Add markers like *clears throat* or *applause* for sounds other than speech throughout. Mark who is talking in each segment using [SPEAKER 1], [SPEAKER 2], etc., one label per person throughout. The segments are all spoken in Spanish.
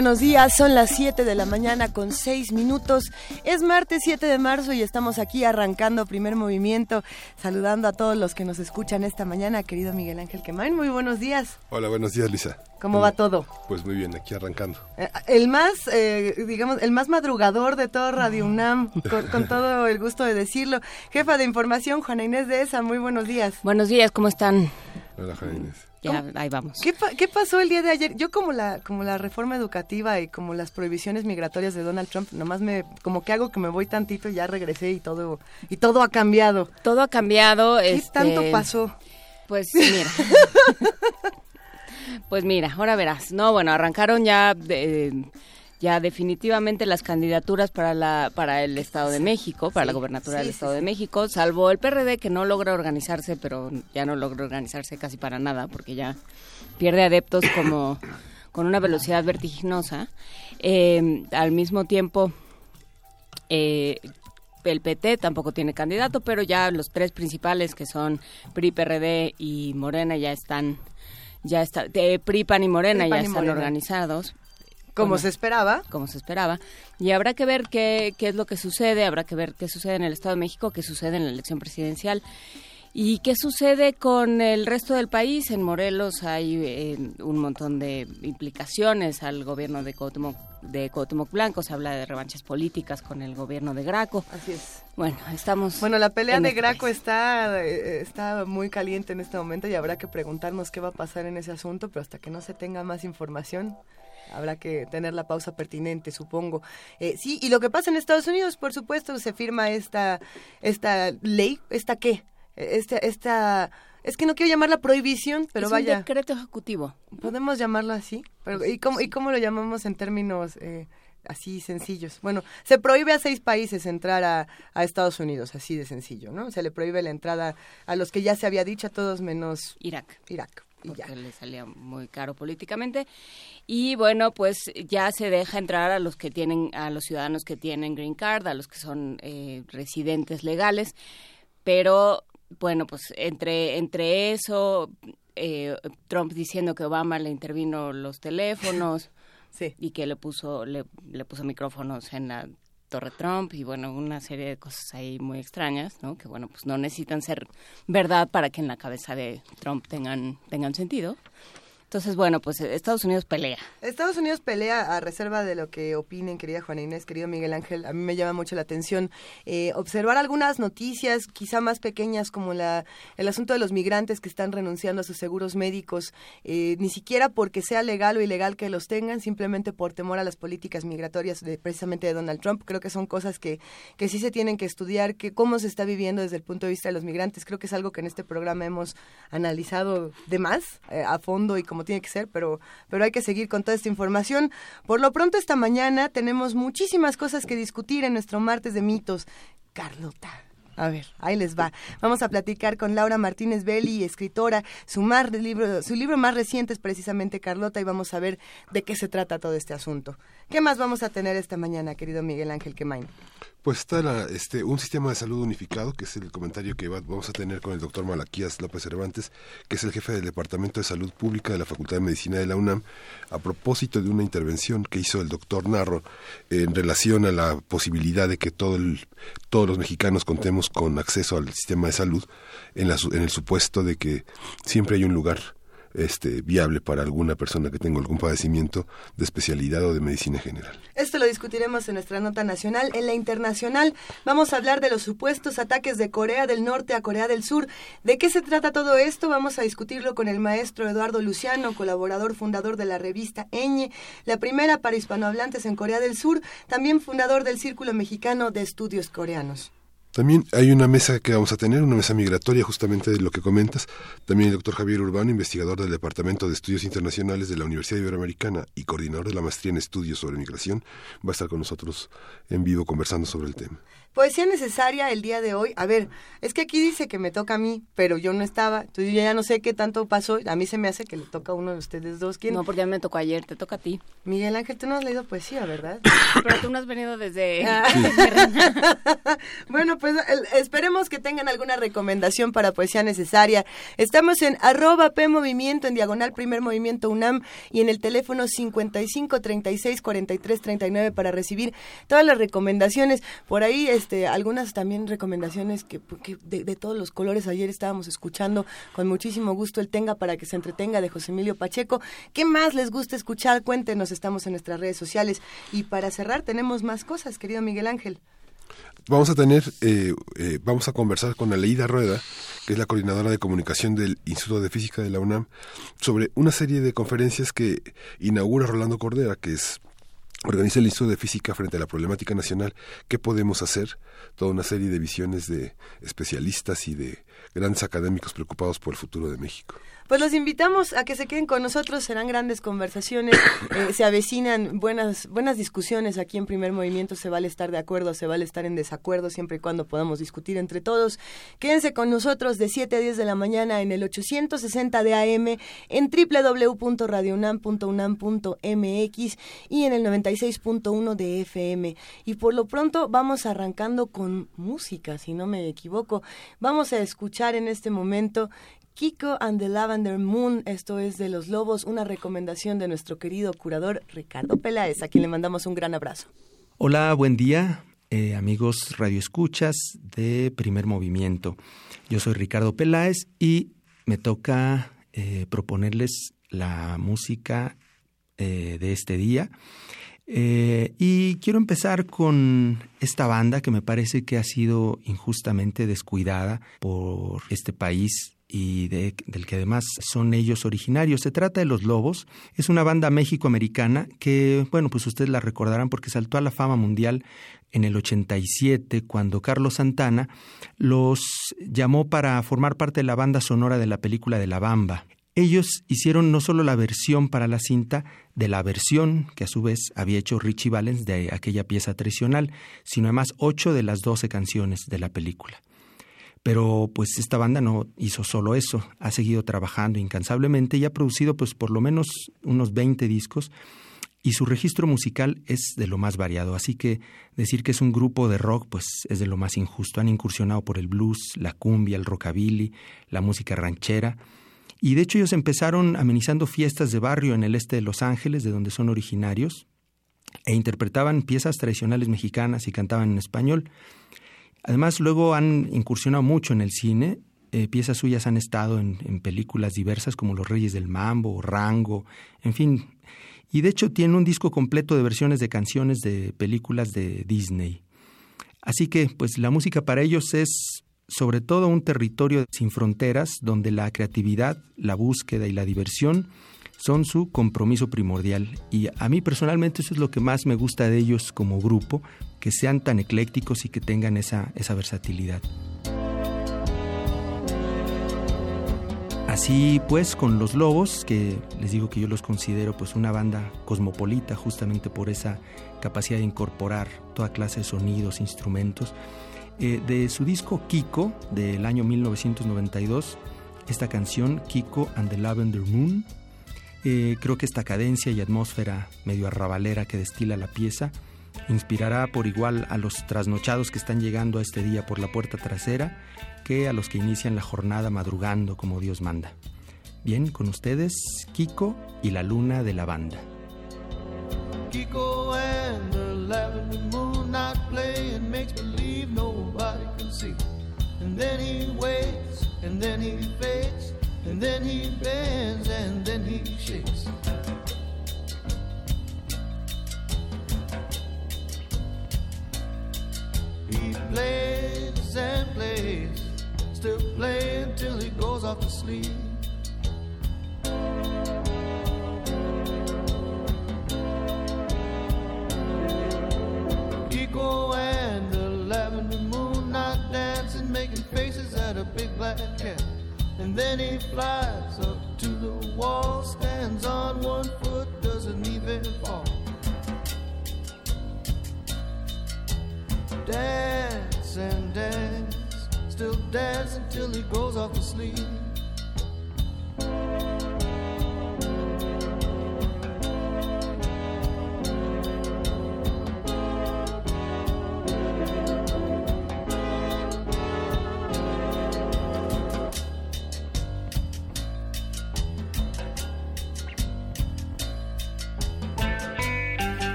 [SPEAKER 1] Buenos días, son las 7 de la mañana con 6 minutos. Es martes 7 de marzo y estamos aquí arrancando primer movimiento, saludando a todos los que nos escuchan esta mañana, querido Miguel Ángel Quemain. Muy buenos días.
[SPEAKER 2] Hola, buenos días, Lisa.
[SPEAKER 1] ¿Cómo va todo?
[SPEAKER 2] Pues muy bien, aquí arrancando.
[SPEAKER 1] Eh, el más, eh, digamos, el más madrugador de todo Radio UNAM, con, con, todo el gusto de decirlo. Jefa de información, Juana Inés de ESA, muy buenos días.
[SPEAKER 3] Buenos días, ¿cómo están?
[SPEAKER 2] Hola, Juana Inés.
[SPEAKER 3] Ya, ahí vamos.
[SPEAKER 1] ¿Qué, pa ¿Qué, pasó el día de ayer? Yo como la como la reforma educativa y como las prohibiciones migratorias de Donald Trump, nomás me como que hago que me voy tantito y ya regresé y todo y todo ha cambiado.
[SPEAKER 3] Todo ha cambiado.
[SPEAKER 1] ¿Qué
[SPEAKER 3] este,
[SPEAKER 1] tanto pasó?
[SPEAKER 3] Pues mira. *laughs* pues mira, ahora verás. No, bueno, arrancaron ya de, ya definitivamente las candidaturas para la para el Estado de México, para
[SPEAKER 1] Sí,
[SPEAKER 3] la gobernatura
[SPEAKER 1] sí,
[SPEAKER 3] del Estado
[SPEAKER 1] sí.
[SPEAKER 3] de México, salvo el PRD que no logra organizarse, pero ya no logra organizarse casi para nada, porque ya pierde adeptos como *coughs* con una velocidad vertiginosa. Eh, al mismo tiempo, eh, el PT tampoco tiene candidato, pero ya los tres principales que son PRI, PRD y Morena ya están, ya está, eh, PRI, PAN y Morena
[SPEAKER 1] PRI, PAN
[SPEAKER 3] ya
[SPEAKER 1] y
[SPEAKER 3] están
[SPEAKER 1] Morena.
[SPEAKER 3] organizados
[SPEAKER 1] Como
[SPEAKER 3] Bueno.
[SPEAKER 1] se esperaba.
[SPEAKER 3] como se esperaba. Y habrá que ver qué, qué es lo que sucede, habrá que ver qué sucede en el Estado de México, qué sucede en la elección presidencial. ¿Y qué sucede con el resto del país? En Morelos hay eh, un montón de implicaciones al gobierno de Cuauhtémoc, de Cuauhtémoc Blanco, se habla de revanchas políticas con el gobierno de Graco.
[SPEAKER 1] Así es.
[SPEAKER 3] Bueno, estamos...
[SPEAKER 1] Bueno, la pelea de
[SPEAKER 3] este
[SPEAKER 1] Graco
[SPEAKER 3] país.
[SPEAKER 1] está, eh, está muy caliente en este momento y habrá que preguntarnos qué va a pasar en ese asunto, pero hasta que no se tenga más información habrá que tener la pausa pertinente, supongo. Eh, sí, y lo que pasa en Estados Unidos, por supuesto, se firma esta, esta ley, ¿esta qué? Esta, esta, es que no quiero llamarla prohibición, pero
[SPEAKER 3] es
[SPEAKER 1] vaya,
[SPEAKER 3] un decreto ejecutivo.
[SPEAKER 1] podemos llamarlo así. Pero, ¿y, cómo, ¿Y cómo lo llamamos en términos eh, así sencillos? Bueno, se prohíbe a seis países entrar a, a Estados Unidos, así de sencillo, ¿no? Se le prohíbe la entrada a los que ya se había dicho, a todos menos
[SPEAKER 3] Irak.
[SPEAKER 1] Irak.
[SPEAKER 3] Porque
[SPEAKER 1] ya.
[SPEAKER 3] le salía muy caro políticamente y bueno pues ya se deja entrar a los que tienen a los ciudadanos que tienen green card a los que son eh, residentes legales pero bueno pues entre entre eso eh, Trump diciendo que Obama le intervino los teléfonos *laughs*
[SPEAKER 1] Sí.
[SPEAKER 3] y que le puso le, le puso micrófonos en la Torre Trump y bueno una serie de cosas ahí muy extrañas no que bueno pues no necesitan ser verdad para que en la cabeza de Trump tengan tengan sentido entonces bueno pues Estados Unidos pelea
[SPEAKER 1] Estados Unidos pelea a reserva de lo que opinen, querida Juana Inés, querido Miguel Ángel. A mí me llama mucho la atención eh, observar algunas noticias, quizá más pequeñas, como la, el asunto de los migrantes que están renunciando a sus seguros médicos, eh, ni siquiera porque sea legal o ilegal que los tengan, simplemente por temor a las políticas migratorias de, precisamente de Donald Trump. Creo que son cosas que, que sí se tienen que estudiar, que cómo se está viviendo desde el punto de vista de los migrantes. Creo que es algo que en este programa hemos analizado de más, eh, a fondo y como tiene que ser, pero, pero hay que seguir con toda esta información. Por lo pronto, esta mañana tenemos muchísimas cosas que discutir en nuestro martes de mitos. Carlota. A ver, ahí les va. Vamos a platicar con Laura Martínez Belli, escritora. Su, libro, su libro más reciente es precisamente Carlota y vamos a ver de qué se trata todo este asunto. ¿Qué más vamos a tener esta mañana, querido Miguel Ángel Quemain?
[SPEAKER 2] Pues está la, este, un sistema de salud unificado, que es el comentario que va- vamos a tener con el doctor Malaquías López Cervantes, que es el jefe del Departamento de Salud Pública de la Facultad de Medicina de la UNAM, a propósito de una intervención que hizo el doctor Narro en relación a la posibilidad de que todo el- todos los mexicanos contemos con acceso al sistema de salud en, la en el supuesto de que siempre hay un lugar este, viable para alguna persona que tenga algún padecimiento de especialidad o de medicina general.
[SPEAKER 1] Esto lo discutiremos en nuestra nota nacional. En la internacional vamos a hablar de los supuestos ataques de Corea del Norte a Corea del Sur. ¿De qué se trata todo esto? Vamos a discutirlo con el maestro Eduardo Luciano, colaborador fundador de la revista Eñe, la primera para hispanohablantes en Corea del Sur, también fundador del Círculo Mexicano de Estudios Coreanos.
[SPEAKER 2] También hay una mesa que vamos a tener, una mesa migratoria justamente de lo que comentas. También el doctor Javier Urbano, investigador del Departamento de Estudios Internacionales de la Universidad Iberoamericana y coordinador de la maestría en estudios sobre migración, va a estar con nosotros en vivo conversando sobre el tema.
[SPEAKER 1] Poesía necesaria el día de hoy. A ver, es que aquí dice que me toca a mí, pero yo no estaba. Entonces yo ya no sé qué tanto pasó. A mí se me hace que le toca a uno de ustedes dos. ¿Quién?
[SPEAKER 3] No, porque ya me tocó ayer, te toca a ti.
[SPEAKER 1] Miguel Ángel, tú no has leído poesía, ¿verdad? *coughs*
[SPEAKER 3] pero tú no has venido desde...
[SPEAKER 1] Ah. *laughs* *laughs* bueno, pues esperemos que tengan alguna recomendación para poesía necesaria. Estamos en arroba P Movimiento, en diagonal Primer Movimiento UNAM y en el teléfono 55 36 43 39 para recibir todas las recomendaciones. Por ahí este, algunas también recomendaciones que, de, todos los colores ayer estábamos escuchando con muchísimo gusto el Tenga para que se entretenga de José Emilio Pacheco. ¿Qué más les gusta escuchar? Cuéntenos, estamos en nuestras redes sociales. Y para cerrar tenemos más cosas, querido Miguel Ángel.
[SPEAKER 2] Vamos a tener, eh, eh, vamos a conversar con Aleida Rueda, que es la coordinadora de comunicación del Instituto de Física de la UNAM, sobre una serie de conferencias que inaugura Rolando Cordera, que es organiza el Instituto de Física frente a la problemática nacional, ¿qué podemos hacer? Toda una serie de visiones de especialistas y de grandes académicos preocupados por el futuro de México.
[SPEAKER 1] Pues los invitamos a que se queden con nosotros, serán grandes conversaciones, *coughs* eh, se avecinan buenas, buenas discusiones aquí en Primer Movimiento, se vale estar de acuerdo, se vale estar en desacuerdo, siempre y cuando podamos discutir entre todos. Quédense con nosotros de 7 a 10 de la mañana en el 860 de AM, en www.radiounam.unam.mx y en el 96.1 de FM. Y por lo pronto vamos arrancando con música, si no me equivoco. Vamos a escuchar en este momento Kiko and the Lavender Moon, esto es de Los Lobos, una recomendación de nuestro querido curador Ricardo Peláez, a quien le mandamos un gran abrazo.
[SPEAKER 4] Hola, buen día, eh, amigos radioescuchas de Primer Movimiento. Yo soy Ricardo Peláez y me toca eh, proponerles la música eh, de este día. y quiero empezar con esta banda que me parece que ha sido injustamente descuidada por este país y del que además son ellos originarios. Se trata de Los Lobos, es una banda méxico-americana que, bueno, pues ustedes la recordarán porque saltó a la fama mundial en el 87 cuando Carlos Santana los llamó para formar parte de la banda sonora de la película de La Bamba. Ellos hicieron no solo la versión para la cinta de la versión que a su vez había hecho Richie Valens de aquella pieza tradicional, sino además ocho de las doce canciones de la película. Pero pues esta banda no hizo solo eso, ha seguido trabajando incansablemente y ha producido pues por lo menos unos 20 discos y su registro musical es de lo más variado, así que decir que es un grupo de rock pues es de lo más injusto. Han incursionado por el blues, la cumbia, el rockabilly, la música ranchera y de hecho ellos empezaron amenizando fiestas de barrio en el este de Los Ángeles, de donde son originarios, e interpretaban piezas tradicionales mexicanas y cantaban en español. Además, luego han incursionado mucho en el cine. Eh, piezas suyas han estado en, películas diversas como Los Reyes del Mambo, Rango, en fin. Y de hecho tiene un disco completo de versiones de canciones de películas de Disney. Así que, pues la música para ellos es sobre todo un territorio sin fronteras donde la creatividad, la búsqueda y la diversión son su compromiso primordial. Y a mí personalmente eso es lo que más me gusta de ellos como grupo, que sean tan eclécticos y que tengan esa, esa versatilidad. Así pues, con los Lobos, que les digo que yo los considero pues una banda cosmopolita justamente por esa capacidad de incorporar toda clase de sonidos, instrumentos, eh, de su disco Kiko del año 1992, esta canción Kiko and the Lavender Moon, eh, creo que esta cadencia y atmósfera medio arrabalera que destila la pieza inspirará por igual a los trasnochados que están llegando a este día por la puerta trasera que a los que inician la jornada madrugando como Dios manda. Bien, con ustedes, Kiko y la luna de la banda. Kiko and the lavender moon not playing makes believe nobody can see. And then he waits, and then he fades, and then he bends, and then he shakes. He plays and plays, still playing till he goes off to sleep. Kiko and the lavender moon not
[SPEAKER 5] gazes at a big black cat. And then he flies up to the wall, stands on one foot, doesn't even fall. Dance and dance, still dance until he goes off to sleep.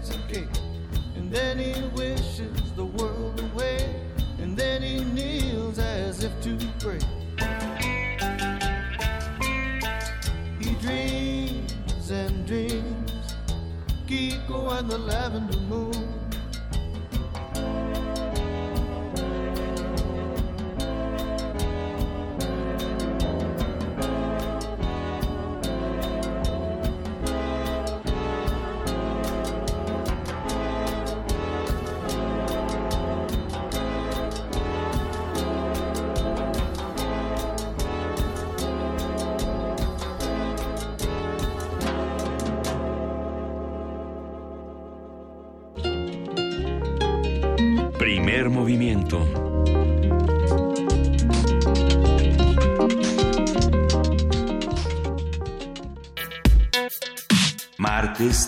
[SPEAKER 5] Haircuts, and cake. And then he wishes the world away, and then he kneels as if to pray. He dreams and dreams, Kiko and the lavender moon.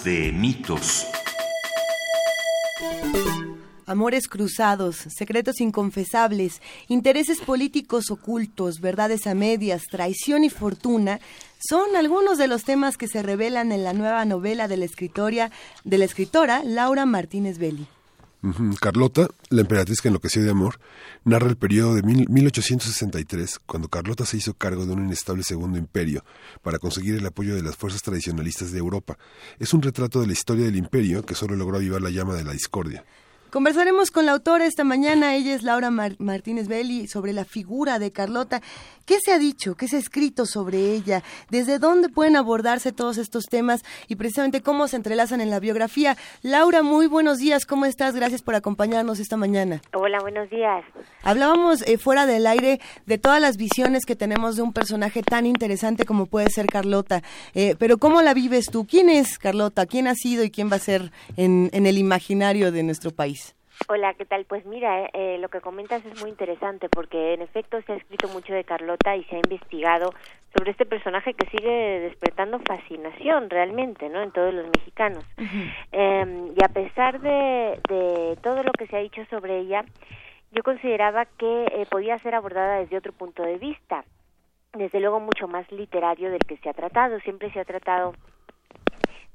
[SPEAKER 6] De mitos.
[SPEAKER 1] Amores cruzados, secretos inconfesables, intereses políticos ocultos, verdades a medias, traición y fortuna son algunos de los temas que se revelan en la nueva novela de la, de la escritora Laura Martínez Belli.
[SPEAKER 2] Carlota, la emperatriz que enloqueció de amor, narra el periodo de mil- 1863, cuando Carlota se hizo cargo de un inestable segundo imperio para conseguir el apoyo de las fuerzas tradicionalistas de Europa. Es un retrato de la historia del imperio que solo logró avivar la llama de la discordia.
[SPEAKER 1] Conversaremos con la autora esta mañana, ella es Laura Mar- Martínez Belli, sobre la figura de Carlota. ¿Qué se ha dicho? ¿Qué se ha escrito sobre ella? ¿Desde dónde pueden abordarse todos estos temas y precisamente cómo se entrelazan en la biografía? Laura, muy buenos días, ¿cómo estás? Gracias por acompañarnos esta mañana.
[SPEAKER 7] Hola, buenos días.
[SPEAKER 1] Hablábamos eh, fuera del aire de todas las visiones que tenemos de un personaje tan interesante como puede ser Carlota, Eh, pero ¿cómo la vives tú? ¿Quién es Carlota? ¿Quién ha sido y quién va a ser en, en el imaginario de nuestro país?
[SPEAKER 7] Hola, ¿qué tal? Pues mira, eh, eh, lo que comentas es muy interesante porque en efecto se ha escrito mucho de Carlota y se ha investigado sobre este personaje que sigue despertando fascinación realmente, ¿no? En todos los mexicanos. Eh, y a pesar de, de todo lo que se ha dicho sobre ella, yo consideraba que eh, podía ser abordada desde otro punto de vista, desde luego mucho más literario del que se ha tratado. Siempre se ha tratado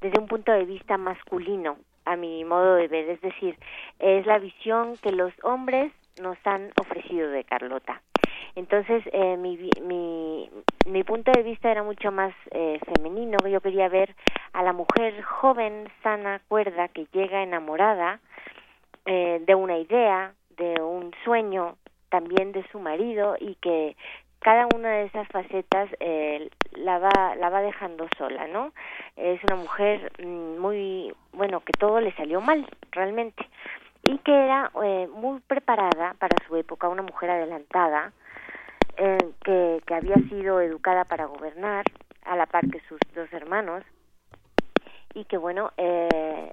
[SPEAKER 7] desde un punto de vista masculino, a mi modo de ver, es decir, es la visión que los hombres nos han ofrecido de Carlota. Entonces, eh, mi, mi, mi punto de vista era mucho más eh, femenino. Yo quería ver a la mujer joven, sana, cuerda, que llega enamorada eh, de una idea, de un sueño, también de su marido y que cada una de esas facetas eh, la va la va dejando sola, ¿no? Es una mujer mm, muy bueno que todo le salió mal realmente y que era eh, muy preparada para su época, una mujer adelantada eh, que que había sido educada para gobernar a la par que sus dos hermanos y que bueno eh,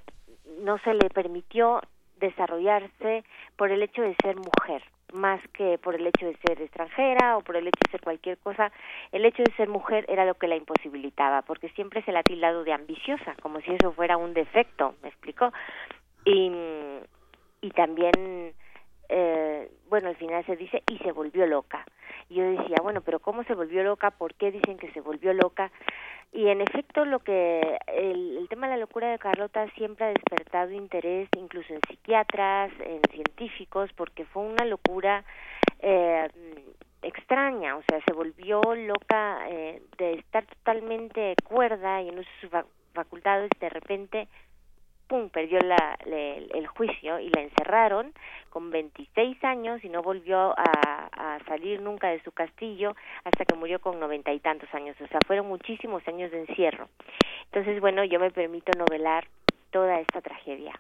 [SPEAKER 7] no se le permitió desarrollarse por el hecho de ser mujer más que por el hecho de ser extranjera o por el hecho de ser cualquier cosa, el hecho de ser mujer era lo que la imposibilitaba, porque siempre se la ha tildado de ambiciosa, como si eso fuera un defecto, ¿me explico? Y, y también, eh, bueno, al final se dice, y se volvió loca. Y yo decía, bueno, pero ¿cómo se volvió loca? ¿Por qué dicen que se volvió loca? Y en efecto, lo que el, tema de la locura de Carlota siempre ha despertado interés, incluso en psiquiatras, en científicos, porque fue una locura eh, extraña, o sea, se volvió loca eh, de estar totalmente cuerda y en sus fa- facultades, de repente, pum, perdió la, le- el juicio y la encerraron con 26 años y no volvió a, salir nunca de su castillo hasta que murió con noventa y tantos años, o sea, fueron muchísimos años de encierro. Entonces, bueno, yo me permito novelar toda esta tragedia.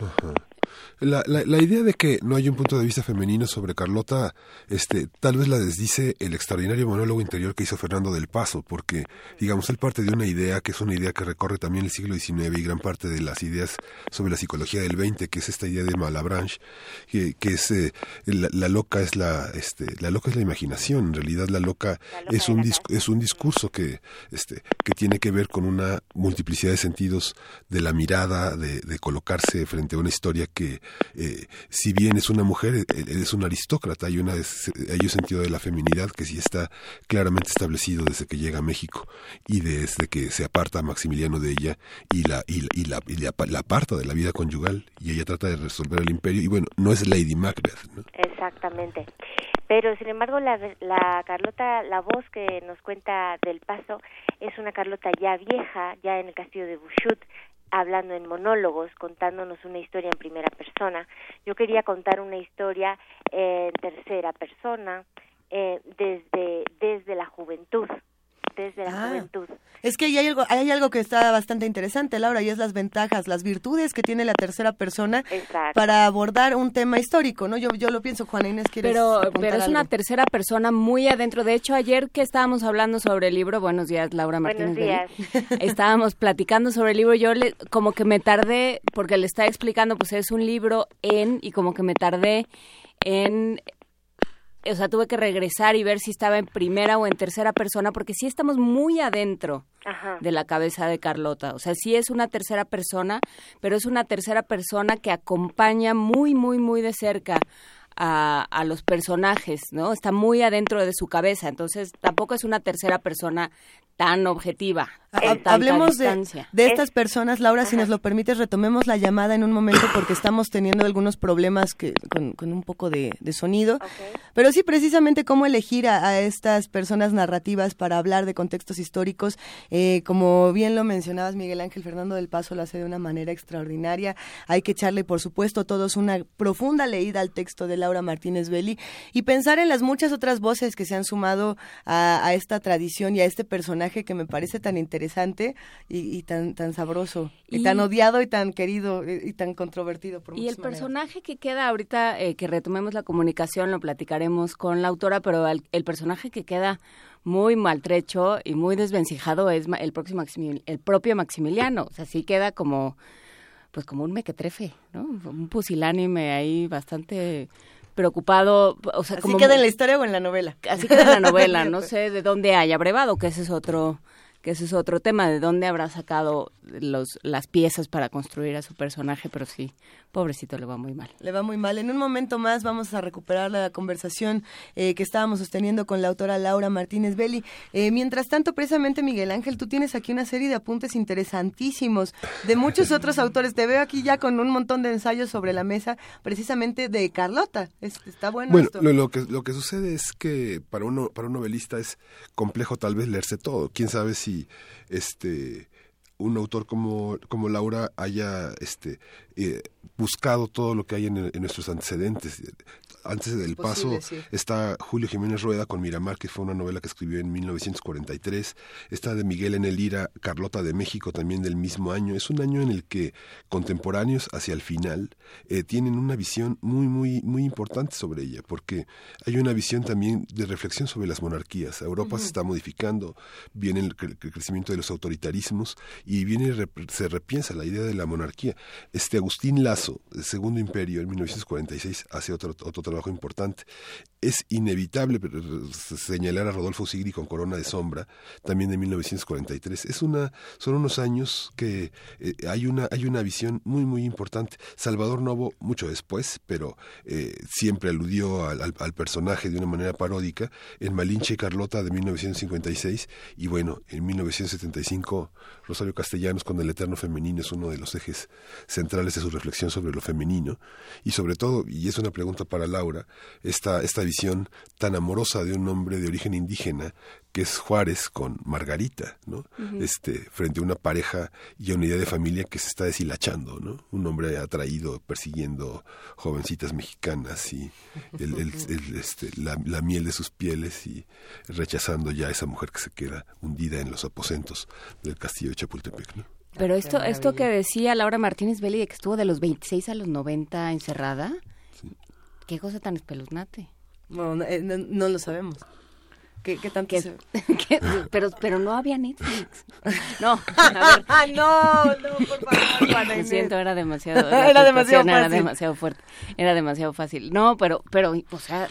[SPEAKER 2] Ajá. La, la, la idea de que no hay un punto de vista femenino sobre Carlota, este, tal vez la desdice el extraordinario monólogo interior que hizo Fernando del Paso, porque, digamos, él parte de una idea que es una idea que recorre también el siglo XIX y gran parte de las ideas sobre la psicología del XX, que es esta idea de Malabranche, que, que es eh, la, la loca es la, este, la loca es la imaginación, en realidad la loca,
[SPEAKER 7] loca
[SPEAKER 2] es un dis- es un discurso que, este, que tiene que ver con una multiplicidad de sentidos de la mirada, de, de colocarse frente a una historia que, eh, si bien es una mujer, eh, es un aristócrata, hay, una, hay un sentido de la feminidad que sí está claramente establecido desde que llega a México y desde que se aparta Maximiliano de ella y la, y, la- y la, y la, aparta de la vida conyugal y ella trata de resolver el imperio y bueno, no es Lady Macbeth.
[SPEAKER 7] Exactamente. Pero sin embargo, la, la Carlota, la voz que nos cuenta del paso es una Carlota ya vieja, ya en el castillo de Bushut, hablando en monólogos, contándonos una historia en primera persona. Yo quería contar una historia en tercera persona, eh, desde, desde la juventud, desde la
[SPEAKER 1] Ah.
[SPEAKER 7] juventud.
[SPEAKER 1] Es que hay algo, hay algo que está bastante interesante, Laura, y es las ventajas, las virtudes que tiene la tercera persona
[SPEAKER 7] Exacto.
[SPEAKER 1] para abordar un tema histórico, ¿no? Yo, yo lo pienso, Juana Inés, ¿quieres
[SPEAKER 3] Pero, pero es una tercera persona muy adentro. De hecho, ayer que estábamos hablando sobre el libro, buenos días, Laura Martínez.
[SPEAKER 7] Buenos días. *laughs*
[SPEAKER 3] Estábamos platicando sobre el libro. Yo le, como que me tardé, porque le estaba explicando, pues es un libro en, y como que me tardé en o sea, tuve que regresar y ver si estaba en primera o en tercera persona, porque sí estamos muy adentro
[SPEAKER 7] Ajá.
[SPEAKER 3] de la cabeza de Carlota. O sea, sí es una tercera persona, pero es una tercera persona que acompaña muy, muy, muy de cerca a, a los personajes, ¿no? Está muy adentro de su cabeza, entonces tampoco es una tercera persona tan objetiva.
[SPEAKER 1] Hablemos de, de estas personas, Laura, si nos lo permites, retomemos la llamada en un momento porque estamos teniendo algunos problemas que, con, con un poco de, de sonido. Pero sí, precisamente cómo elegir a, a estas personas narrativas para hablar de contextos históricos. Eh, como bien lo mencionabas, Miguel Ángel Fernando del Paso lo hace de una manera extraordinaria. Hay que echarle, por supuesto, todos una profunda leída al texto de Laura Martínez Belli y pensar en las muchas otras voces que se han sumado a, a esta tradición y a este personaje que me parece tan interesante y, y tan, tan sabroso y,
[SPEAKER 3] Y-
[SPEAKER 1] tan odiado y tan querido eh, y, y tan controvertido por
[SPEAKER 3] Y el
[SPEAKER 1] maneras.
[SPEAKER 3] personaje que queda ahorita, eh, que retomemos la comunicación, lo platicaremos con la autora, pero el, el personaje que queda muy maltrecho y muy desvencijado es el, próximo el propio Maximiliano. O sea, sí queda como, pues como un mequetrefe, ¿no? Un pusilánime ahí bastante preocupado. O sea,
[SPEAKER 1] ¿Así
[SPEAKER 3] como
[SPEAKER 1] queda en la historia o en la novela?
[SPEAKER 3] así queda en la novela. *laughs* No sé de dónde haya brevado, que ese es otro que ese es otro tema, de dónde habrá sacado los, las piezas para construir a su personaje, pero sí, pobrecito, le va muy mal.
[SPEAKER 1] Le va muy mal. En un momento más vamos a recuperar la conversación eh, que estábamos sosteniendo con la autora Laura Martínez Belli. Eh, mientras tanto, precisamente, Miguel Ángel, tú tienes aquí una serie de apuntes interesantísimos de muchos otros *laughs* autores. Te veo aquí ya con un montón de ensayos sobre la mesa, precisamente de Carlota. Es- está bueno,
[SPEAKER 2] Bueno,
[SPEAKER 1] esto.
[SPEAKER 2] lo, lo que, lo que sucede es que para, uno, para un novelista es complejo tal vez leerse todo. Quién sabe si este un autor como, como Laura haya este eh, buscado todo lo que hay en nuestros antecedentes. Antes del paso
[SPEAKER 1] sí.
[SPEAKER 2] está Julio Jiménez Rueda con Miramar, que fue una novela que escribió en 1943. Está de Miguel en el Ira, Carlota de México, también del mismo año. Es un año en el que contemporáneos hacia el final eh, tienen una visión muy, muy, muy importante sobre ella, porque hay una visión también de reflexión sobre las monarquías. Europa se está modificando, viene el, cre- el crecimiento de los autoritarismos y viene rep- se repiensa la idea de la monarquía. Este Agustín Lazo, el Segundo Imperio, en 1946, hace otro, otro trabajo importante. Es inevitable pero, señalar a Rodolfo Sigri con Corona de Sombra, también de 1943. Es una, son unos años que eh, hay, una, hay una visión muy, muy importante. Salvador Novo, mucho después, pero eh, siempre aludió al, al, al, personaje de una manera paródica, en Malinche y Carlota de 1956, y bueno, en 1975, Rosario Castellanos con El Eterno Femenino es uno de los ejes centrales de su reflexión sobre lo femenino, y sobre todo, y es una pregunta para Laura, esta, esta visión tan amorosa de un hombre de origen indígena que es Juárez con Margarita, ¿no? Uh -huh. Este, frente a una pareja y a una idea de familia que se está deshilachando, ¿no? Un hombre atraído, persiguiendo jovencitas mexicanas y el, el, el, este, la, la, miel de sus pieles y rechazando ya a esa mujer que se queda hundida en los aposentos del castillo de Chapultepec, ¿no?
[SPEAKER 3] Pero esto, esto que decía Laura Martínez Belli de que estuvo de los 26 a los 90 encerrada. Qué cosa tan espeluznante.
[SPEAKER 1] No, no, no, no lo sabemos. ¿Qué, qué tanto
[SPEAKER 3] ¿Qué,
[SPEAKER 1] se... *laughs*
[SPEAKER 3] qué, pero, pero no había Netflix. *laughs* No, *laughs* a ver.
[SPEAKER 1] no, no, por favor, Juana
[SPEAKER 3] Lo siento, era demasiado.
[SPEAKER 1] era demasiado fácil.
[SPEAKER 3] Era demasiado fuerte. Era demasiado fácil. No, pero, pero, o sea,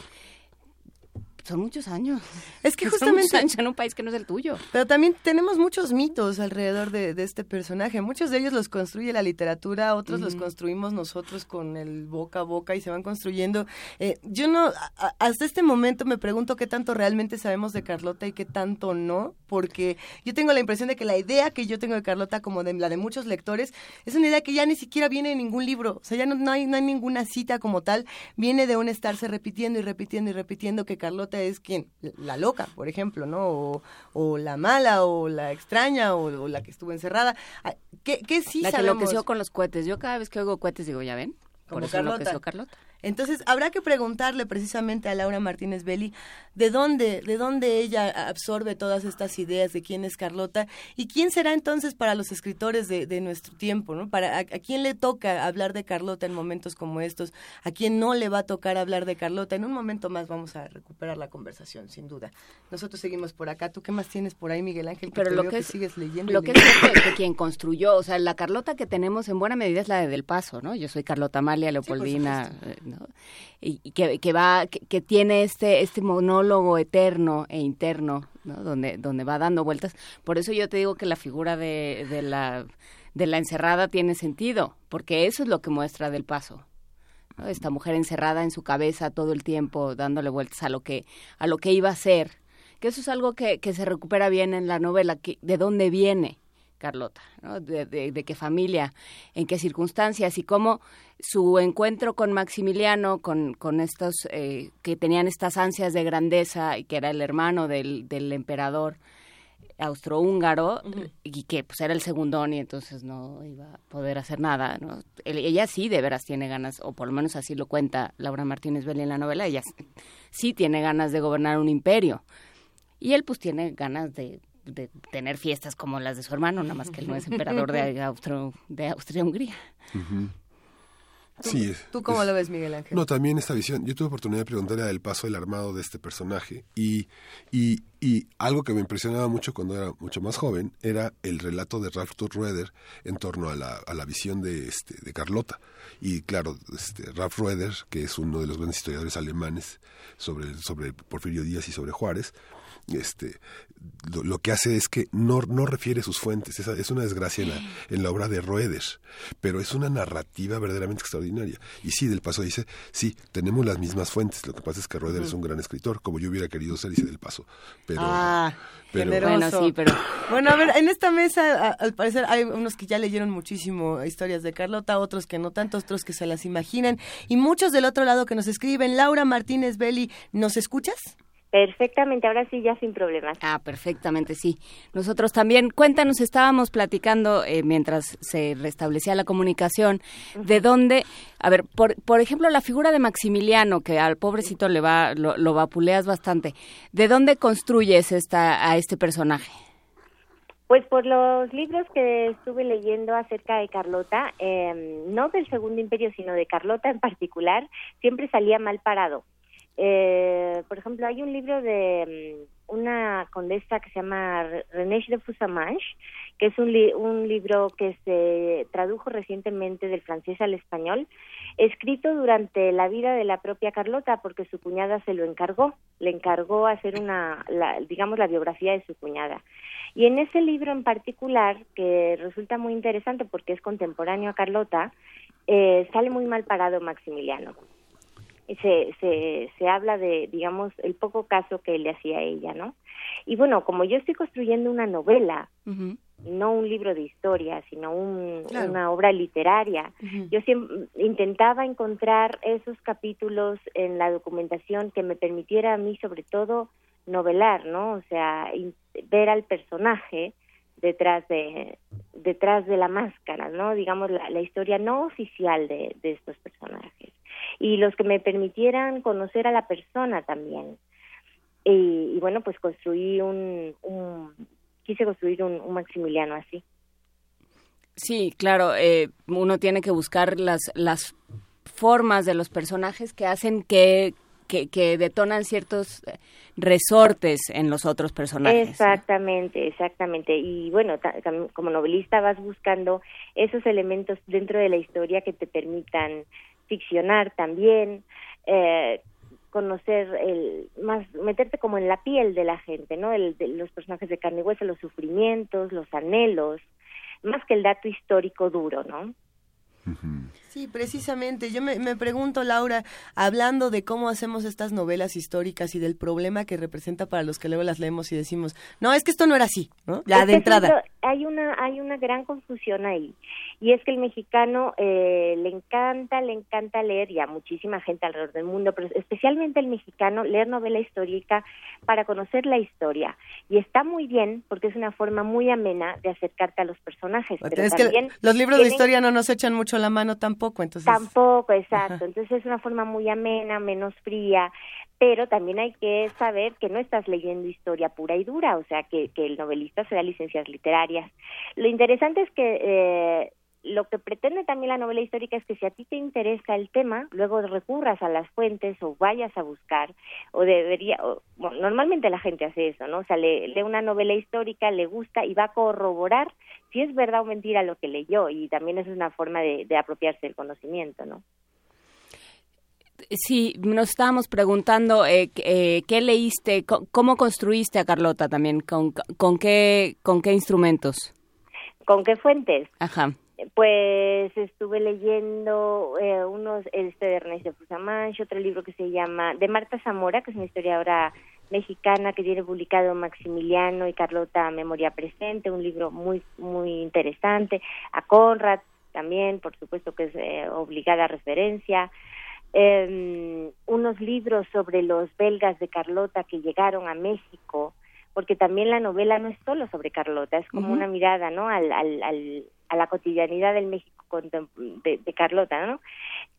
[SPEAKER 3] son muchos años.
[SPEAKER 1] Es que *laughs* justamente
[SPEAKER 3] años en un país que no es el tuyo.
[SPEAKER 1] Pero también tenemos muchos mitos alrededor de, de este personaje. Muchos de ellos los construye la literatura, otros uh -huh. los construimos nosotros con el boca a boca y se van construyendo. Eh, yo no, a, hasta este momento me pregunto qué tanto realmente sabemos de Carlota y qué tanto no, porque yo tengo la impresión de que la idea que yo tengo de Carlota, como de la de muchos lectores, es una idea que ya ni siquiera viene en ningún libro. O sea, ya no, no hay, no hay ninguna cita como tal. Viene de un estarse repitiendo y repitiendo y repitiendo que Carlota es quien, la loca, por ejemplo, ¿no? O, o la mala, o la extraña, o, o, la que estuvo encerrada. Ah, ¿Qué, qué sí
[SPEAKER 3] la
[SPEAKER 1] sabemos?
[SPEAKER 3] que enloqueció con los cohetes. Yo cada vez que oigo cohetes digo, ¿ya ven? Por
[SPEAKER 1] Como
[SPEAKER 3] eso
[SPEAKER 1] Carlota.
[SPEAKER 3] enloqueció Carlota.
[SPEAKER 1] Entonces, habrá que preguntarle precisamente a Laura Martínez Belli de dónde, de dónde ella absorbe todas estas ideas de quién es Carlota y quién será entonces para los escritores de, de nuestro tiempo, ¿no? Para a, a, quién le toca hablar de Carlota en momentos como estos, a quién no le va a tocar hablar de Carlota. En un momento más vamos a recuperar la conversación, sin duda. Nosotros seguimos por acá. ¿Tú qué más tienes por ahí, Miguel Ángel?
[SPEAKER 3] Pero lo
[SPEAKER 1] que,
[SPEAKER 3] que, es,
[SPEAKER 1] sigues leyendo.
[SPEAKER 3] Lo que es cierto es que quien construyó, o sea, la Carlota que tenemos en buena medida es la de Del Paso, ¿no? Yo soy Carlota Amalia Leopoldina. Sí, y que, que va que, tiene este este monólogo eterno e interno ¿no? donde donde va dando vueltas. Por eso yo te digo que la figura de, de la de la encerrada tiene sentido porque eso es lo que muestra del paso esta mujer encerrada en su cabeza todo el tiempo dándole vueltas a lo que a lo que iba a ser que eso es algo que, que se recupera bien en la novela de dónde viene Carlota, ¿no? de, de, de, qué familia, en qué circunstancias y cómo su encuentro con Maximiliano, con, con estos eh, que tenían estas ansias de grandeza y que era el hermano del, del emperador austrohúngaro uh -huh. y que pues era el segundón y entonces no iba a poder hacer nada. ¿no? Ella sí de veras tiene ganas, o por lo menos así lo cuenta Laura Martínez Belli en la novela, ella sí tiene ganas de gobernar un imperio. Y él pues tiene ganas de de tener fiestas como las de su hermano, nada más que él no es *laughs* emperador de, Austro, de Austria-Hungría.
[SPEAKER 2] Uh -huh. Sí,
[SPEAKER 1] ¿Tú cómo es, lo ves, Miguel Ángel?
[SPEAKER 2] No, también esta visión. Yo tuve oportunidad de preguntarle del paso del armado de este personaje y, y, y, algo que me impresionaba mucho cuando era mucho más joven era el relato de Ralph Rueder en torno a la, a la visión de, este, de Carlota. Y claro, este, Ralph Rueder, que es uno de los grandes historiadores alemanes sobre, sobre Porfirio Díaz y sobre Juárez, este, lo, lo, que hace es que no, no refiere sus fuentes. Esa, es una desgracia en la, en la obra de Roeder, pero es una narrativa verdaderamente extraordinaria. Y sí, del Paso dice, sí, tenemos las mismas fuentes. Lo que pasa es que Roeder uh -huh. es un gran escritor, como yo hubiera querido ser, dice del Paso. Pero,
[SPEAKER 1] ah,
[SPEAKER 2] pero
[SPEAKER 1] bueno,
[SPEAKER 3] sí, pero...
[SPEAKER 1] Bueno, a ver, en esta mesa, a, al parecer, hay unos que ya leyeron muchísimo historias de Carlota, otros que no tanto, otros que se las imaginan, y muchos del otro lado que nos escriben. Laura Martínez Belli, ¿nos escuchas?
[SPEAKER 8] Perfectamente, ahora sí, ya sin problemas.
[SPEAKER 3] Ah, perfectamente, sí. Nosotros también, cuéntanos, estábamos platicando eh, mientras se restablecía la comunicación, uh -huh. de dónde, a ver, por, por ejemplo, la figura de Maximiliano, que al pobrecito le va, lo, lo vapuleas bastante, ¿de dónde construyes esta, a este personaje?
[SPEAKER 8] Pues por los libros que estuve leyendo acerca de Carlota, eh, no del Segundo Imperio, sino de Carlota en particular, siempre salía mal parado Eh, por ejemplo, hay un libro de mm, una condesa que se llama René de Fusamange, que es un, un libro que se tradujo recientemente del francés al español, escrito durante la vida de la propia Carlota, porque su cuñada se lo encargó, le encargó hacer una, digamos, la biografía de su cuñada. Y en ese libro en particular, que resulta muy interesante porque es contemporáneo a Carlota, eh, sale muy mal parado Maximiliano. Se, se, se habla de, digamos, el poco caso que le hacía a ella, ¿no? Y bueno, como yo estoy construyendo una novela, no un libro de historia, sino una obra literaria. Yo siempre intentaba encontrar esos capítulos en la documentación que me permitiera a mí, sobre todo, novelar, ¿no? O sea, ver al personaje detrás de detrás de la máscara, ¿no? Digamos la, historia no oficial de, estos personajes y los que me permitieran conocer a la persona también. Y, bueno, pues construí un quise construir un, Maximiliano así.
[SPEAKER 3] Sí, claro, eh, uno tiene que buscar las, las formas de los personajes que hacen que, que, detonan ciertos eh, resortes en los otros personajes.
[SPEAKER 8] Exactamente, exactamente. Y bueno, como novelista vas buscando esos elementos dentro de la historia que te permitan ficcionar también, eh, conocer el más meterte como en la piel de la gente no el, de los personajes de carne y hueso los sufrimientos los anhelos más que el dato histórico duro no
[SPEAKER 1] Sí, precisamente. Yo me, pregunto, Laura, hablando de cómo hacemos estas novelas históricas y del problema que representa para los que luego las leemos y decimos, no, es que esto no era así, ¿no? Ya de entrada.
[SPEAKER 8] hay una, hay una gran confusión ahí. Y es que el mexicano eh, le encanta, le encanta leer, y a muchísima gente alrededor del mundo, pero especialmente el mexicano, leer novela histórica para conocer la historia. Y está muy bien, porque es una forma muy amena de acercarte a los personajes. Pero es
[SPEAKER 1] que los libros de historia no nos echan mucho la mano tampoco, entonces.
[SPEAKER 8] Tampoco, exacto. Entonces es una forma muy amena, menos fría, pero también hay que saber que no estás leyendo historia pura y dura, o sea, que, que el novelista se da licencias literarias. Lo interesante es que eh, lo que pretende también la novela histórica es que si a ti te interesa el tema, luego recurras a las fuentes o vayas a buscar, o debería, bueno, normalmente la gente hace eso, ¿no? O sea, lee, una novela histórica, le gusta y va a corroborar si es verdad o mentira lo que leyó, y también es una forma de, apropiarse del conocimiento, ¿no?
[SPEAKER 3] Sí, nos estábamos preguntando eh, eh, qué leíste, cómo construiste a Carlota también, con, con, qué, con qué instrumentos.
[SPEAKER 8] ¿Con qué fuentes?
[SPEAKER 3] Ajá.
[SPEAKER 8] Pues estuve leyendo eh, unos, este de Ernesto Fusamancho, otro libro que se llama, de Marta Zamora, que es una historiadora mexicana que tiene publicado Maximiliano y Carlota Memoria Presente, un libro muy, muy interesante, a Conrad también, por supuesto que es eh, obligada referencia, eh, unos libros sobre los belgas de Carlota que llegaron a México, porque también la novela no es solo sobre Carlota, es como una mirada, ¿no? Al, al, al, a la cotidianidad del México de, de Carlota, ¿no?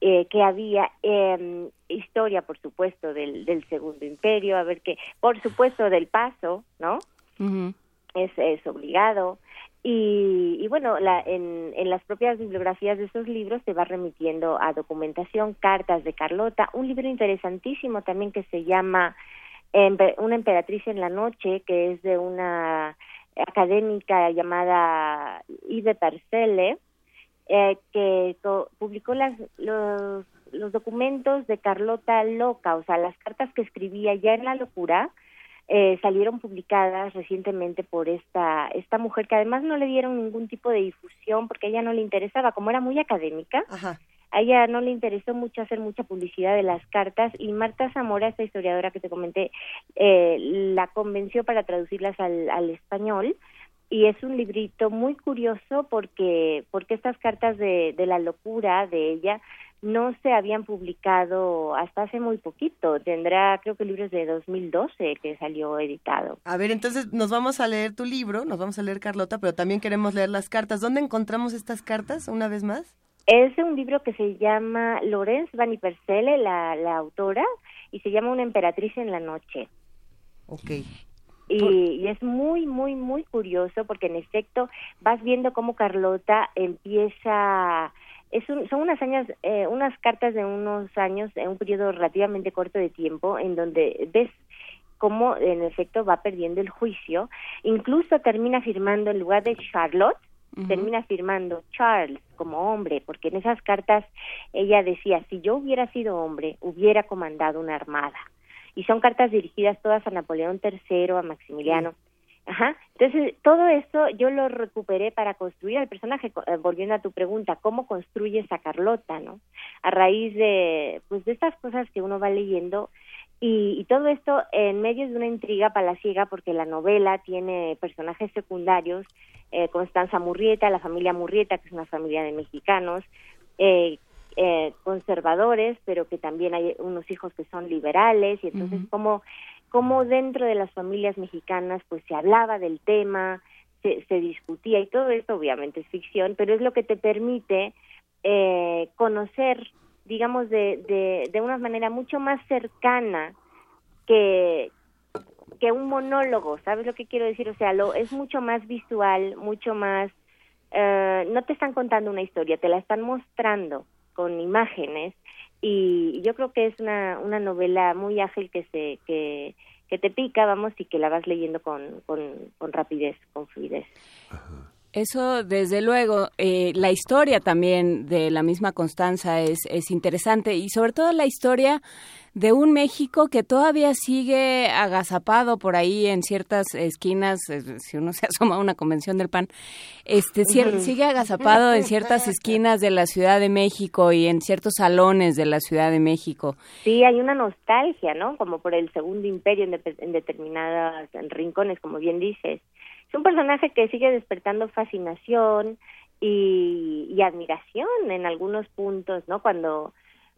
[SPEAKER 8] Eh, que había eh, historia, por supuesto, del, del Segundo Imperio, a ver que, por supuesto, del Paso, ¿no? es, es obligado. Y, y bueno, la, en, en las propias bibliografías de esos libros se va remitiendo a documentación, cartas de Carlota, un libro interesantísimo también que se llama una emperatriz en la noche, que es de una académica llamada Yves Parcelle, eh, que publicó las, los, los documentos de Carlota Loca, o sea, las cartas que escribía ya en la locura, eh, salieron publicadas recientemente por esta esta mujer que además no le dieron ningún tipo de difusión porque ella no le interesaba como era muy académica Ajá a ella no le interesó mucho hacer mucha publicidad de las cartas y Marta Zamora, esta historiadora que te comenté, eh, la convenció para traducirlas al, al español y es un librito muy curioso porque porque estas cartas de, de la locura de ella no se habían publicado hasta hace muy poquito. Tendrá, creo que libros de 2012 que salió editado.
[SPEAKER 1] A ver, entonces nos vamos a leer tu libro, nos vamos a leer Carlota, pero también queremos leer las cartas. ¿Dónde encontramos estas cartas una vez más?
[SPEAKER 8] Es un libro que se llama Lorenz Van Ipersele, la, la autora, y se llama Una emperatriz en la noche.
[SPEAKER 1] Ok.
[SPEAKER 8] Y, es muy, muy, muy curioso porque en efecto vas viendo cómo Carlota empieza es un, son unas años, eh, unas cartas de unos años, en un periodo relativamente corto de tiempo, en donde ves cómo en efecto va perdiendo el juicio, incluso termina firmando en lugar de Charlotte, termina firmando Charles como hombre, porque en esas cartas ella decía, si yo hubiera sido hombre, hubiera comandado una armada. Y son cartas dirigidas todas a Napoleón III, a Maximiliano. Ajá. Entonces, todo esto yo lo recuperé para construir al personaje, eh, volviendo a tu pregunta, ¿cómo construyes a Carlota, no? A raíz de, pues, de estas cosas que uno va leyendo y, todo esto en medio de una intriga palaciega porque la novela tiene personajes secundarios, eh, Constanza Murrieta, la familia Murrieta, que es una familia de mexicanos, eh, eh, conservadores, pero que también hay unos hijos que son liberales, y entonces como, como dentro de las familias mexicanas pues se hablaba del tema, se, se discutía, y todo esto obviamente es ficción, pero es lo que te permite eh, conocer digamos, de, de, de una manera mucho más cercana que, que un monólogo, ¿sabes lo que quiero decir? O sea, lo, es mucho más visual, mucho más... Eh, no te están contando una historia, te la están mostrando con imágenes y yo creo que es una, una novela muy ágil que se que, que te pica, vamos, y que la vas leyendo con, con, con rapidez, con fluidez.
[SPEAKER 3] Eso, desde luego, eh, la historia también de la misma Constanza es, es interesante y sobre todo la historia de un México que todavía sigue agazapado por ahí en ciertas esquinas, si uno se *laughs* asoma a una convención del PAN, este sigue agazapado en ciertas *laughs* esquinas de la Ciudad de México y en ciertos salones de la Ciudad de México.
[SPEAKER 8] Sí, hay una nostalgia, ¿no? Como por el Segundo Imperio en, en determinadas rincones, como bien dices es un personaje que sigue despertando fascinación y, admiración en algunos puntos, ¿no? Cuando,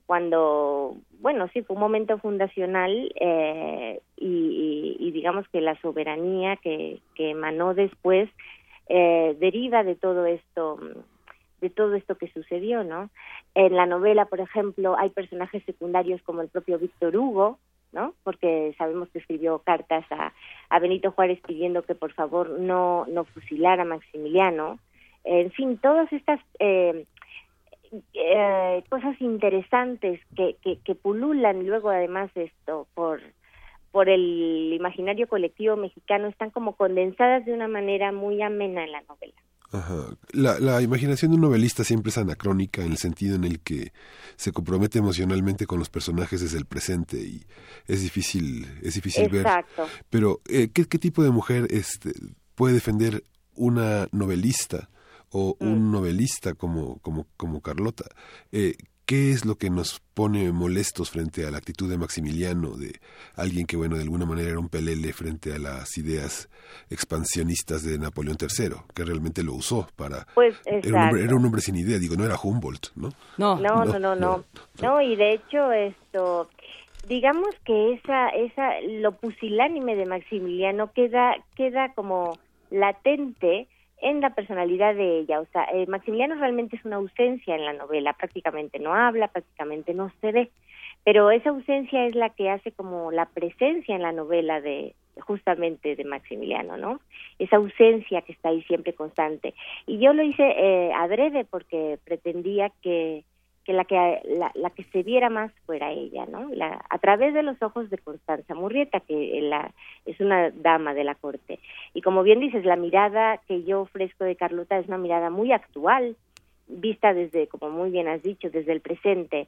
[SPEAKER 8] cuando, bueno, sí, fue un momento fundacional eh, y, digamos que la soberanía que, que emanó después eh, deriva de todo esto de todo esto que sucedió, ¿no? En la novela, por ejemplo, hay personajes secundarios como el propio Víctor Hugo, ¿no? Porque sabemos que escribió cartas a, Benito Juárez pidiendo que por favor no, no fusilara a Maximiliano. En fin, todas estas eh, eh, cosas interesantes que, que, que pululan luego además esto por por el imaginario colectivo mexicano están como condensadas de una manera muy amena en la novela.
[SPEAKER 2] Ajá. La, la, imaginación de un novelista siempre es anacrónica en el sentido en el que se compromete emocionalmente con los personajes desde el presente y es difícil es difícil
[SPEAKER 8] Exacto.
[SPEAKER 2] ver. Pero eh, ¿qué, ¿qué, tipo de mujer este, puede defender una novelista o un mm. novelista como como como Carlota? Eh, ¿Qué es lo que nos pone molestos frente a la actitud de Maximiliano, de alguien que, bueno, de alguna manera era un pelele frente a las ideas expansionistas de Napoleón III, que realmente lo usó para...
[SPEAKER 8] Pues,
[SPEAKER 2] era, un hombre, era un hombre sin idea, digo, no era Humboldt, ¿no?
[SPEAKER 8] No, no, no, no, no. No, y de hecho esto digamos que esa esa lo pusilánime de Maximiliano queda queda como latente en la personalidad de ella. O sea, eh, Maximiliano realmente es una ausencia en la novela, prácticamente no habla, prácticamente no se ve, pero esa ausencia es la que hace como la presencia en la novela de justamente de Maximiliano, ¿no? Esa ausencia que está ahí siempre constante. Y yo lo hice eh, adrede porque pretendía que que la que la, que se viera más fuera ella, ¿no? La, a través de los ojos de Constanza Murrieta, que la, es una dama de la corte. Y como bien dices, la mirada que yo ofrezco de Carlota es una mirada muy actual, vista desde, como muy bien has dicho, desde el presente.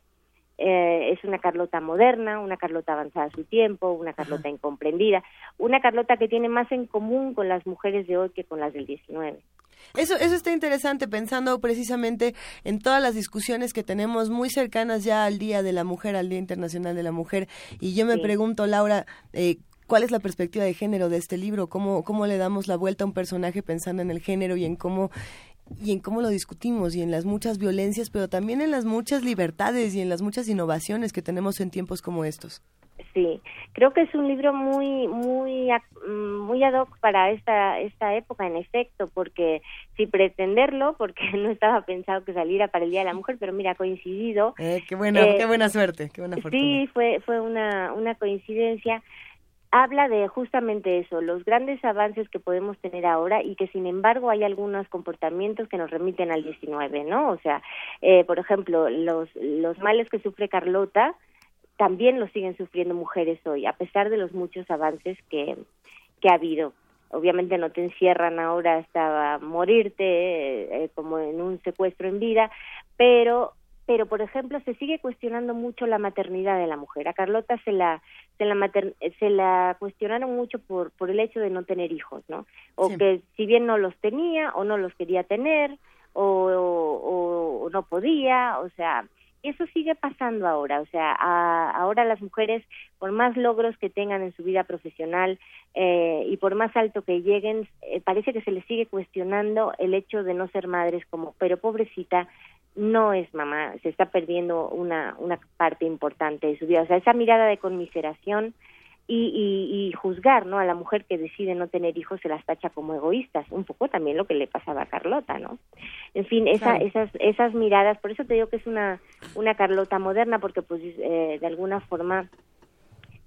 [SPEAKER 8] Eh, es una Carlota moderna, una Carlota avanzada a su tiempo, una Carlota incomprendida, una Carlota que tiene más en común con las mujeres de hoy que con las del 19.
[SPEAKER 1] Eso, eso está interesante pensando precisamente en todas las discusiones que tenemos muy cercanas ya al Día de la Mujer, al Día Internacional de la Mujer. Y yo me pregunto, Laura, eh, ¿cuál es la perspectiva de género de este libro? ¿Cómo, ¿Cómo le damos la vuelta a un personaje pensando en el género y en cómo y en cómo lo discutimos y en las muchas violencias, pero también en las muchas libertades y en las muchas innovaciones que tenemos en tiempos como estos?
[SPEAKER 8] Sí, creo que es un libro muy muy mm, muy ad hoc para esta esta época en efecto, porque si pretenderlo, porque *laughs* no estaba pensado que saliera para el Día de la Mujer, pero mira, coincidido.
[SPEAKER 1] Eh, qué buena, qué eh, buena suerte, qué buena fortuna.
[SPEAKER 8] Sí, fue fue una una coincidencia. Habla de justamente eso, los grandes avances que podemos tener ahora y que sin embargo hay algunos comportamientos que nos remiten al 19, ¿no? O sea, eh, por ejemplo, los, los males que sufre Carlota también los siguen sufriendo mujeres hoy, a pesar de los muchos avances que, que ha habido. Obviamente no te encierran ahora hasta morirte eh, como en un secuestro en vida, pero pero por ejemplo se sigue cuestionando mucho la maternidad de la mujer. A Carlota se la se la se la cuestionaron mucho por por el hecho de no tener hijos, ¿no? O que si bien no los tenía o no los quería tener o, o, no podía, o sea, eso sigue pasando ahora, o sea, ahora las mujeres, por más logros que tengan en su vida profesional eh, y por más alto que lleguen, eh, parece que se les sigue cuestionando el hecho de no ser madres como, pero pobrecita, no es mamá, se está perdiendo una, una parte importante de su vida. O sea, esa mirada de conmiseración y, y, juzgar ¿no? a la mujer que decide no tener hijos se las tacha como egoístas, un poco también lo que le pasaba a Carlota, ¿no? En fin, esa, esas, esas miradas, por eso te digo que es una, una Carlota moderna, porque pues eh, de alguna forma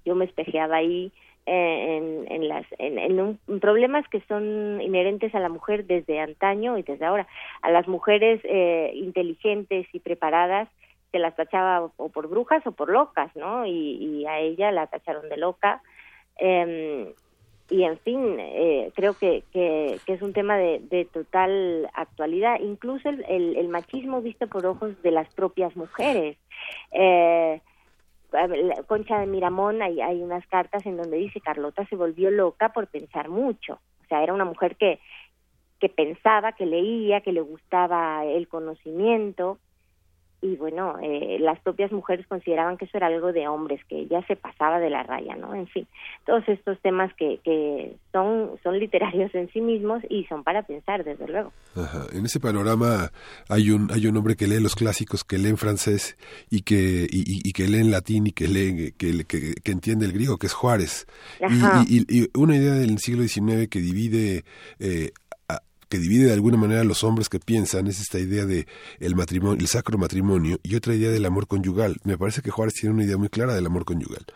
[SPEAKER 8] yo me espejeaba ahí eh, en, las en, problemas que son inherentes a la mujer desde antaño y desde ahora. A las mujeres eh, inteligentes y preparadas se las tachaba o por brujas o por locas no y, a ella la tacharon de loca. Em, y en fin eh, creo que, que, es un tema de, total actualidad. Incluso el, el, machismo visto por ojos de las propias mujeres. Eh, Concha de Miramón hay, unas cartas en donde dice Carlota se volvió loca por pensar mucho. O sea, era una mujer que, que pensaba, que leía, que le gustaba el conocimiento, y bueno, eh, las propias mujeres consideraban que eso era algo de hombres, que ya se pasaba de la raya, ¿no? En fin, todos estos temas que, que son, son literarios en sí mismos y son para pensar, desde luego.
[SPEAKER 2] Ajá. En ese panorama hay un, hay un hombre que lee los clásicos, que lee en francés y que, y, que lee en latín y que lee, que, que, entiende el griego, que es Juárez. Y, y, una idea del siglo XIX que divide eh, que divide de alguna manera a los hombres que piensan es esta idea de el matrimonio, el sacro matrimonio y otra idea del amor conyugal. Me parece que Juárez tiene una idea muy clara del amor conyugal.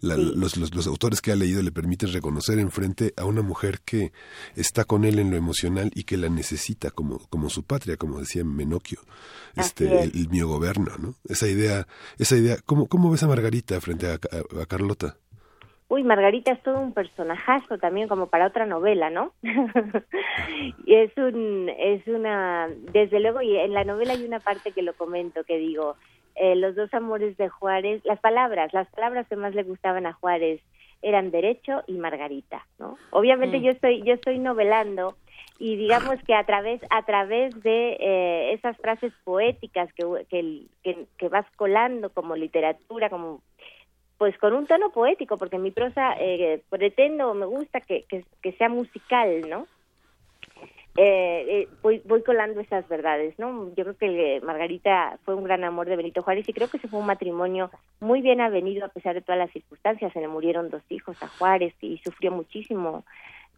[SPEAKER 2] los, los, los, autores que ha leído le permiten reconocer enfrente a una mujer que está con él en lo emocional y que la necesita como, como su patria, como decía Menocchio, este, el, mío gobierno, ¿no? Esa idea, esa idea, ¿cómo, cómo ves a Margarita frente a Carlota?
[SPEAKER 8] Uy, Margarita es todo un personajazo también como para otra novela, ¿no? *laughs* y es un, es una, desde luego, y en la novela hay una parte que lo comento, que digo, eh, los dos amores de Juárez, las palabras, las palabras que más le gustaban a Juárez eran derecho y Margarita, ¿no? Obviamente mm. yo estoy, yo estoy novelando y digamos que a través a través de eh, esas frases poéticas que, que, que, vas colando como literatura como pues con un tono poético, porque mi prosa eh, pretendo, me gusta que, que, sea musical, ¿no? Eh, eh, voy, voy colando esas verdades, ¿no? Yo creo que Margarita fue un gran amor de Benito Juárez y creo que se fue un matrimonio muy bien avenido a pesar de todas las circunstancias. Se le murieron dos hijos a Juárez y sufrió muchísimo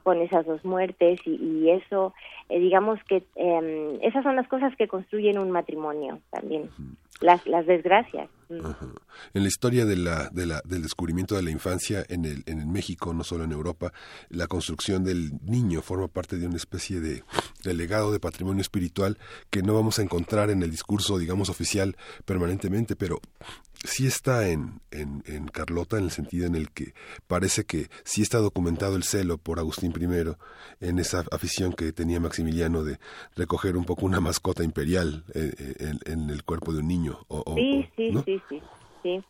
[SPEAKER 8] con esas dos muertes y, eso, digamos que em, esas son las cosas que construyen un matrimonio también las, las desgracias.
[SPEAKER 2] En la historia de la, de la, del descubrimiento de la infancia en el, en el México, no solo en Europa, la construcción del niño forma parte de una especie de, de, legado de patrimonio espiritual que no vamos a encontrar en el discurso, digamos, oficial permanentemente, pero sí está en, en, en, Carlota en el sentido en el que parece que sí está documentado el celo por Agustín I en esa afición que tenía Maximiliano de recoger un poco una mascota imperial eh, eh, en, el cuerpo de un niño. O,
[SPEAKER 8] sí, sí, sí, sí, sí.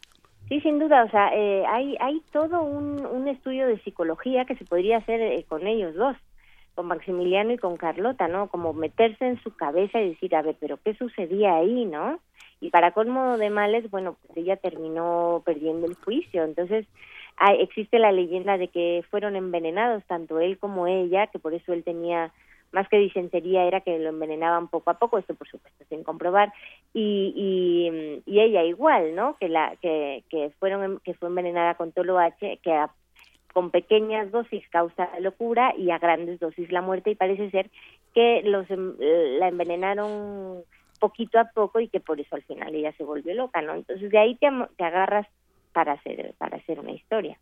[SPEAKER 8] Sí, sin duda, o sea, eh, hay, hay todo un, un estudio de psicología que se podría hacer con ellos dos, con Maximiliano y con Carlota, ¿no? Como meterse en su cabeza y decir, a ver, pero ¿qué sucedía ahí, no? y para colmo de males, bueno, pues ella terminó perdiendo el juicio. Entonces, hay, existe la leyenda de que fueron envenenados tanto él como ella, que por eso él tenía más que disentería era que lo envenenaban poco a poco, esto por supuesto sin comprobar, y, y, ella igual, ¿no? Que la que, que fueron que fue envenenada con toloache, que con pequeñas dosis causa locura y a grandes dosis la muerte y parece ser que los em, la envenenaron poquito a poco y que por eso al final ella se volvió loca, ¿no? Entonces de ahí te, te agarras para hacer, para hacer una historia.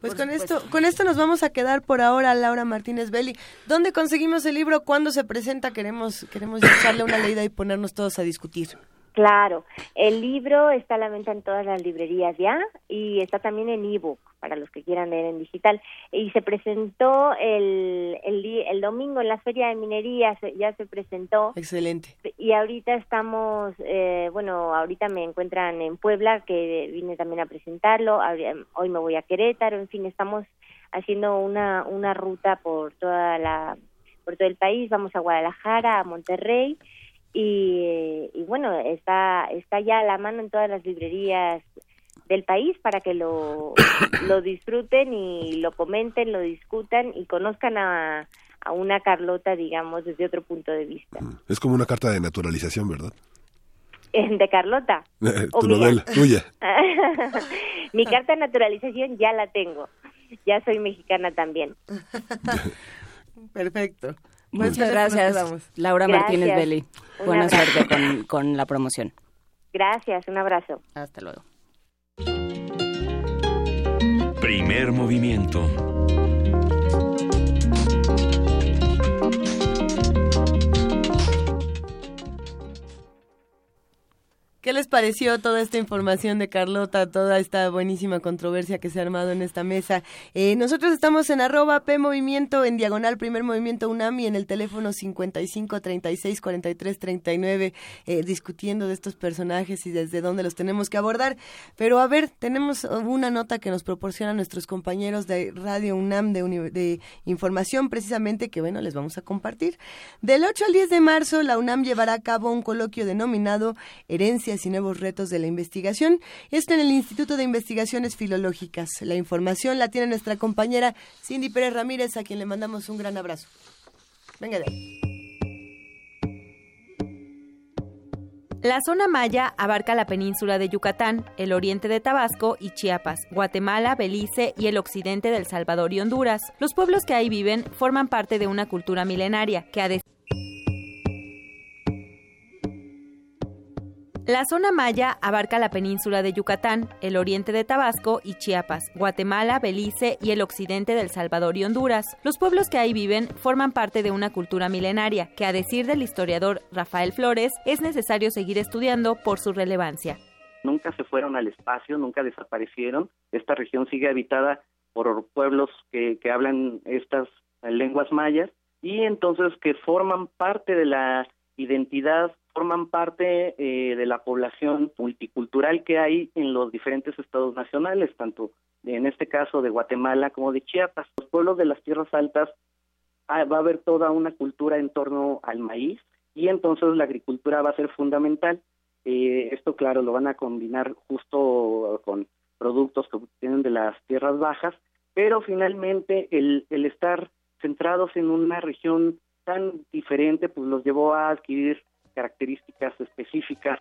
[SPEAKER 1] Pues
[SPEAKER 3] Por
[SPEAKER 1] con
[SPEAKER 3] supuesto.
[SPEAKER 1] esto, con esto nos vamos a quedar por ahora, Laura Martínez Belli. ¿Dónde conseguimos el libro? ¿Cuándo se presenta? Queremos, queremos echarle una leída y ponernos todos a discutir.
[SPEAKER 8] Claro, el libro está a la venta en todas las librerías ya y está también en ebook para los que quieran leer en digital. Y se presentó el, el, el domingo en la Feria de Minería, se- ya se presentó
[SPEAKER 1] Excelente.
[SPEAKER 8] y ahorita estamos, eh, bueno, ahorita me encuentran en Puebla, que vine también a presentarlo, Ahori- hoy me voy a Querétaro, en fin, estamos haciendo una, una ruta por toda la, por todo el país, vamos a Guadalajara, a Monterrey, y, y bueno, está, está ya a la mano en todas las librerías del país para que lo, *coughs* lo disfruten y lo comenten, lo discutan y conozcan a, a una Carlota, digamos, desde otro punto de vista.
[SPEAKER 2] Es como una carta de naturalización, ¿verdad?
[SPEAKER 8] de Carlota. *laughs* O
[SPEAKER 2] tu
[SPEAKER 8] mía.
[SPEAKER 2] novela, tuya. *laughs*
[SPEAKER 8] Mi carta de naturalización ya la tengo. Ya soy mexicana también. *laughs*
[SPEAKER 1] Perfecto.
[SPEAKER 3] Muchas gracias. Laura
[SPEAKER 8] Gracias.
[SPEAKER 3] Martínez Belli.
[SPEAKER 8] Un
[SPEAKER 3] Buena
[SPEAKER 8] abrazo.
[SPEAKER 3] suerte con, con la promoción.
[SPEAKER 8] Gracias, un abrazo.
[SPEAKER 3] Hasta luego.
[SPEAKER 9] Primer movimiento.
[SPEAKER 1] ¿Qué les pareció toda esta información de Carlota, toda esta buenísima controversia que se ha armado en esta mesa? Eh, nosotros estamos en arroba P Movimiento, en diagonal Primer Movimiento UNAM y en el teléfono 55 36 43 39, eh, discutiendo de estos personajes y desde dónde los tenemos que abordar. Pero a ver, tenemos una nota que nos proporcionan nuestros compañeros de Radio UNAM de, de información precisamente que, bueno, les vamos a compartir. Del 8 al 10 de marzo, la UNAM llevará a cabo un coloquio denominado Y Nuevos Retos de la Investigación. Esto en el Instituto de Investigaciones Filológicas. La información la tiene nuestra compañera Cindy Pérez Ramírez, a quien le mandamos un gran abrazo. Venga de.
[SPEAKER 10] La zona maya abarca la península de Yucatán, el oriente de Tabasco y Chiapas, Guatemala, Belice y el occidente del Salvador y Honduras. Los pueblos que ahí viven forman parte de una cultura milenaria que ha La zona maya abarca la península de Yucatán, el oriente de Tabasco y Chiapas, Guatemala, Belice y el occidente del Salvador y Honduras. Los pueblos que ahí viven forman parte de una cultura milenaria que, a decir del historiador Rafael Flores, es necesario seguir estudiando por su relevancia.
[SPEAKER 11] nunca se fueron al espacio, nunca desaparecieron. Esta región sigue habitada por pueblos que, que hablan estas lenguas mayas y entonces que forman parte de la identidad, forman parte eh, de la población multicultural que hay en los diferentes estados nacionales, tanto en este caso de Guatemala como de Chiapas. Los pueblos de las tierras altas ah, va a haber toda una cultura en torno al maíz y entonces la agricultura va a ser fundamental. Eh, esto, claro, lo van a combinar justo con productos que obtienen de las tierras bajas, pero finalmente el, el estar centrados en una región tan diferente, pues los llevó a adquirir características específicas.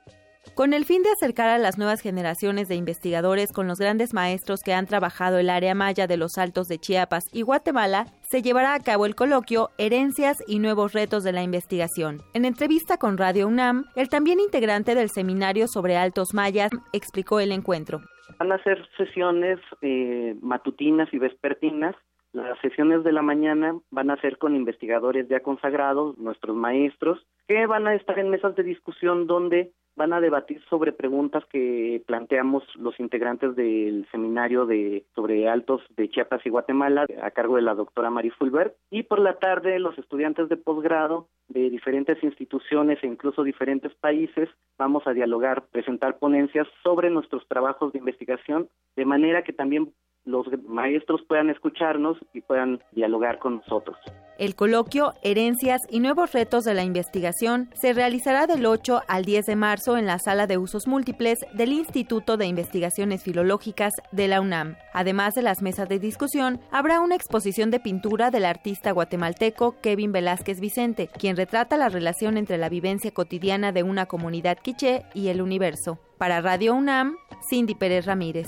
[SPEAKER 10] Con el fin de acercar a las nuevas generaciones de investigadores con los grandes maestros que han trabajado el área maya de los Altos de Chiapas y Guatemala, se llevará a cabo el coloquio Herencias y Nuevos Retos de la Investigación. En entrevista con Radio UNAM, el también integrante del seminario sobre Altos Mayas explicó el encuentro.
[SPEAKER 11] Van a ser sesiones eh, matutinas y vespertinas. Las sesiones de la mañana van a ser con investigadores ya consagrados, nuestros maestros, que van a estar en mesas de discusión donde van a debatir sobre preguntas que planteamos los integrantes del seminario de sobre altos de Chiapas y Guatemala a cargo de la doctora Mari Fulbert. Y por la tarde los estudiantes de posgrado de diferentes instituciones e incluso diferentes países vamos a dialogar, presentar ponencias sobre nuestros trabajos de investigación de manera que también los maestros puedan escucharnos y puedan dialogar con nosotros.
[SPEAKER 10] El coloquio Herencias y Nuevos Retos de la Investigación se realizará del 8 al 10 de marzo en la sala de usos múltiples del Instituto de Investigaciones Filológicas de la UNAM. Además de las mesas de discusión, habrá una exposición de pintura del artista guatemalteco Kevin Velázquez Vicente, quien retrata la relación entre la vivencia cotidiana de una comunidad quiché y el universo. Para Radio UNAM, Cindy Pérez Ramírez.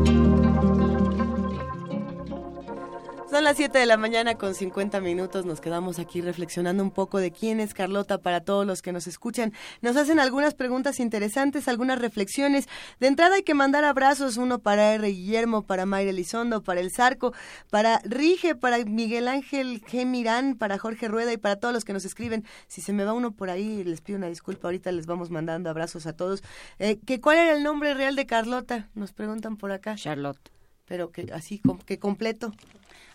[SPEAKER 1] Son las 7 de la mañana con 50 minutos. Nos quedamos aquí reflexionando un poco de quién es Carlota para todos los que nos escuchan. Nos hacen algunas preguntas interesantes, algunas reflexiones. De entrada hay que mandar abrazos, uno para R. Guillermo, para Mayra Elizondo, para El Zarco, para Rige, para Miguel Ángel G. Mirán, para Jorge Rueda y para todos los que nos escriben. Si se me va uno por ahí, les pido una disculpa. Ahorita les vamos mandando abrazos a todos. Eh, ¿que ¿Cuál era el nombre real de Carlota? Nos preguntan por acá.
[SPEAKER 3] Charlotte.
[SPEAKER 1] Pero que así, que completo.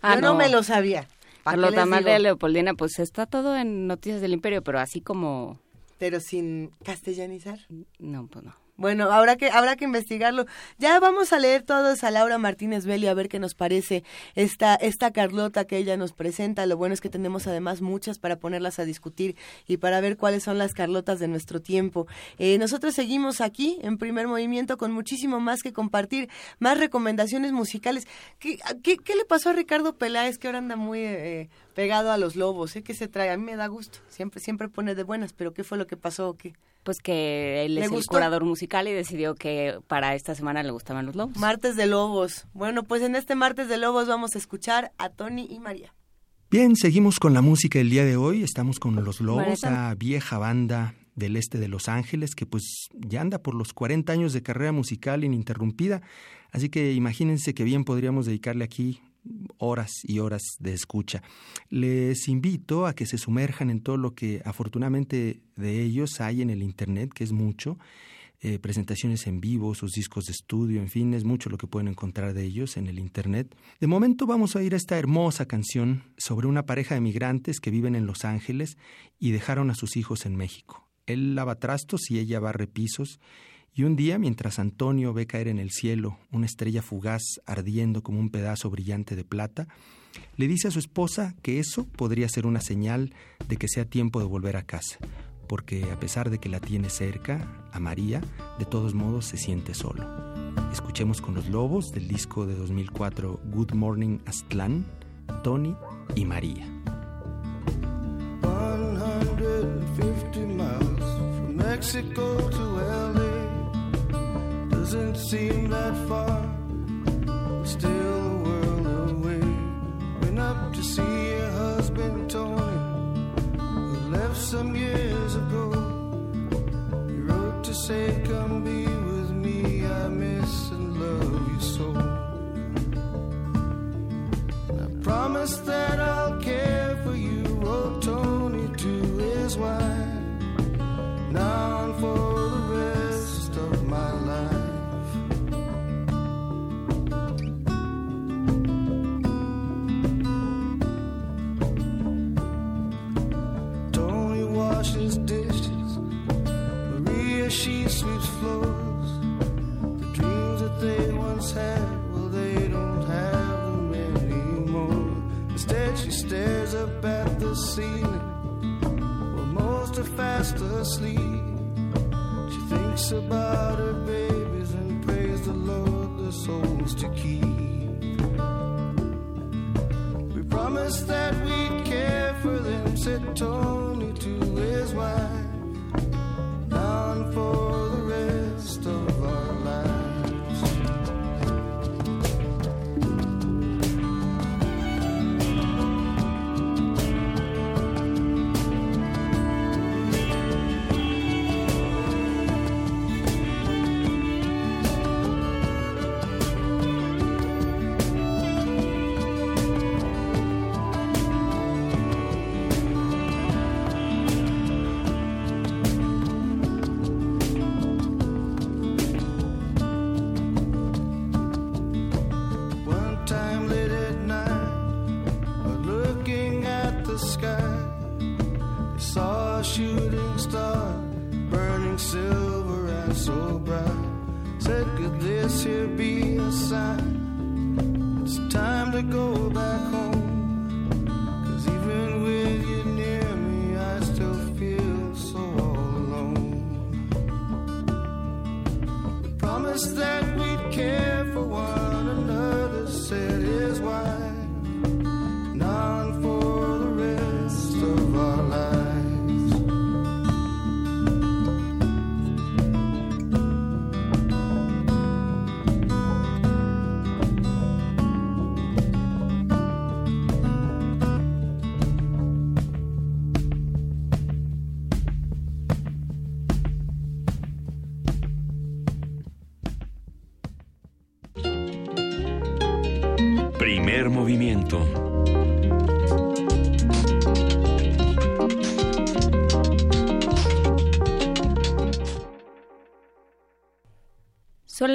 [SPEAKER 3] Ah,
[SPEAKER 1] Yo no.
[SPEAKER 3] no.
[SPEAKER 1] me lo sabía. ¿Pa' qué
[SPEAKER 3] Carlota María? Leopoldina, pues está todo en Noticias del Imperio, pero así como...
[SPEAKER 1] Pero sin castellanizar.
[SPEAKER 3] No, pues no.
[SPEAKER 1] Bueno, habrá que, habrá que investigarlo. Ya vamos a leer todos a Laura Martínez Belli a ver qué nos parece esta, esta Carlota que ella nos presenta. Lo bueno es que tenemos además muchas para ponerlas a discutir y para ver cuáles son las Carlotas de nuestro tiempo. Eh, nosotros seguimos aquí en primer movimiento con muchísimo más que compartir, más recomendaciones musicales. ¿Qué, qué, qué le pasó a Ricardo Peláez que ahora anda muy eh, pegado a los lobos? ¿eh? ¿Qué se trae? A mí me da gusto. Siempre, siempre pone de buenas, pero ¿qué fue lo que pasó? o qué?
[SPEAKER 3] Pues que él
[SPEAKER 1] ¿Le
[SPEAKER 3] es el
[SPEAKER 1] gustó?
[SPEAKER 3] curador musical y decidió que para esta semana le gustaban los lobos.
[SPEAKER 1] Martes de Lobos. Bueno, pues en este Martes de Lobos vamos a escuchar a Tony y María.
[SPEAKER 4] Bien, seguimos con la música del día de hoy. Estamos con Los Lobos, la vieja banda del este de Los Ángeles, que pues ya anda por los 40 años de carrera musical ininterrumpida. Así que imagínense que bien podríamos dedicarle aquí horas y horas de escucha. Les invito a que se sumerjan en todo lo que afortunadamente de ellos hay en el Internet, que es mucho. eh, presentaciones en vivo, sus discos de estudio, en fin, es mucho lo que pueden encontrar de ellos en el Internet. De momento vamos a oír esta hermosa canción sobre una pareja de migrantes que viven en Los Ángeles y dejaron a sus hijos en México. Él lava trastos y ella barre pisos. Y un día, mientras Antonio ve caer en el cielo una estrella fugaz ardiendo como un pedazo brillante de plata, le dice a su esposa que eso podría ser una señal de que sea tiempo de volver a casa, porque a pesar de que la tiene cerca, a María, de todos modos se siente solo. Escuchemos con los lobos del disco de 2004 Good Morning Aztlán, Tony y María.
[SPEAKER 5] 150 miles from Mexico to LA. Doesn't seem that far, still a world away. Went up to see your husband Tony, who left some years ago. He wrote to say, Come be with me, I miss and love you so. I promise that I'll care for you, wrote Tony to his wife. Now and for She sweeps floors. The dreams that they once had, well, they don't have them anymore. Instead, she stares up at the ceiling while most are fast asleep. She thinks about her babies and prays the Lord the souls to keep. We promised that we'd care for them, said Tony to his wife for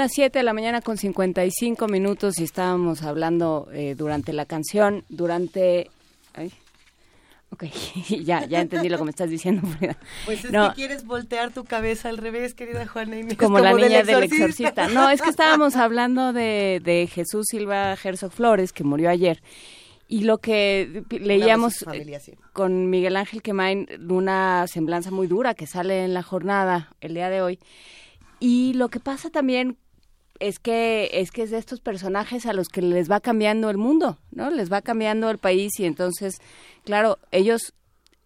[SPEAKER 3] las 7 de la mañana con 55 minutos y estábamos hablando eh, durante la canción, durante... Ay, ok, *laughs* ya, ya entendí lo que me estás diciendo, Frida.
[SPEAKER 1] Pues es
[SPEAKER 3] No.
[SPEAKER 1] que quieres voltear tu cabeza al revés, querida Juana Inés.
[SPEAKER 3] Como, la
[SPEAKER 1] del
[SPEAKER 3] niña del exorcista. No, es que estábamos hablando de, de Jesús Silva Herzog Flores, que murió ayer. Y lo que leíamos
[SPEAKER 1] familia, sí.
[SPEAKER 3] eh, con Miguel Ángel Quemain, una semblanza muy dura que sale en la jornada el día de hoy. Y lo que pasa también es que es que es de estos personajes a los que les va cambiando el mundo, ¿no? Les va cambiando el país y entonces, claro, ellos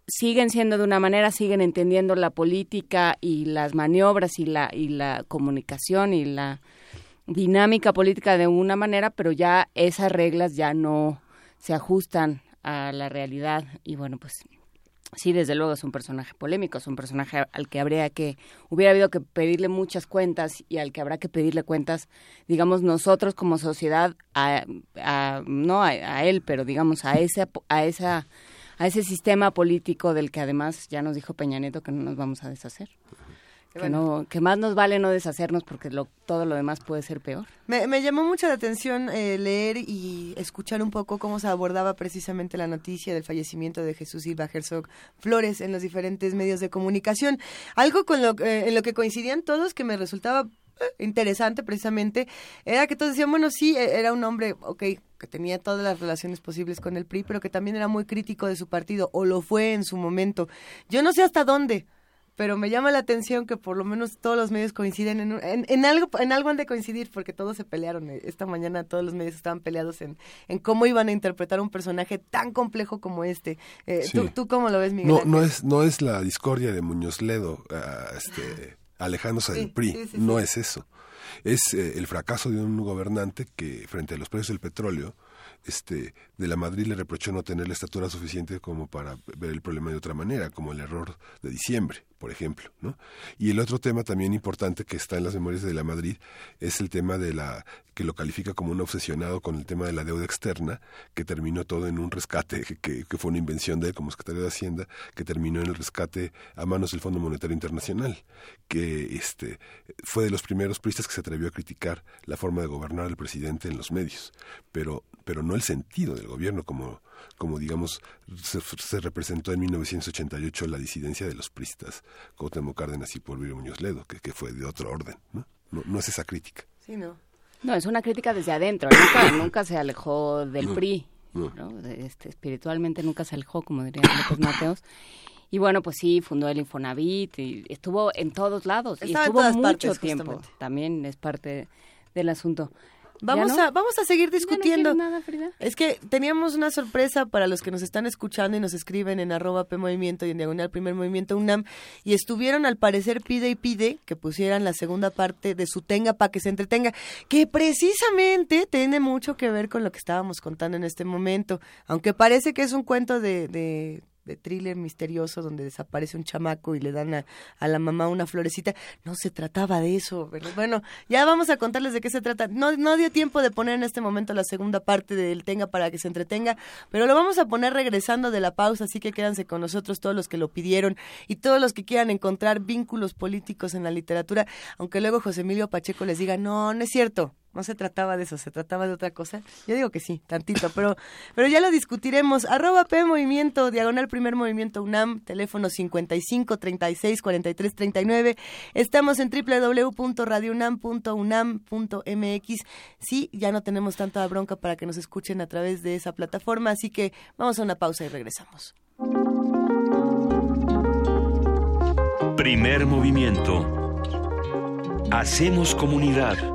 [SPEAKER 3] siguen siendo de una manera, siguen entendiendo la política y las maniobras y la y la comunicación y la dinámica política de una manera, pero ya esas reglas ya no se ajustan a la realidad y bueno, pues sí, desde luego es un personaje polémico, es un personaje al que habría que, hubiera habido que pedirle muchas cuentas y al que habrá que pedirle cuentas, digamos, nosotros como sociedad, a, a- no a, a él, pero digamos a ese, a esa, a ese sistema político del que además ya nos dijo Peña Nieto que no nos vamos a deshacer. Que,
[SPEAKER 1] bueno.
[SPEAKER 3] no, que más nos vale no deshacernos porque lo, todo lo demás puede ser peor.
[SPEAKER 1] Me, me llamó mucho la atención eh, leer y escuchar un poco cómo se abordaba precisamente la noticia del fallecimiento de Jesús Silva Herzog Flores en los diferentes medios de comunicación. Algo con lo, eh, en lo que coincidían todos que me resultaba eh, interesante precisamente era que todos decían, bueno, sí, eh, era un hombre, ok, que tenía todas las relaciones posibles con el PRI, pero que también era muy crítico de su partido, o lo fue en su momento. Yo no sé hasta dónde, pero me llama la atención que por lo menos todos los medios coinciden en, en, en algo en algo han de coincidir porque todos se pelearon Eh, esta mañana todos los medios estaban peleados en, en cómo iban a interpretar un personaje tan complejo como este Eh,
[SPEAKER 2] Sí.
[SPEAKER 1] ¿tú, ¿tú cómo lo ves Miguel
[SPEAKER 2] No,
[SPEAKER 1] Ángel?
[SPEAKER 2] no es, no es la discordia de Muñoz Ledo, ah, este, alejándose
[SPEAKER 1] Sí,
[SPEAKER 2] del PRI,
[SPEAKER 1] sí,
[SPEAKER 2] no es eso. Es eh, el fracaso de un gobernante que frente a los precios del petróleo, este, de la Madrid le reprochó no tener la estatura suficiente como para ver el problema de otra manera, como el error de diciembre, por ejemplo, ¿no? Y el otro tema también importante que está en las memorias de la Madrid es el tema de la que lo califica como un obsesionado con el tema de la deuda externa, que terminó todo en un rescate, que- fue una invención de él como secretario de Hacienda, que terminó en el rescate a manos del Fondo Monetario Internacional, que este fue de los primeros priistas que se atrevió a criticar la forma de gobernar al presidente en los medios, pero pero no el sentido del gobierno como como digamos se, se representó en 1988 la disidencia de los pristas Cuauhtémoc Cárdenas y Porfirio Muñoz Ledo, que, que fue de otro orden, ¿no? No, no es esa crítica.
[SPEAKER 1] Sí, no.
[SPEAKER 3] No, es una crítica desde adentro. Nunca, *coughs* nunca se alejó del
[SPEAKER 2] No,
[SPEAKER 3] PRI.
[SPEAKER 2] no.
[SPEAKER 3] Este, espiritualmente nunca se alejó, como diría López Mateos. Y bueno, pues sí, fundó el Infonavit y estuvo en todos lados. y
[SPEAKER 1] Estaba
[SPEAKER 3] estuvo mucho
[SPEAKER 1] partes,
[SPEAKER 3] tiempo.
[SPEAKER 1] justamente.
[SPEAKER 3] También es parte del asunto. ¿Ya
[SPEAKER 1] Vamos
[SPEAKER 3] no?
[SPEAKER 1] a vamos a seguir discutiendo.
[SPEAKER 3] ¿Ya no quieres nada, Frida?
[SPEAKER 1] Es que teníamos una sorpresa para los que nos están escuchando y nos escriben en arroba P Movimiento y en diagonal Primer Movimiento UNAM y estuvieron al parecer pide y pide que pusieran la segunda parte de su tenga para que se entretenga, que precisamente tiene mucho que ver con lo que estábamos contando en este momento, aunque parece que es un cuento de, de, de thriller misterioso donde desaparece un chamaco y le dan a, a la mamá una florecita, no se trataba de eso, ¿verdad? Bueno, ya vamos a contarles de qué se trata. No, no dio tiempo de poner en este momento la segunda parte del Tenga para que se entretenga, pero lo vamos a poner regresando de la pausa, así que quédense con nosotros todos los que lo pidieron y todos los que quieran encontrar vínculos políticos en la literatura, aunque luego José Emilio Pacheco les diga, no, no es cierto. No se trataba de eso, se trataba de otra cosa. Yo digo que sí, tantito, pero, *laughs* pero ya lo discutiremos. Arroba P Movimiento, diagonal primer movimiento UNAM, teléfono 55 36 43 39. Estamos en www.radiounam.unam.mx. Sí, ya no tenemos tanta bronca para que nos escuchen a través de esa plataforma, así que vamos a una pausa y regresamos.
[SPEAKER 9] Primer movimiento. Hacemos comunidad.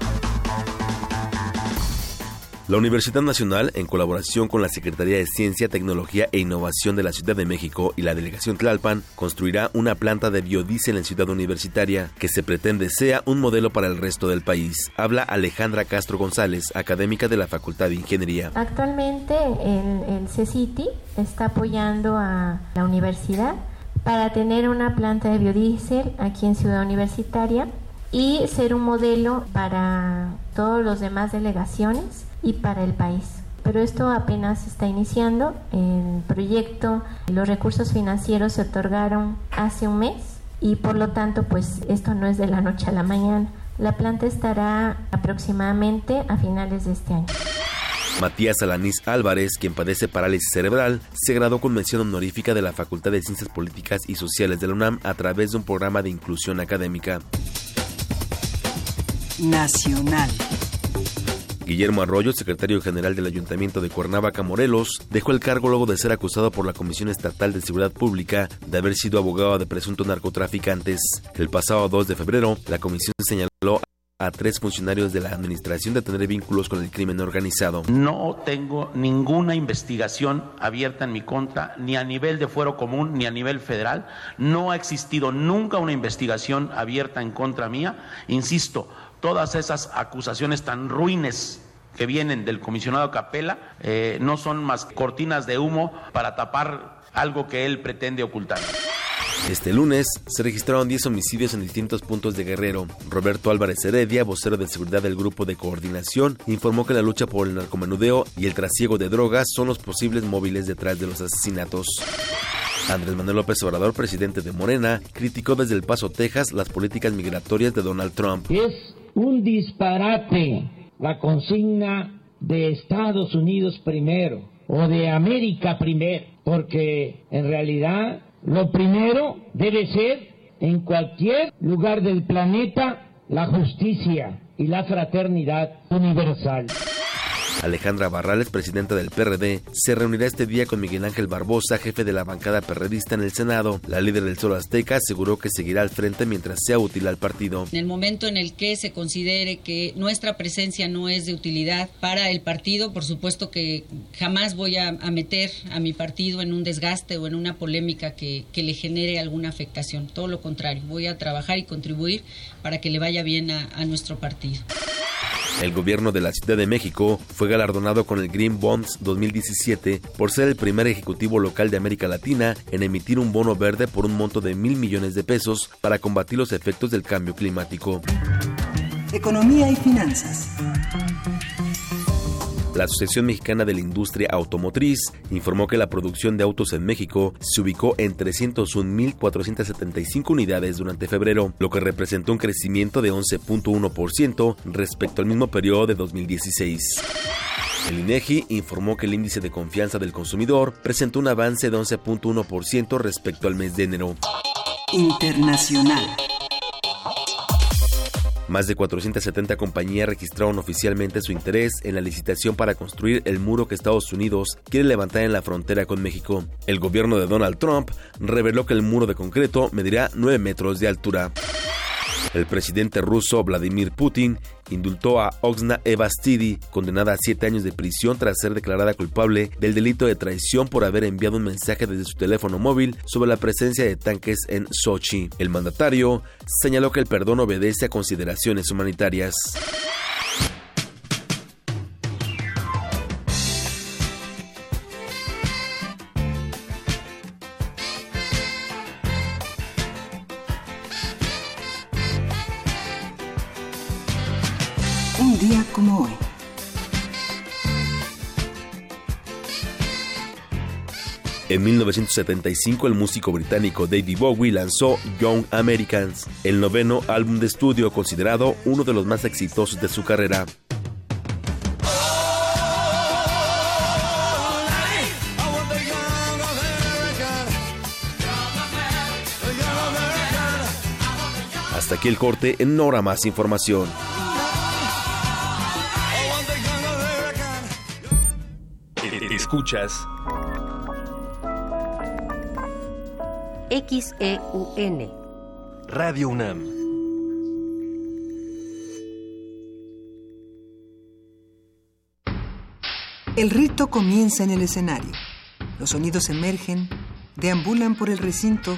[SPEAKER 12] La Universidad Nacional, en colaboración con la Secretaría de Ciencia, Tecnología e Innovación de la Ciudad de México y la Delegación Tlalpan, construirá una planta de biodiesel en Ciudad Universitaria que se pretende sea un modelo para el resto del país. Habla Alejandra Castro González, académica de la Facultad de Ingeniería.
[SPEAKER 13] Actualmente el, el está apoyando a la universidad para tener una planta de biodiesel aquí en Ciudad Universitaria y ser un modelo para todas las demás delegaciones y para el país. Pero esto apenas está iniciando. El proyecto, los recursos financieros se otorgaron hace un mes y por lo tanto pues esto no es de la noche a la mañana. La planta estará aproximadamente a finales de este año.
[SPEAKER 12] Matías Alanís Álvarez, quien padece parálisis cerebral, se graduó con mención honorífica de la Facultad de Ciencias Políticas y Sociales de la UNAM a través de un programa de inclusión académica.
[SPEAKER 14] Nacional.
[SPEAKER 12] Guillermo Arroyo, secretario general del Ayuntamiento de Cuernavaca, Morelos, dejó el cargo luego de ser acusado por la Comisión Estatal de Seguridad Pública de haber sido abogado de presuntos narcotraficantes. El pasado 2 de febrero, la comisión señaló a tres funcionarios de la administración de tener vínculos con el crimen organizado.
[SPEAKER 15] No tengo ninguna investigación abierta en mi contra, ni a nivel de fuero común, ni a nivel federal. No ha existido nunca una investigación abierta en contra mía. Insisto, todas esas acusaciones tan ruines que vienen del comisionado Capela eh, no son más cortinas de humo para tapar algo que él pretende ocultar.
[SPEAKER 12] Este lunes se registraron 10 homicidios en distintos puntos de Guerrero. Roberto Álvarez Heredia, vocero de seguridad del Grupo de Coordinación, informó que la lucha por el narcomenudeo y el trasiego de drogas son los posibles móviles detrás de los asesinatos. Andrés Manuel López Obrador, presidente de Morena, criticó desde El Paso, Texas, las políticas migratorias de Donald Trump.
[SPEAKER 16] Es un disparate la consigna de Estados Unidos primero o de América primero, porque en realidad lo primero debe ser en cualquier lugar del planeta la justicia y la fraternidad universal.
[SPEAKER 12] Alejandra Barrales, presidenta del PRD, se reunirá este día con Miguel Ángel Barbosa, jefe de la bancada perredista en el Senado. La líder del Sol Azteca aseguró que seguirá al frente mientras sea útil al partido.
[SPEAKER 17] En el momento en el que se considere que nuestra presencia no es de utilidad para el partido, por supuesto que jamás voy a, meter a mi partido en un desgaste o en una polémica que, le genere alguna afectación. Todo lo contrario, voy a trabajar y contribuir para que le vaya bien a nuestro partido.
[SPEAKER 12] El gobierno de la Ciudad de México fue galardonado con el Green Bonds 2017 por ser el primer ejecutivo local de América Latina en emitir un bono verde por un monto de mil millones de pesos para combatir los efectos del cambio climático.
[SPEAKER 14] Economía y finanzas.
[SPEAKER 12] La Asociación Mexicana de la Industria Automotriz informó que la producción de autos en México se ubicó en 301.475 unidades durante febrero, lo que representó un crecimiento de 11.1% respecto al mismo periodo de 2016. El INEGI informó que el índice de confianza del consumidor presentó un avance de 11.1% respecto al mes de enero.
[SPEAKER 14] Internacional.
[SPEAKER 12] Más de 470 compañías registraron oficialmente su interés en la licitación para construir el muro que Estados Unidos quiere levantar en la frontera con México. El gobierno de Donald Trump reveló que el muro de concreto medirá 9 metros de altura. El presidente ruso Vladimir Putin indultó a Oksna Evastidi, condenada a siete años de prisión tras ser declarada culpable del delito de traición por haber enviado un mensaje desde su teléfono móvil sobre la presencia de tanques en Sochi. El mandatario señaló que el perdón obedece a consideraciones humanitarias.
[SPEAKER 14] Como hoy.
[SPEAKER 12] En 1975 el músico británico David Bowie lanzó Young Americans, el noveno álbum de estudio considerado uno de los más exitosos de su carrera. Hasta aquí el corte, en hora más información.
[SPEAKER 9] Escuchas
[SPEAKER 14] XEUN
[SPEAKER 9] Radio UNAM
[SPEAKER 18] El rito comienza en el escenario. Los sonidos emergen, deambulan por el recinto,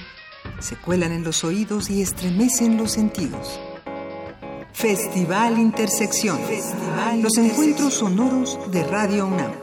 [SPEAKER 18] se cuelan en los oídos y estremecen los sentidos. Festival Intersección. los encuentros sonoros de Radio UNAM.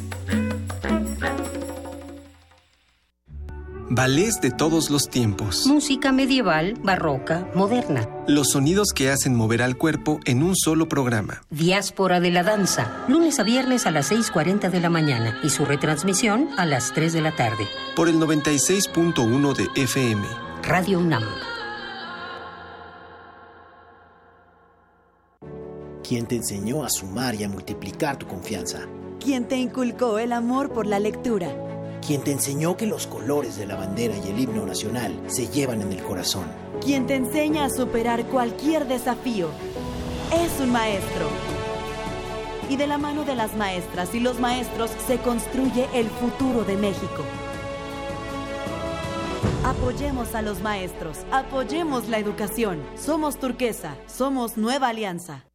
[SPEAKER 19] Ballets de todos los tiempos.
[SPEAKER 14] Música medieval, barroca, moderna.
[SPEAKER 19] Los sonidos que hacen mover al cuerpo en un solo programa.
[SPEAKER 14] Diáspora de la danza. Lunes a viernes a las 6.40 de la mañana y su retransmisión a las 3 de la tarde.
[SPEAKER 19] Por el 96.1 de FM.
[SPEAKER 14] Radio UNAM.
[SPEAKER 20] ¿Quién te enseñó a sumar y a multiplicar tu confianza?
[SPEAKER 21] ¿Quién te inculcó el amor por la lectura?
[SPEAKER 20] Quien te enseñó que los colores de la bandera y el himno nacional se llevan en el corazón.
[SPEAKER 21] Quien te enseña a superar cualquier desafío. Es un maestro. Y de la mano de las maestras y los maestros se construye el futuro de México. Apoyemos a los maestros, apoyemos la educación. Somos turquesa, somos nueva alianza.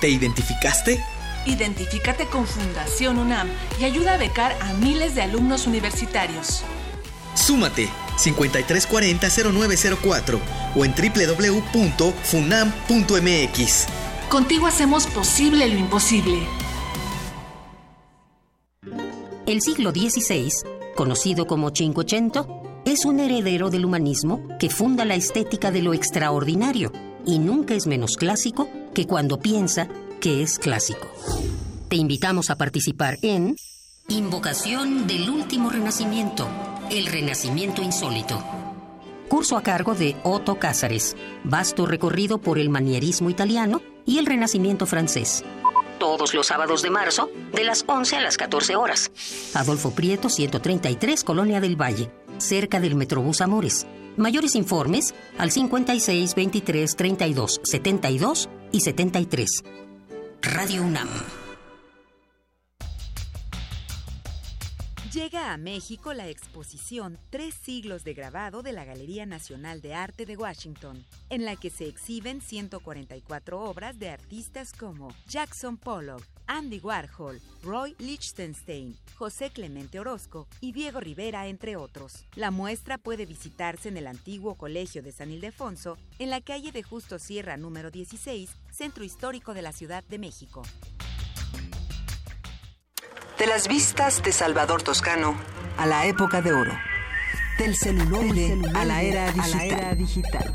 [SPEAKER 22] ¿Te identificaste?
[SPEAKER 23] Identifícate con Fundación UNAM y ayuda a becar a miles de alumnos universitarios.
[SPEAKER 22] Súmate 5340-0904 o en www.funam.mx.
[SPEAKER 23] Contigo hacemos posible lo imposible.
[SPEAKER 14] El siglo XVI, conocido como Cinquecento, es un heredero del humanismo que funda la estética de lo extraordinario y nunca es menos clásico que cuando piensa que es clásico. Te invitamos a participar en Invocación del Último Renacimiento, el Renacimiento Insólito. Curso a cargo de Otto Cázares, vasto recorrido por el manierismo italiano y el Renacimiento francés. Todos los sábados de marzo, de las 11 a las 14 horas. Adolfo Prieto, 133, Colonia del Valle, cerca del Metrobús Amores. Mayores informes al 56 23 32 72 y 73. Radio UNAM.
[SPEAKER 24] Llega a México la exposición Tres siglos de grabado de la Galería Nacional de Arte de Washington, en la que se exhiben 144 obras de artistas como Jackson Pollock, Andy Warhol, Roy Lichtenstein, José Clemente Orozco y Diego Rivera, entre otros. La muestra puede visitarse en el antiguo Colegio de San Ildefonso, en la calle de Justo Sierra número 16, Centro Histórico de la Ciudad de México.
[SPEAKER 18] De las vistas de Salvador Toscano a la época de oro. Del celular a la era digital.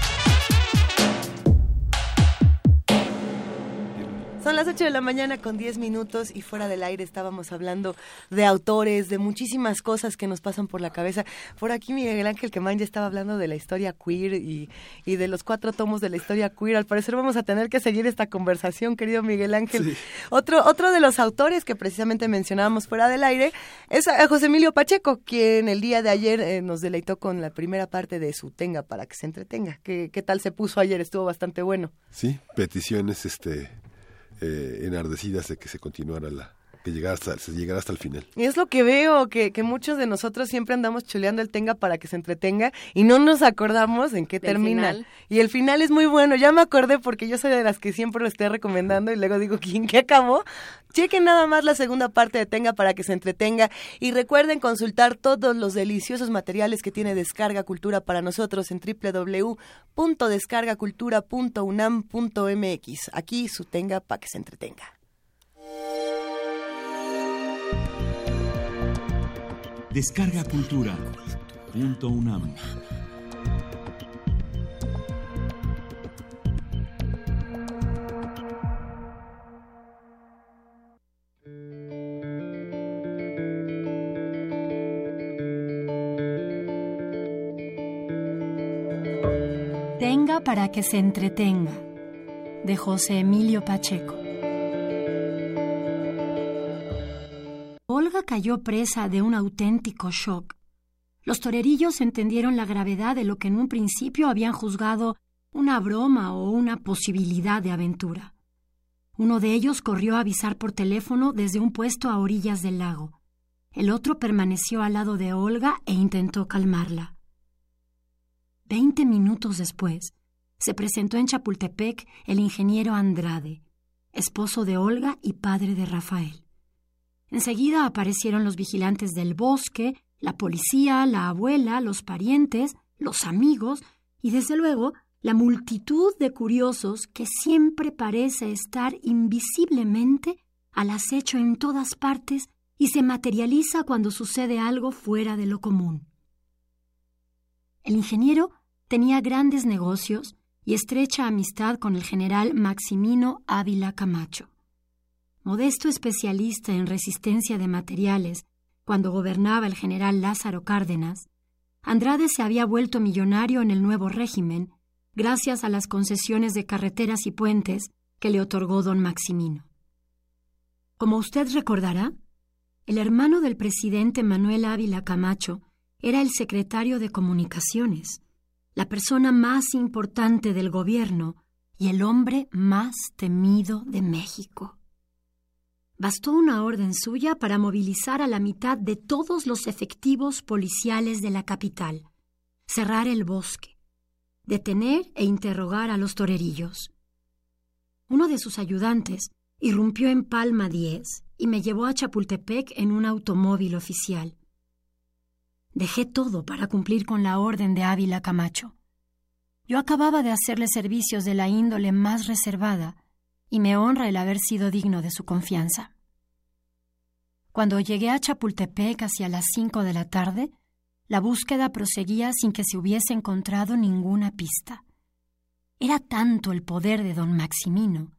[SPEAKER 1] Son las 8 de la mañana con 10 minutos y fuera del aire estábamos hablando de autores, de muchísimas cosas que nos pasan por la cabeza. Por aquí Miguel Ángel Quemán ya estaba hablando de la historia queer y, y de los cuatro tomos de la historia queer. Al parecer vamos a tener que seguir esta conversación, querido Miguel Ángel. Otro, otro de los autores que precisamente mencionábamos fuera del aire es a José Emilio Pacheco, quien el día de ayer eh, nos deleitó con la primera parte de su Tenga para que se entretenga. ¿Qué, ¿Qué tal se puso ayer? Estuvo bastante bueno.
[SPEAKER 2] Sí, peticiones este eh, enardecidas de que se continuara la que llegara hasta, se llegara hasta el final.
[SPEAKER 1] Y es lo que veo, que, que muchos de nosotros siempre andamos chuleando el tenga para que se entretenga y no nos acordamos en qué
[SPEAKER 3] Del
[SPEAKER 1] termina.
[SPEAKER 3] final.
[SPEAKER 1] Y el final es muy bueno, ya me acordé porque yo soy de las que siempre lo estoy recomendando y luego digo, ¿quién qué acabó? Chequen nada más la segunda parte de Tenga para que se entretenga y recuerden consultar todos los deliciosos materiales que tiene Descarga Cultura para nosotros en www.descargacultura.unam.mx. Aquí su Tenga para que se entretenga.
[SPEAKER 6] Descarga Cultura. Punto UNAM.
[SPEAKER 25] Tenga para que se entretenga, de José Emilio Pacheco. Olga cayó presa de un auténtico shock. Los torerillos entendieron la gravedad de lo que en un principio habían juzgado una broma o una posibilidad de aventura. Uno de ellos corrió a avisar por teléfono desde un puesto a orillas del lago. El otro permaneció al lado de Olga e intentó calmarla. Veinte minutos después, se presentó en Chapultepec el ingeniero Andrade, esposo de Olga y padre de Rafael. Enseguida aparecieron los vigilantes del bosque, la policía, la abuela, los parientes, los amigos y, desde luego, la multitud de curiosos que siempre parece estar invisiblemente al acecho en todas partes y se materializa cuando sucede algo fuera de lo común. El ingeniero tenía grandes negocios y estrecha amistad con el general Maximino Ávila Camacho. Modesto especialista en resistencia de materiales, cuando gobernaba el general Lázaro Cárdenas, Andrade se había vuelto millonario en el nuevo régimen gracias a las concesiones de carreteras y puentes que le otorgó don Maximino. Como usted recordará, el hermano del presidente Manuel Ávila Camacho era el secretario de Comunicaciones, la persona más importante del gobierno y el hombre más temido de México. Bastó una orden suya para movilizar a la mitad de todos los efectivos policiales de la capital, cerrar el bosque, detener e interrogar a los torerillos. Uno de sus ayudantes irrumpió en Palma 10 y me llevó a Chapultepec en un automóvil oficial. Dejé todo para cumplir con la orden de Ávila Camacho. Yo acababa de hacerle servicios de la índole más reservada y me honra el haber sido digno de su confianza. Cuando llegué a Chapultepec hacia las cinco de la tarde, la búsqueda proseguía sin que se hubiese encontrado ninguna pista. Era tanto el poder de don Maximino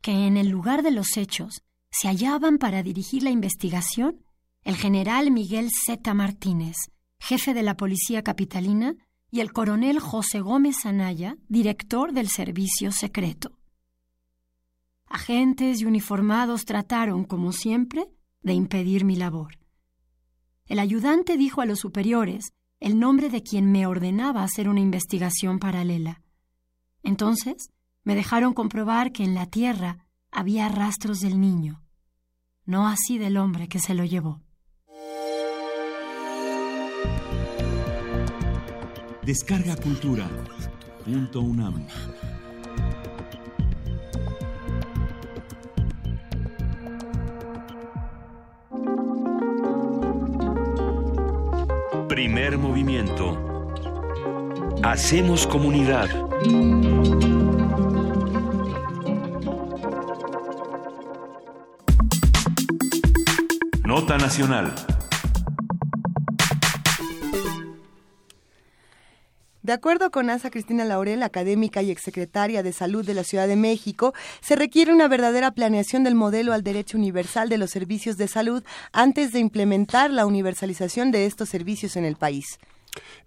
[SPEAKER 25] que en el lugar de los hechos se hallaban para dirigir la investigación el general Miguel Z. Martínez, jefe de la Policía Capitalina, y el coronel José Gómez Anaya, director del Servicio Secreto. Agentes y uniformados trataron, como siempre, de impedir mi labor. El ayudante dijo a los superiores el nombre de quien me ordenaba hacer una investigación paralela. Entonces me dejaron comprobar que en la tierra había rastros del niño, no así del hombre que se lo llevó.
[SPEAKER 6] Descarga Cultura.
[SPEAKER 9] Primer movimiento. Hacemos comunidad.
[SPEAKER 6] Nota Nacional.
[SPEAKER 1] De acuerdo con Asa Cristina Laurel, académica y exsecretaria de Salud de la Ciudad de México, se requiere una verdadera planeación del modelo al derecho universal de los servicios de salud antes de implementar la universalización de estos servicios en el país.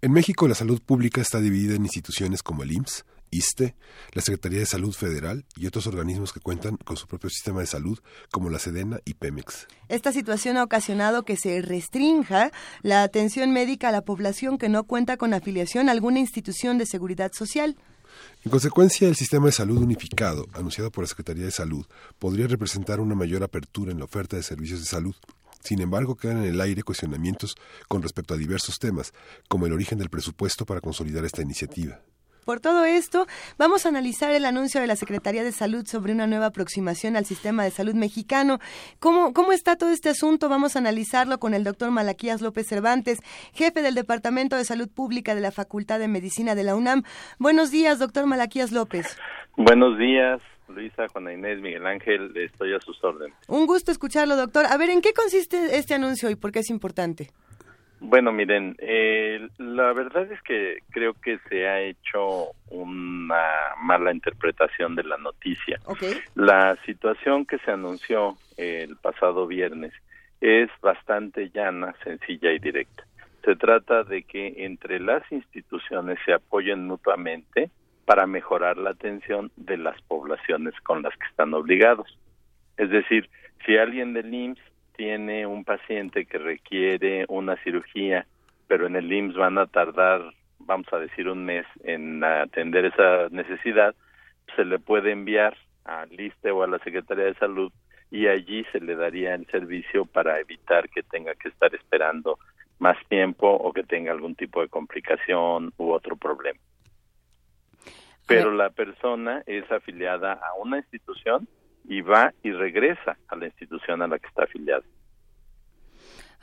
[SPEAKER 2] En México, la salud pública está dividida en instituciones como el IMSS, ISTE, la Secretaría de Salud Federal y otros organismos que cuentan con su propio sistema de salud, como la Sedena y Pemex.
[SPEAKER 1] Esta situación ha ocasionado que se restrinja la atención médica a la población que no cuenta con afiliación a alguna institución de seguridad social.
[SPEAKER 2] En consecuencia, el sistema de salud unificado, anunciado por la Secretaría de Salud, podría representar una mayor apertura en la oferta de servicios de salud. Sin embargo, quedan en el aire cuestionamientos con respecto a diversos temas, como el origen del presupuesto para consolidar esta iniciativa.
[SPEAKER 1] Por todo esto, vamos a analizar el anuncio de la Secretaría de Salud sobre una nueva aproximación al sistema de salud mexicano. ¿Cómo, cómo está todo este asunto? Vamos a analizarlo con el doctor Malaquías López Cervantes, jefe del Departamento de Salud Pública de la Facultad de Medicina de la UNAM. Buenos días, doctor Malaquías López.
[SPEAKER 26] Buenos días. Luisa, Juana Inés, Miguel Ángel, estoy a sus órdenes.
[SPEAKER 1] Un gusto escucharlo, doctor. A ver, ¿en qué consiste este anuncio y por qué es importante?
[SPEAKER 26] Bueno, miren, eh, la verdad es que creo que se ha hecho una mala interpretación de la noticia. La situación que se anunció el pasado viernes es bastante llana, sencilla y directa. Se trata de que entre las instituciones se apoyen mutuamente para mejorar la atención de las poblaciones con las que están obligados. Es decir, si alguien del IMSS tiene un paciente que requiere una cirugía, pero en el IMSS van a tardar, vamos a decir, un mes en atender esa necesidad, se le puede enviar al ISTE o a la Secretaría de Salud y allí se le daría el servicio para evitar que tenga que estar esperando más tiempo o que tenga algún tipo de complicación u otro problema. Pero la persona es afiliada a una institución y va y regresa a la institución a la que está afiliado.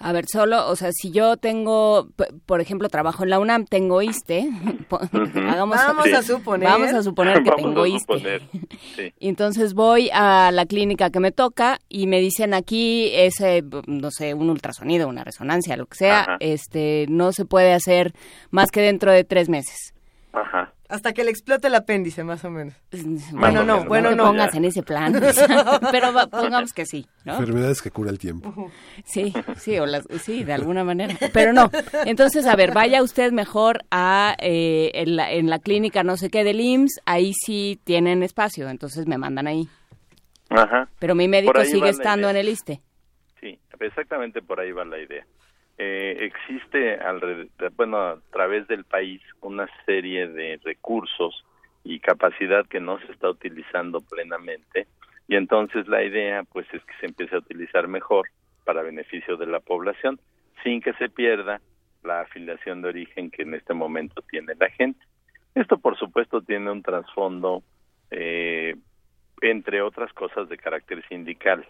[SPEAKER 3] A ver, solo, o sea, si yo tengo, por ejemplo, trabajo en la UNAM, tengo ISTE, *laughs*
[SPEAKER 1] vamos a suponer,
[SPEAKER 3] vamos a suponer que *laughs* tengo ISTE. *laughs* Y entonces voy a la clínica que me toca y me dicen aquí ese, no sé, un ultrasonido, una resonancia, lo que sea, este, no se puede hacer más que dentro de tres meses.
[SPEAKER 26] Ajá.
[SPEAKER 1] Hasta que le explote el apéndice, más o menos. Bueno, no, bueno, no.
[SPEAKER 3] pongas en ese plan. *laughs* *laughs* pero pongamos que sí, ¿no?
[SPEAKER 2] Enfermedades que cura el tiempo.
[SPEAKER 3] Sí, sí, o las, sí, de alguna manera. *laughs* Pero no. Entonces, a ver, vaya usted mejor a eh, en, la, en la clínica no sé qué del IMSS, ahí sí tienen espacio, entonces me mandan ahí.
[SPEAKER 26] Ajá.
[SPEAKER 3] Pero mi médico sigue estando en el ISTE.
[SPEAKER 26] Sí, exactamente por ahí va la idea. Eh, existe alrededor, bueno, a través del país una serie de recursos y capacidad que no se está utilizando plenamente y entonces la idea pues es que se empiece a utilizar mejor para beneficio de la población sin que se pierda la afiliación de origen que en este momento tiene la gente. Esto por supuesto tiene un trasfondo eh, entre otras cosas de carácter sindical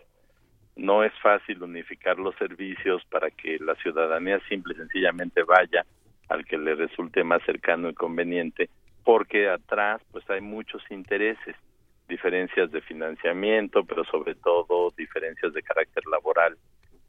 [SPEAKER 26] no es fácil unificar los servicios para que la ciudadanía simple y sencillamente vaya al que le resulte más cercano y conveniente, porque atrás pues hay muchos intereses, diferencias de financiamiento, pero sobre todo diferencias de carácter laboral.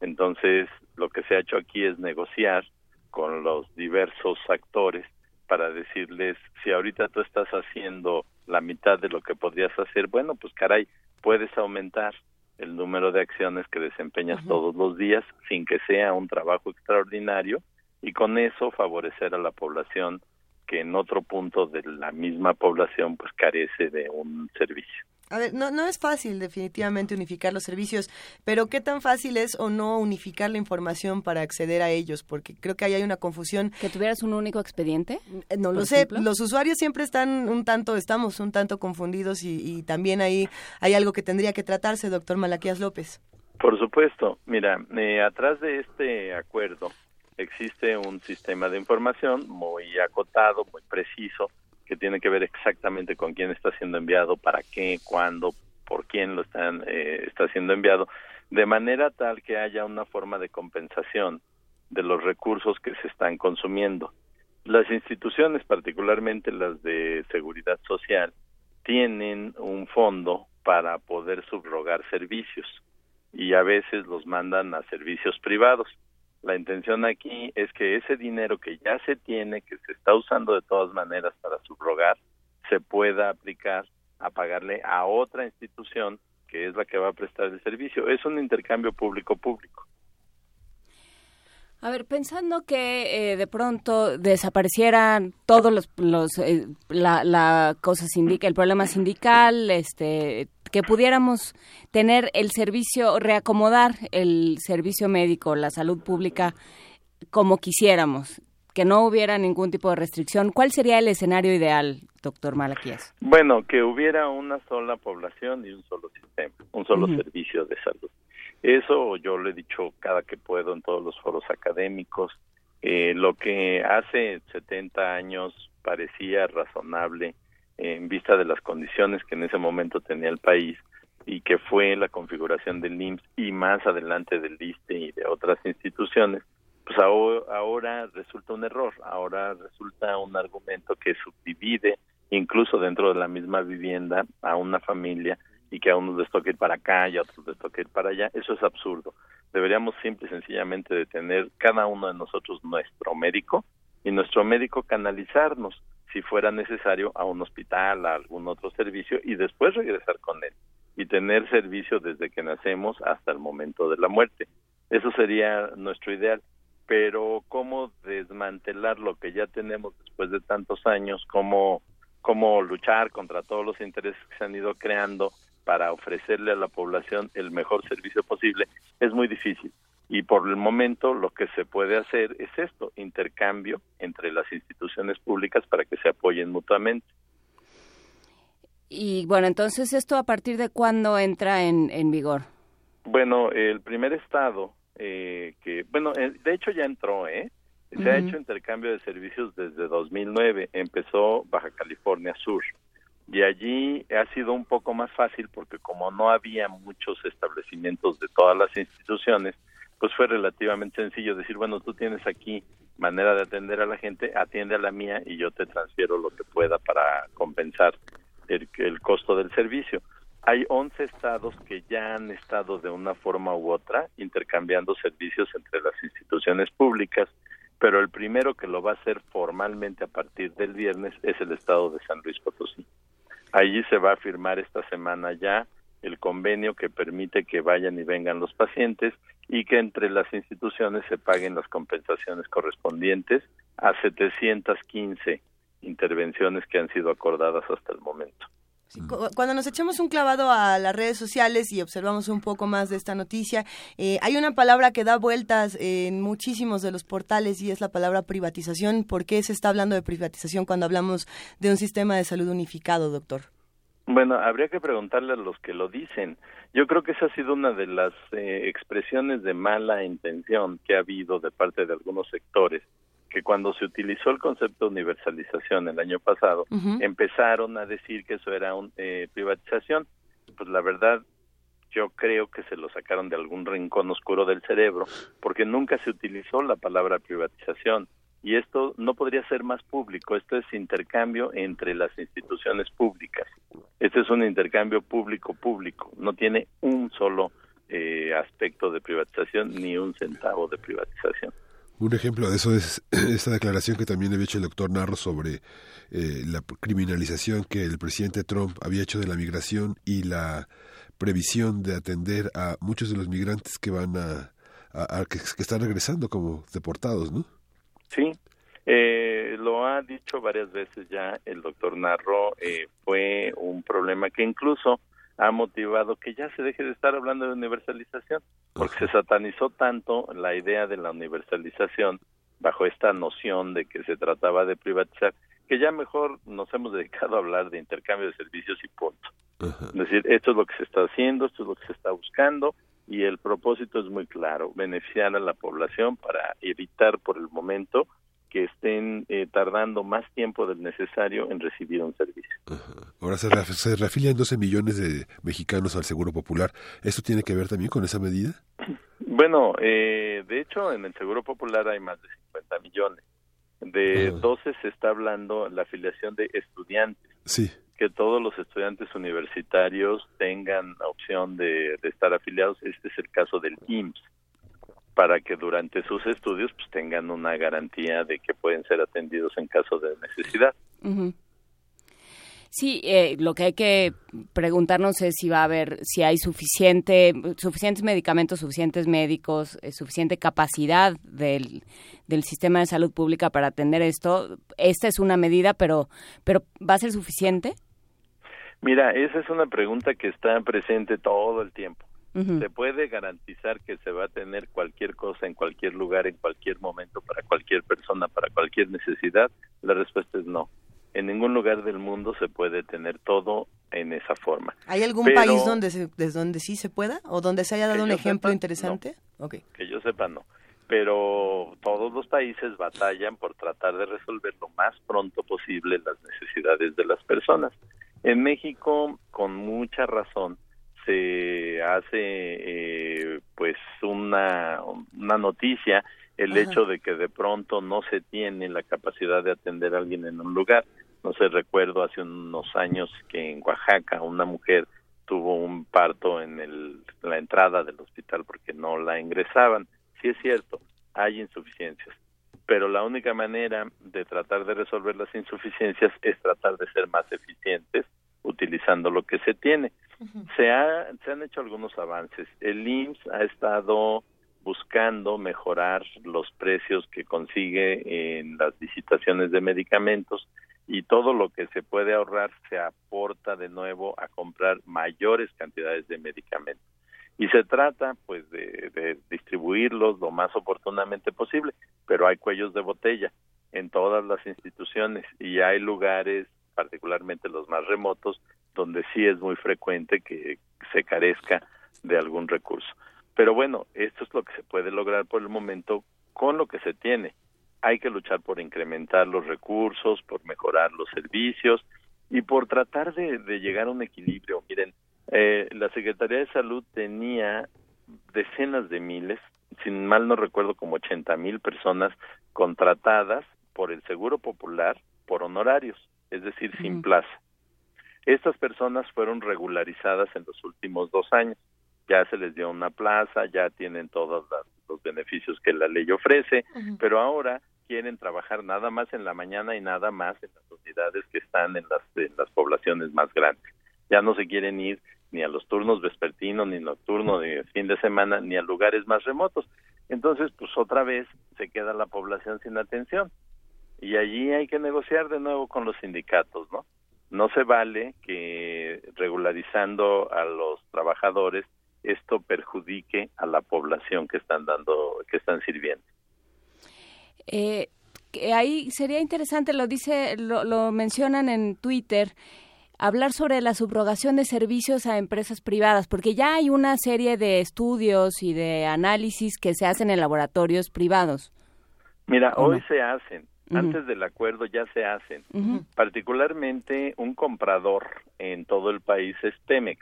[SPEAKER 26] Entonces, lo que se ha hecho aquí es negociar con los diversos actores para decirles, si ahorita tú estás haciendo la mitad de lo que podrías hacer, bueno, pues caray, puedes aumentar el número de acciones que desempeñas todos los días sin que sea un trabajo extraordinario y con eso favorecer a la población que en otro punto de la misma población pues carece de un servicio.
[SPEAKER 1] A ver, no, no es fácil definitivamente unificar los servicios, pero ¿qué tan fácil es o no unificar la información para acceder a ellos? Porque creo que ahí hay una confusión.
[SPEAKER 3] ¿Que tuvieras un único expediente?
[SPEAKER 1] Eh, no lo sé, los usuarios siempre están un tanto, estamos un tanto confundidos y, también ahí hay algo que tendría que tratarse, doctor Malaquías López.
[SPEAKER 26] Por supuesto, mira, eh, atrás de este acuerdo existe un sistema de información muy acotado, muy preciso, que tiene que ver exactamente con quién está siendo enviado, para qué, cuándo, por quién lo están, eh, está siendo enviado, de manera tal que haya una forma de compensación de los recursos que se están consumiendo. Las instituciones, particularmente las de seguridad social, tienen un fondo para poder subrogar servicios. y a veces los mandan a servicios privados. La intención aquí es que ese dinero que ya se tiene, que se está usando de todas maneras para subrogar, se pueda aplicar a pagarle a otra institución que es la que va a prestar el servicio. Es un intercambio público-público.
[SPEAKER 3] A ver, pensando que eh, de pronto desaparecieran todos los, los eh, la, la cosa el problema sindical, este, que pudiéramos tener el servicio, reacomodar el servicio médico, la salud pública como quisiéramos, que no hubiera ningún tipo de restricción, ¿cuál sería el escenario ideal, doctor Malaquías?
[SPEAKER 26] Bueno, que hubiera una sola población y un solo sistema, un solo servicio de salud. Eso yo lo he dicho cada que puedo en todos los foros académicos. Eh, lo que hace 70 años parecía razonable en vista de las condiciones que en ese momento tenía el país y que fue la configuración del IMSS y más adelante del ISTE y de otras instituciones, pues ahora, ahora resulta un error, ahora resulta un argumento que subdivide incluso dentro de la misma vivienda a una familia y que a unos les toca ir para acá y a otros les toca ir para allá, eso es absurdo. Deberíamos simple y sencillamente de tener cada uno de nosotros nuestro médico y nuestro médico canalizarnos si fuera necesario a un hospital, a algún otro servicio y después regresar con él y tener servicio desde que nacemos hasta el momento de la muerte. Eso sería nuestro ideal. Pero cómo desmantelar lo que ya tenemos después de tantos años, cómo, cómo luchar contra todos los intereses que se han ido creando para ofrecerle a la población el mejor servicio posible, es muy difícil. Y por el momento lo que se puede hacer es esto, intercambio entre las instituciones públicas para que se apoyen mutuamente.
[SPEAKER 3] Y bueno, entonces esto a partir de cuándo entra en, en vigor?
[SPEAKER 26] Bueno, el primer estado eh, que, bueno, eh, de hecho ya entró, ¿eh? Se ha hecho intercambio de servicios desde 2009, empezó Baja California Sur. Y allí ha sido un poco más fácil porque como no había muchos establecimientos de todas las instituciones, pues fue relativamente sencillo decir, bueno, tú tienes aquí manera de atender a la gente, atiende a la mía y yo te transfiero lo que pueda para compensar el, el costo del servicio. Hay 11 estados que ya han estado de una forma u otra intercambiando servicios entre las instituciones públicas, pero el primero que lo va a hacer formalmente a partir del viernes es el estado de San Luis Potosí. Allí se va a firmar esta semana ya el convenio que permite que vayan y vengan los pacientes y que entre las instituciones se paguen las compensaciones correspondientes a 715 intervenciones que han sido acordadas hasta el momento.
[SPEAKER 1] Cu- Cuando nos echamos un clavado a las redes sociales y observamos un poco más de esta noticia, eh, hay una palabra que da vueltas en muchísimos de los portales y es la palabra privatización. ¿Por qué se está hablando de privatización cuando hablamos de un sistema de salud unificado, doctor?
[SPEAKER 26] Bueno, habría que preguntarle a los que lo dicen. Yo creo que esa ha sido una de las eh, expresiones de mala intención que ha habido de parte de algunos sectores, que cuando se utilizó el concepto de universalización el año pasado, empezaron a decir que eso era una privatización. Pues la verdad, yo creo que se lo sacaron de algún rincón oscuro del cerebro, porque nunca se utilizó la palabra privatización. Y esto no podría ser más público, esto es intercambio entre las instituciones públicas. Este es un intercambio público-público, no tiene un solo eh, aspecto de privatización ni un centavo de privatización.
[SPEAKER 2] Un ejemplo de eso es *clears throat* esta declaración que también había hecho el doctor Narro sobre eh, la criminalización que el presidente Trump había hecho de la migración y la previsión de atender a muchos de los migrantes que van a, que están regresando como deportados, ¿no?
[SPEAKER 26] Sí, eh, lo ha dicho varias veces ya el doctor Narro, eh, fue un problema que incluso ha motivado que ya se deje de estar hablando de universalización, porque se satanizó tanto la idea de la universalización bajo esta noción de que se trataba de privatizar, que ya mejor nos hemos *laughs* dedicado a hablar de intercambio de servicios y punto. Es decir, esto es lo que se está haciendo, esto es lo que se está buscando y el propósito es muy claro, beneficiar a la población para evitar por el momento que estén eh, tardando más tiempo del necesario en recibir un servicio.
[SPEAKER 2] Ahora se, ref- se reafilian 12 millones de mexicanos al Seguro Popular. ¿Esto tiene que ver también con esa medida? *clears throat*
[SPEAKER 26] Bueno, eh, de hecho en el Seguro Popular hay más de 50 millones. De 12 se está hablando la afiliación de estudiantes
[SPEAKER 2] Sí.
[SPEAKER 26] que todos los estudiantes universitarios tengan opción de, de estar afiliados. Este es el caso del IMSS, para que durante sus estudios pues, tengan una garantía de que pueden ser atendidos en caso de necesidad.
[SPEAKER 3] Sí, eh, lo que hay que preguntarnos es si va a haber, si hay suficiente, suficientes medicamentos, suficientes médicos, eh, suficiente capacidad del, del sistema de salud pública para atender esto. Esta es una medida, pero, pero ¿va a ser suficiente?
[SPEAKER 26] Mira, esa es una pregunta que está presente todo el tiempo. ¿Se puede garantizar que se va a tener cualquier cosa en cualquier lugar, en cualquier momento, para cualquier persona, para cualquier necesidad? La respuesta es no. En ningún lugar del mundo se puede tener todo en esa forma.
[SPEAKER 1] ¿Hay algún
[SPEAKER 26] Pero,
[SPEAKER 1] país donde, se- desde donde sí se pueda? ¿O donde se haya dado un ejemplo
[SPEAKER 26] sepa,
[SPEAKER 1] interesante? Ok.
[SPEAKER 26] Que yo sepa, no. Pero todos los países batallan por tratar de resolver lo más pronto posible las necesidades de las personas. En México, con mucha razón, se hace eh, pues una, una noticia el
[SPEAKER 27] Ajá.
[SPEAKER 26] hecho de que de pronto no se tiene la capacidad de atender a alguien en un lugar. No sé, recuerdo hace unos años que en Oaxaca una mujer tuvo un parto en el, la entrada del hospital porque no la ingresaban. Sí es cierto, hay insuficiencias, pero la única manera de tratar de resolver las insuficiencias es tratar de ser más eficientes utilizando lo que se tiene. Se, ha, se han hecho algunos avances. El IMSS ha estado buscando mejorar los precios que consigue en las licitaciones de medicamentos y todo lo que se puede ahorrar se aporta de nuevo a comprar mayores cantidades de medicamentos. Y se trata pues de, de distribuirlos lo más oportunamente posible, pero hay cuellos de botella en todas las instituciones y hay lugares, particularmente los más remotos, donde sí es muy frecuente que se carezca de algún recurso. Pero bueno, esto es lo que se puede lograr por el momento con lo que se tiene. Hay que luchar por incrementar los recursos, por mejorar los servicios y por tratar de, de llegar a un equilibrio. Miren, eh, la Secretaría de Salud tenía decenas de miles, sin mal no recuerdo como 80 mil personas contratadas por el Seguro Popular por honorarios, es decir, sin plaza. Estas personas fueron regularizadas en los últimos dos años. Ya se les dio una plaza, ya tienen todos los beneficios que la ley ofrece, pero ahora quieren trabajar nada más en la mañana y nada más en las unidades que están en las, en las poblaciones más grandes. Ya no se quieren ir ni a los turnos vespertinos, ni nocturnos, ni fin de semana, ni a lugares más remotos. Entonces, pues otra vez se queda la población sin atención. Y allí hay que negociar de nuevo con los sindicatos, ¿no? No se vale que regularizando a los trabajadores esto perjudique a la población que están dando, que están sirviendo.
[SPEAKER 3] Eh, que ahí sería interesante, lo dice, lo, lo mencionan en Twitter, hablar sobre la subrogación de servicios a empresas privadas, porque ya hay una serie de estudios y de análisis que se hacen en laboratorios privados.
[SPEAKER 26] Mira,
[SPEAKER 3] ¿O
[SPEAKER 26] hoy
[SPEAKER 3] no?
[SPEAKER 26] se hacen, Antes del acuerdo ya se hacen. Particularmente un comprador en todo el país es Pemex.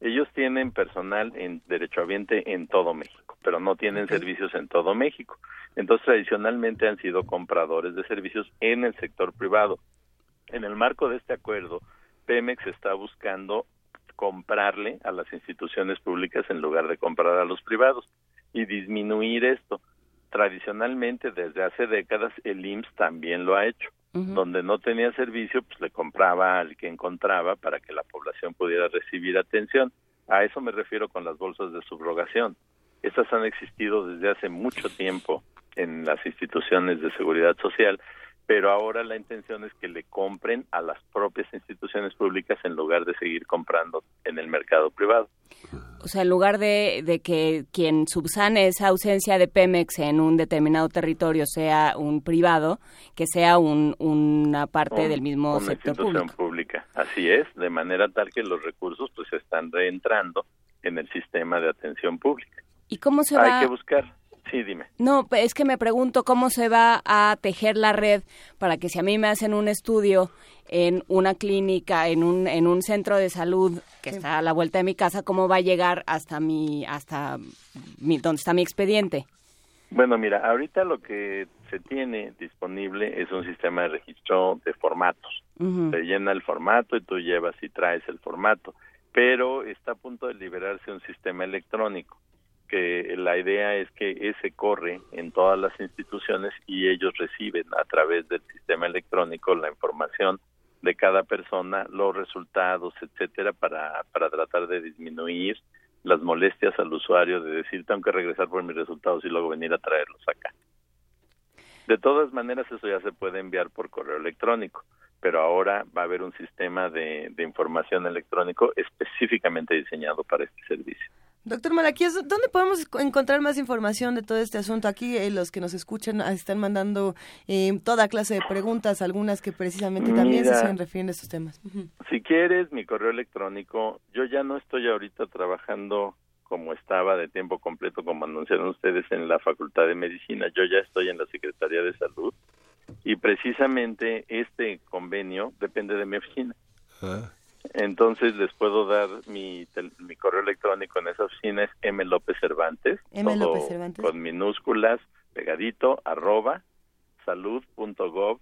[SPEAKER 26] Ellos tienen personal en derechohabiente en todo México, pero no tienen servicios en todo México. Entonces, tradicionalmente han sido compradores de servicios en el sector privado. En el marco de este acuerdo, Pemex está buscando comprarle a las instituciones públicas en lugar de comprar a los privados y disminuir esto. Tradicionalmente, desde hace décadas, el IMSS también lo ha hecho. Donde no tenía servicio, pues le compraba al que encontraba para que la población pudiera recibir atención. A eso me refiero con las bolsas de subrogación. Estas han existido desde hace mucho tiempo en las instituciones de seguridad social, pero ahora la intención es que le compren a las propias instituciones públicas en lugar de seguir comprando en el mercado privado.
[SPEAKER 3] O sea, en lugar de, de que quien subsane esa ausencia de Pemex en un determinado territorio sea un privado, que sea un, una parte
[SPEAKER 26] Un-
[SPEAKER 3] del mismo
[SPEAKER 26] una
[SPEAKER 3] sector
[SPEAKER 26] institución
[SPEAKER 3] público.
[SPEAKER 26] pública. Así es, de manera tal que los recursos pues están reentrando en el sistema de atención pública.
[SPEAKER 3] ¿Y cómo se
[SPEAKER 26] Hay
[SPEAKER 3] va?
[SPEAKER 26] que buscar. Sí, dime.
[SPEAKER 3] No, es que me pregunto cómo se va a tejer la red para que si a mí me hacen un estudio en una clínica, en un, en un centro de salud que está a la vuelta de mi casa, cómo va a llegar hasta mi, hasta mi, donde está mi expediente.
[SPEAKER 26] Bueno, mira, ahorita lo que se tiene disponible es un sistema de registro de formatos. Se llena el formato y tú llevas y traes el formato, pero está a punto de liberarse un sistema electrónico que la idea es que ese corre en todas las instituciones y ellos reciben a través del sistema electrónico la información de cada persona, los resultados, etcétera, para, para tratar de disminuir las molestias al usuario de decir tengo que regresar por mis resultados y luego venir a traerlos acá. De todas maneras, eso ya se puede enviar por correo electrónico, pero ahora va a haber un sistema de, de información electrónico específicamente diseñado para este servicio.
[SPEAKER 1] Doctor Malaquías, ¿dónde podemos encontrar más información de todo este asunto? Aquí eh, los que nos escuchan ah, están mandando eh, toda clase de preguntas, algunas que precisamente también se siguen refiriendo a estos temas.
[SPEAKER 26] Si quieres, mi correo electrónico, yo ya no estoy ahorita trabajando como estaba de tiempo completo, como anunciaron ustedes en la Facultad de Medicina, yo ya estoy en la Secretaría de Salud y precisamente este convenio depende de mi oficina.
[SPEAKER 2] Ah.
[SPEAKER 26] Entonces les puedo dar mi, mi correo electrónico en esa oficina es M. López Cervantes,
[SPEAKER 1] M.
[SPEAKER 26] todo
[SPEAKER 1] López Cervantes.
[SPEAKER 26] con minúsculas, pegadito, arroba, salud.gov.mx.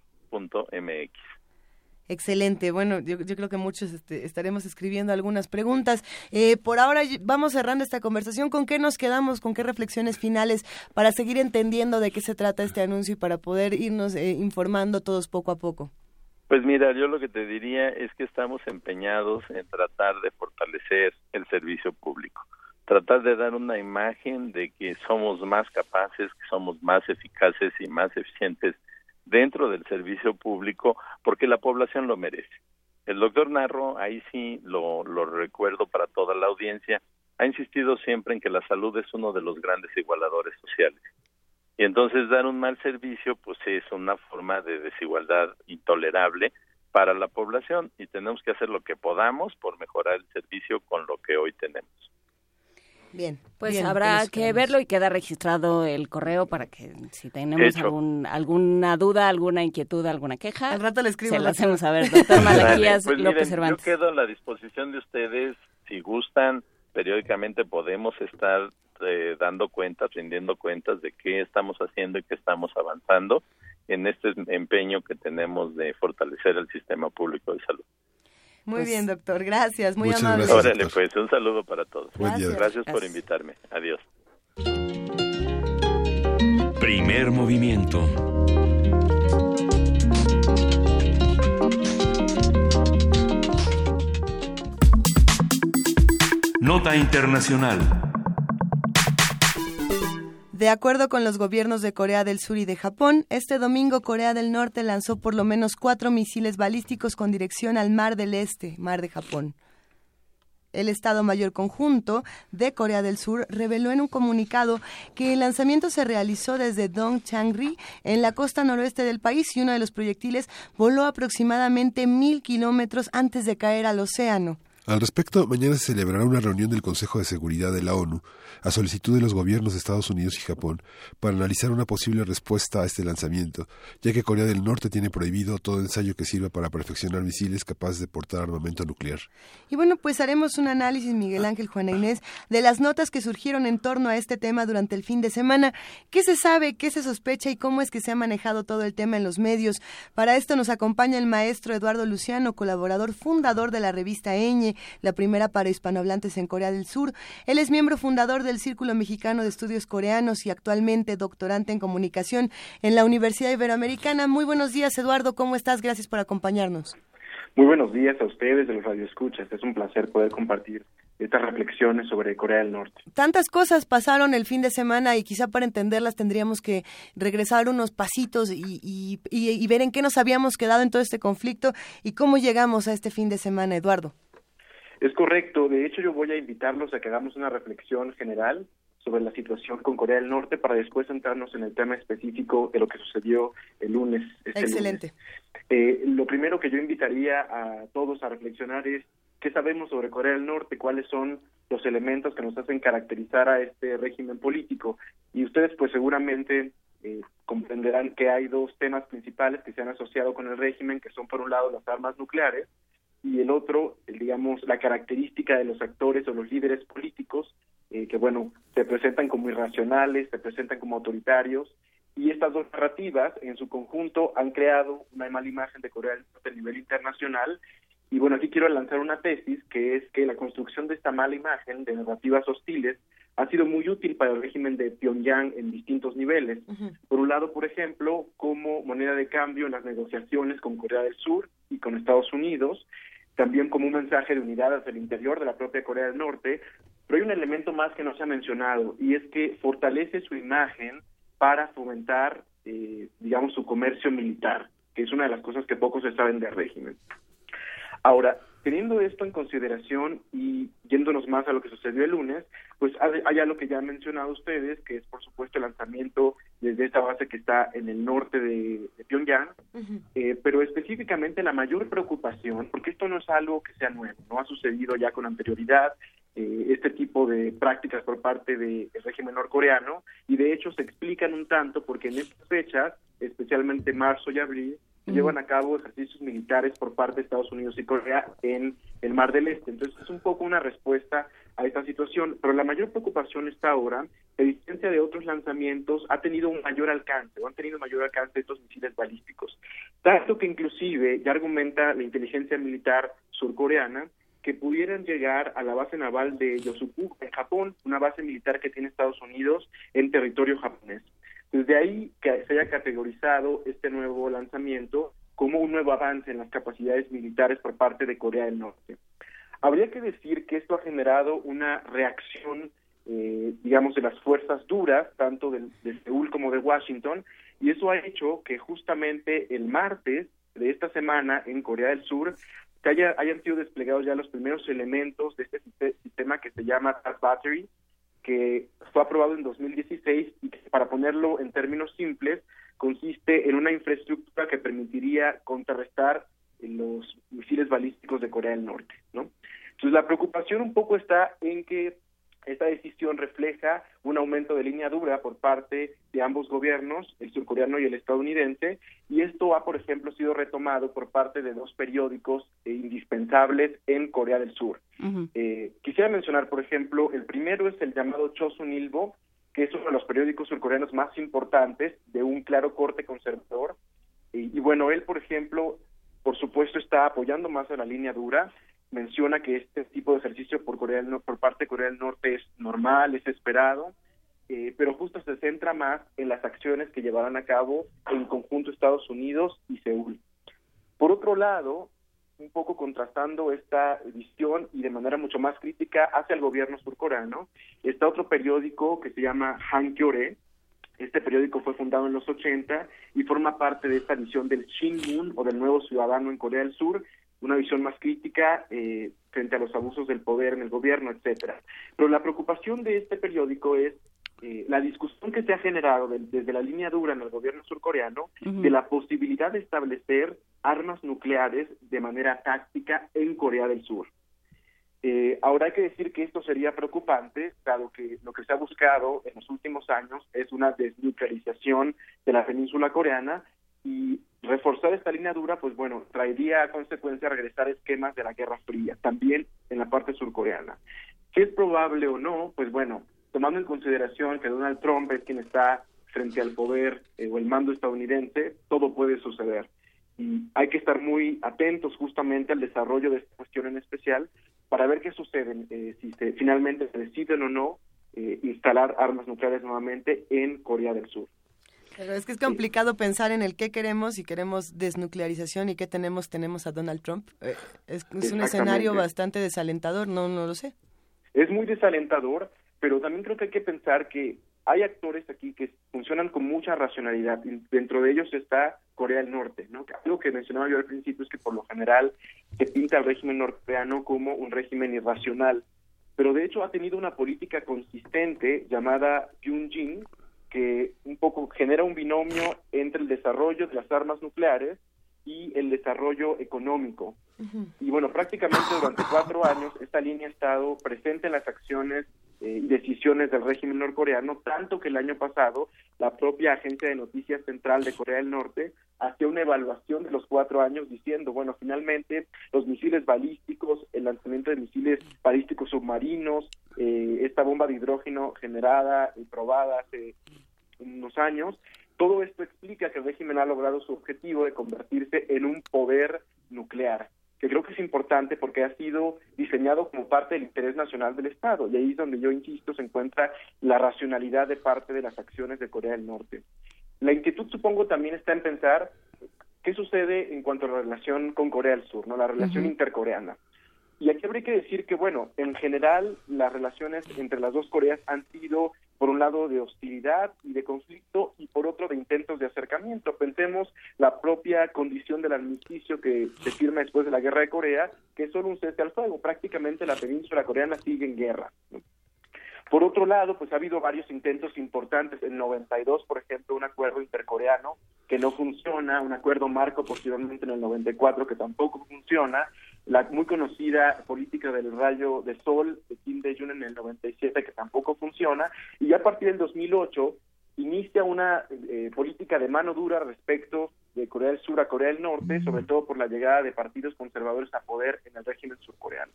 [SPEAKER 1] Excelente. Bueno, yo, yo creo que muchos este, estaremos escribiendo algunas preguntas. Eh, por ahora vamos cerrando esta conversación. ¿Con qué nos quedamos? ¿Con qué reflexiones finales para seguir entendiendo de qué se trata este anuncio y para poder irnos eh, informando todos poco a poco?
[SPEAKER 26] Pues mira, yo lo que te diría es que estamos empeñados en tratar de fortalecer el servicio público, tratar de dar una imagen de que somos más capaces, que somos más eficaces y más eficientes dentro del servicio público porque la población lo merece. El doctor Narro, ahí sí lo, lo recuerdo para toda la audiencia, ha insistido siempre en que la salud es uno de los grandes igualadores sociales. Y entonces dar un mal servicio pues es una forma de desigualdad intolerable para la población y tenemos que hacer lo que podamos por mejorar el servicio con lo que hoy tenemos.
[SPEAKER 1] Bien.
[SPEAKER 3] Pues
[SPEAKER 1] bien,
[SPEAKER 3] habrá que verlo y queda registrado el correo para que si tenemos algún, alguna duda, alguna inquietud, alguna queja,
[SPEAKER 1] Al rato le escribo
[SPEAKER 3] se la hacemos saber. Doctor *laughs* Malaquías
[SPEAKER 26] Pues
[SPEAKER 3] López
[SPEAKER 26] miren,
[SPEAKER 3] Cervantes.
[SPEAKER 26] Yo quedo a la disposición de ustedes, si gustan, periódicamente podemos estar eh, dando cuentas, rindiendo cuentas de qué estamos haciendo y qué estamos avanzando en este empeño que tenemos de fortalecer el sistema público de salud.
[SPEAKER 1] Muy bien, doctor. Gracias. Muy
[SPEAKER 2] Muchas
[SPEAKER 1] amable.
[SPEAKER 2] gracias.
[SPEAKER 26] Órale, pues un saludo para todos.
[SPEAKER 2] Día.
[SPEAKER 26] Gracias por
[SPEAKER 1] Gracias.
[SPEAKER 26] invitarme. Adiós.
[SPEAKER 6] Primer movimiento. Nota Internacional.
[SPEAKER 1] De acuerdo con los gobiernos de Corea del Sur y de Japón, este domingo Corea del Norte lanzó por lo menos cuatro misiles balísticos con dirección al Mar del Este, Mar de Japón. El Estado Mayor Conjunto de Corea del Sur reveló en un comunicado que el lanzamiento se realizó desde Dongchangri, en la costa noroeste del país, y uno de los proyectiles voló aproximadamente mil kilómetros antes de caer al océano.
[SPEAKER 2] Al respecto, mañana se celebrará una reunión del Consejo de Seguridad de la ONU a solicitud de los gobiernos de Estados Unidos y Japón para analizar una posible respuesta a este lanzamiento, ya que Corea del Norte tiene prohibido todo ensayo que sirva para perfeccionar misiles capaces de portar armamento nuclear.
[SPEAKER 1] Y bueno, pues haremos un análisis, Miguel Ángel, Juana Inés, de las notas que surgieron en torno a este tema durante el fin de semana. ¿Qué se sabe, qué se sospecha y cómo es que se ha manejado todo el tema en los medios? Para esto nos acompaña el maestro Eduardo Luciano, colaborador fundador de la revista Eñe, la primera para hispanohablantes en Corea del Sur. Él es miembro fundador del Círculo Mexicano de Estudios Coreanos y actualmente doctorante en comunicación en la Universidad Iberoamericana. Muy buenos días, Eduardo. ¿Cómo estás? Gracias por acompañarnos.
[SPEAKER 27] Muy buenos días a ustedes de los radioescuchas. Es un placer poder compartir estas reflexiones sobre Corea del Norte.
[SPEAKER 1] Tantas cosas pasaron el fin de semana y quizá para entenderlas tendríamos que regresar unos pasitos y, y- y- y ver en qué nos habíamos quedado en todo este conflicto y cómo llegamos a este fin de semana, Eduardo.
[SPEAKER 27] Es correcto. De hecho, yo voy a invitarlos a que hagamos una reflexión general sobre la situación con Corea del Norte para después centrarnos en el tema específico de lo que sucedió el lunes. este
[SPEAKER 1] Excelente.
[SPEAKER 27] lunes. Eh, lo primero que yo invitaría a todos a reflexionar es qué sabemos sobre Corea del Norte, cuáles son los elementos que nos hacen caracterizar a este régimen político. Y ustedes pues seguramente eh, comprenderán que hay dos temas principales que se han asociado con el régimen, que son por un lado las armas nucleares y el otro, digamos, la característica de los actores o los líderes políticos, eh, que bueno, se presentan como irracionales, se presentan como autoritarios, y estas dos narrativas en su conjunto han creado una mala imagen de Corea del Norte a nivel internacional. Y bueno, aquí quiero lanzar una tesis que es que la construcción de esta mala imagen de narrativas hostiles ha sido muy útil para el régimen de Pyongyang en distintos niveles. Por un lado, por ejemplo, como moneda de cambio en las negociaciones con Corea del Sur y con Estados Unidos, también como un mensaje de unidad hacia el interior de la propia Corea del Norte, pero hay un elemento más que no se ha mencionado y es que fortalece su imagen para fomentar, eh, digamos, su comercio militar, que es una de las cosas que pocos se saben del régimen. Ahora, teniendo esto en consideración y yéndonos más a lo que sucedió el lunes, pues hay algo que ya han mencionado ustedes, que es por supuesto el lanzamiento desde esta base que está en el norte de, Pyongyang, eh, pero específicamente la mayor preocupación, porque esto no es algo que sea nuevo, no ha sucedido ya con anterioridad, eh, este tipo de prácticas por parte del régimen norcoreano, y de hecho se explican un tanto porque en estas fechas, especialmente marzo y abril, llevan a cabo ejercicios militares por parte de Estados Unidos y Corea en el Mar del Este. Entonces es un poco una respuesta a esta situación, pero la mayor preocupación está ahora, a distancia de otros lanzamientos, ha tenido un mayor alcance, o han tenido mayor alcance estos misiles balísticos. Tanto que inclusive ya argumenta la inteligencia militar surcoreana que pudieran llegar a la base naval de Yosuku, en Japón, una base militar que tiene Estados Unidos en territorio japonés. Desde ahí que se haya categorizado este nuevo lanzamiento como un nuevo avance en las capacidades militares por parte de Corea del Norte. Habría que decir que esto ha generado una reacción, eh, digamos, de las fuerzas duras, tanto de, de Seúl como de Washington, y eso ha hecho que justamente el martes de esta semana en Corea del Sur que haya, hayan sido desplegados ya los primeros elementos de este sistema que se llama TAS Battery, que fue aprobado en 2016 y que, para ponerlo en términos simples, consiste en una infraestructura que permitiría contrarrestar los misiles balísticos de Corea del Norte, ¿no? Entonces la preocupación un poco está en que esta decisión refleja un aumento de línea dura por parte de ambos gobiernos, el surcoreano y el estadounidense, y esto ha, por ejemplo, sido retomado por parte de dos periódicos eh, indispensables en Corea del Sur. eh, quisiera mencionar, por ejemplo, el primero es el llamado Chosun Ilbo, que es uno de los periódicos surcoreanos más importantes, de un claro corte conservador, y, y bueno, él, por ejemplo, por supuesto, está apoyando más a la línea dura, menciona que este tipo de ejercicio por Corea del por parte de Corea del Norte es normal, es esperado, eh, pero justo se centra más en las acciones que llevarán a cabo en conjunto Estados Unidos y Seúl. Por otro lado, un poco contrastando esta visión y de manera mucho más crítica hacia el gobierno surcoreano, está otro periódico que se llama Hankyoreh. Este periódico fue fundado en los 80 y forma parte de esta visión del Shinmun o del nuevo ciudadano en Corea del Sur, una visión más crítica eh, frente a los abusos del poder en el gobierno, etcétera. Pero la preocupación de este periódico es eh, la discusión que se ha generado de, desde la línea dura en el gobierno surcoreano de la posibilidad de establecer armas nucleares de manera táctica en Corea del Sur. Eh, ahora hay que decir que esto sería preocupante, dado que lo que se ha buscado en los últimos años es una desnuclearización de la península coreana y reforzar esta línea dura, pues bueno, traería a consecuencia regresar esquemas de la Guerra Fría, también en la parte surcoreana. ¿Qué es probable o no? Pues bueno, tomando en consideración que Donald Trump es quien está frente al poder eh, o el mando estadounidense, todo puede suceder. Y hay que estar muy atentos justamente al desarrollo de esta cuestión en especial para ver qué sucede, eh, si se, finalmente se deciden o no eh, instalar armas nucleares nuevamente en Corea del Sur.
[SPEAKER 1] Pero es que es complicado pensar en el qué queremos, si queremos desnuclearización y qué tenemos, tenemos a Donald Trump. Eh, es, es un escenario bastante desalentador, no, no lo sé.
[SPEAKER 27] Es muy desalentador, pero también creo que hay que pensar que hay actores aquí que funcionan con mucha racionalidad. y Dentro de ellos está Corea del Norte, ¿no? Algo que mencionaba yo al principio es que por lo general se pinta al régimen norcoreano como un régimen irracional, pero de hecho ha tenido una política consistente llamada Yunjin, que un poco genera un binomio entre el desarrollo de las armas nucleares y el desarrollo económico. Y bueno, prácticamente durante cuatro años esta línea ha estado presente en las acciones eh, decisiones del régimen norcoreano, tanto que el año pasado la propia agencia de noticias central de Corea del Norte hacía una evaluación de los cuatro años diciendo, bueno, finalmente los misiles balísticos, el lanzamiento de misiles balísticos submarinos, eh, esta bomba de hidrógeno generada y probada hace unos años, todo esto explica que el régimen ha logrado su objetivo de convertirse en un poder nuclear que creo que es importante porque ha sido diseñado como parte del interés nacional del Estado. Y ahí es donde yo insisto, se encuentra la racionalidad de parte de las acciones de Corea del Norte. La inquietud supongo también está en pensar qué sucede en cuanto a la relación con Corea del Sur, no la relación intercoreana. Y aquí habría que decir que, bueno, en general las relaciones entre las dos Coreas han sido, por un lado, de hostilidad y de conflicto y por otro de intentos de acercamiento. Pensemos la propia condición del armisticio que se firma después de la Guerra de Corea, que es solo un cese al fuego. Prácticamente la península coreana sigue en guerra. Por otro lado, pues ha habido varios intentos importantes. En 92, por ejemplo, un acuerdo intercoreano que no funciona, un acuerdo marco posteriormente en el 94 que tampoco funciona, la muy conocida política del rayo de sol de Kim Dae-jung en el 97 que tampoco funciona, y ya a partir del 2008 inicia una eh, política de mano dura respecto de Corea del Sur a Corea del Norte, sobre todo por la llegada de partidos conservadores a poder en el régimen surcoreano.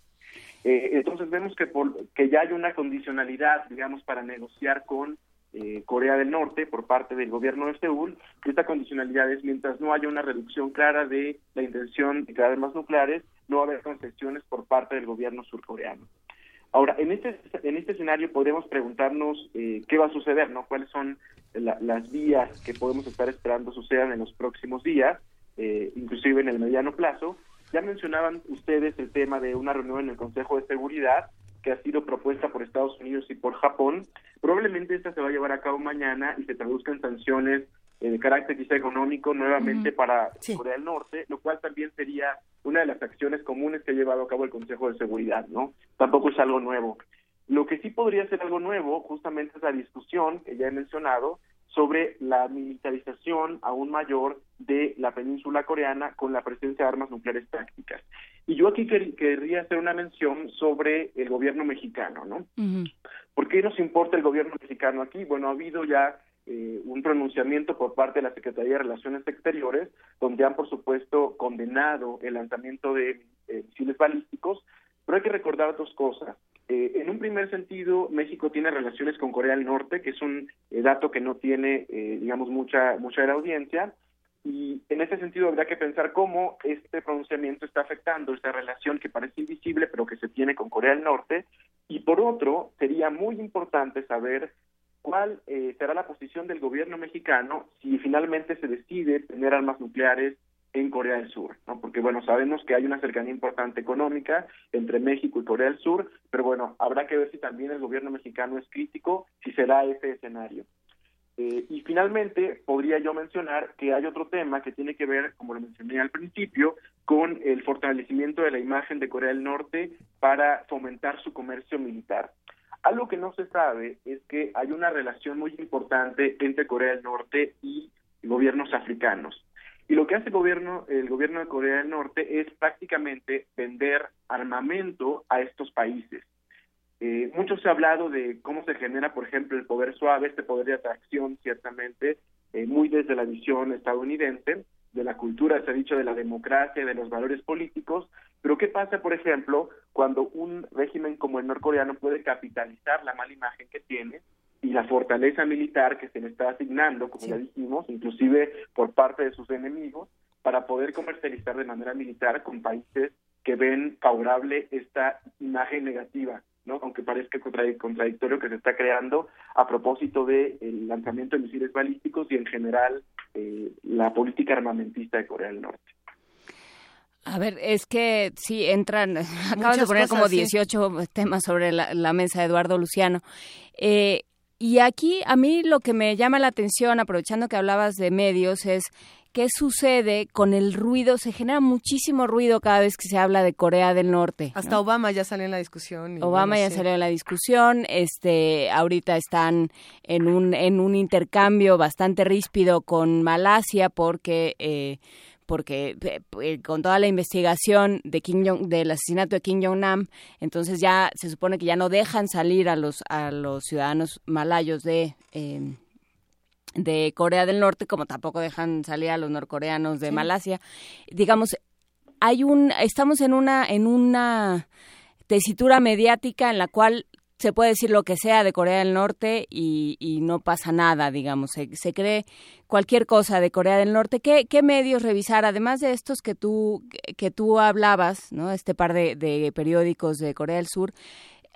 [SPEAKER 27] Eh, entonces vemos que, por, que ya hay una condicionalidad, digamos, para negociar con eh, Corea del Norte por parte del gobierno de Seúl, esta condicionalidad es mientras no haya una reducción clara de la intención de crear armas nucleares, no va a haber concesiones por parte del gobierno surcoreano. Ahora, en este, en este escenario podemos preguntarnos eh, qué va a suceder, ¿no? ¿Cuáles son las vías que podemos estar esperando sucedan en los próximos días, eh, inclusive en el mediano plazo? Ya mencionaban ustedes el tema de una reunión en el Consejo de Seguridad que ha sido propuesta por Estados Unidos y por Japón. Probablemente esta se va a llevar a cabo mañana y se traduzca en sanciones de carácter quizá económico nuevamente para Corea del Norte, lo cual también sería una de las acciones comunes que ha llevado a cabo el Consejo de Seguridad, ¿no? Tampoco es algo nuevo. Lo que sí podría ser algo nuevo, justamente es la discusión que ya he mencionado sobre la militarización aún mayor de la península coreana con la presencia de armas nucleares tácticas. Y yo aquí querría hacer una mención sobre el gobierno mexicano, ¿no? ¿Por qué nos importa el gobierno mexicano aquí? Bueno, ha habido ya eh, un pronunciamiento por parte de la Secretaría de Relaciones Exteriores, donde han, por supuesto, condenado el lanzamiento de eh, misiles balísticos, pero hay que recordar dos cosas. Eh, en un primer sentido, México tiene relaciones con Corea del Norte, que es un dato que no tiene, digamos, mucha, mucha de la audiencia, y en ese sentido habría que pensar cómo este pronunciamiento está afectando esta relación que parece invisible, pero que se tiene con Corea del Norte. Y por otro, sería muy importante saber cuál eh, será la posición del gobierno mexicano si finalmente se decide tener armas nucleares en Corea del Sur, ¿no? Porque bueno, sabemos que hay una cercanía importante económica entre México y Corea del Sur, pero bueno, habrá que ver si también el gobierno mexicano es crítico, si será ese escenario. Eh, y finalmente, podría yo mencionar que hay otro tema que tiene que ver, como lo mencioné al principio, con el fortalecimiento de la imagen de Corea del Norte para fomentar su comercio militar. Algo que no se sabe es que hay una relación muy importante entre Corea del Norte y gobiernos africanos. Y lo que hace el gobierno, el gobierno de Corea del Norte es prácticamente vender armamento a estos países. Eh, mucho se ha hablado de cómo se genera, por ejemplo, el poder suave, este poder de atracción, ciertamente, eh, muy desde la visión estadounidense, de la cultura, se ha dicho, de la democracia, de los valores políticos, pero ¿qué pasa, por ejemplo, cuando un régimen como el norcoreano puede capitalizar la mala imagen que tiene y la fortaleza militar que se le está asignando, como ya dijimos, inclusive por parte de sus enemigos, para poder comercializar de manera militar con países que ven favorable esta imagen negativa ¿no? aunque parezca contradictorio que se está creando a propósito del lanzamiento de misiles balísticos y en general eh, la política armamentista de Corea del Norte.
[SPEAKER 3] A ver, es que sí, entran, *laughs* acabas de poner como 18 temas sobre la, mesa, Eduardo Luciano. Eh, y aquí a mí lo que me llama la atención, aprovechando que hablabas de medios, es qué sucede con el ruido. Se genera muchísimo ruido cada vez que se habla de Corea del Norte.
[SPEAKER 1] Hasta Obama ya salió en la discusión.
[SPEAKER 3] Obama ya salió en la discusión. Este, ahorita están en un en un intercambio bastante ríspido con Malasia porque eh, porque eh, eh, con toda la investigación de Kim Jong, del asesinato de Kim Jong Nam, entonces ya se supone que ya no dejan salir a los a los ciudadanos malayos de eh, de Corea del Norte, como tampoco dejan salir a los norcoreanos de Malasia. Digamos, hay un, estamos en una, en una tesitura mediática en la cual se puede decir lo que sea de Corea del Norte y, y no pasa nada, digamos, se, se, cree cualquier cosa de Corea del Norte. ¿Qué, qué medios revisar, además de estos que tú, que tú hablabas, ¿no? este par de, de periódicos de Corea del Sur,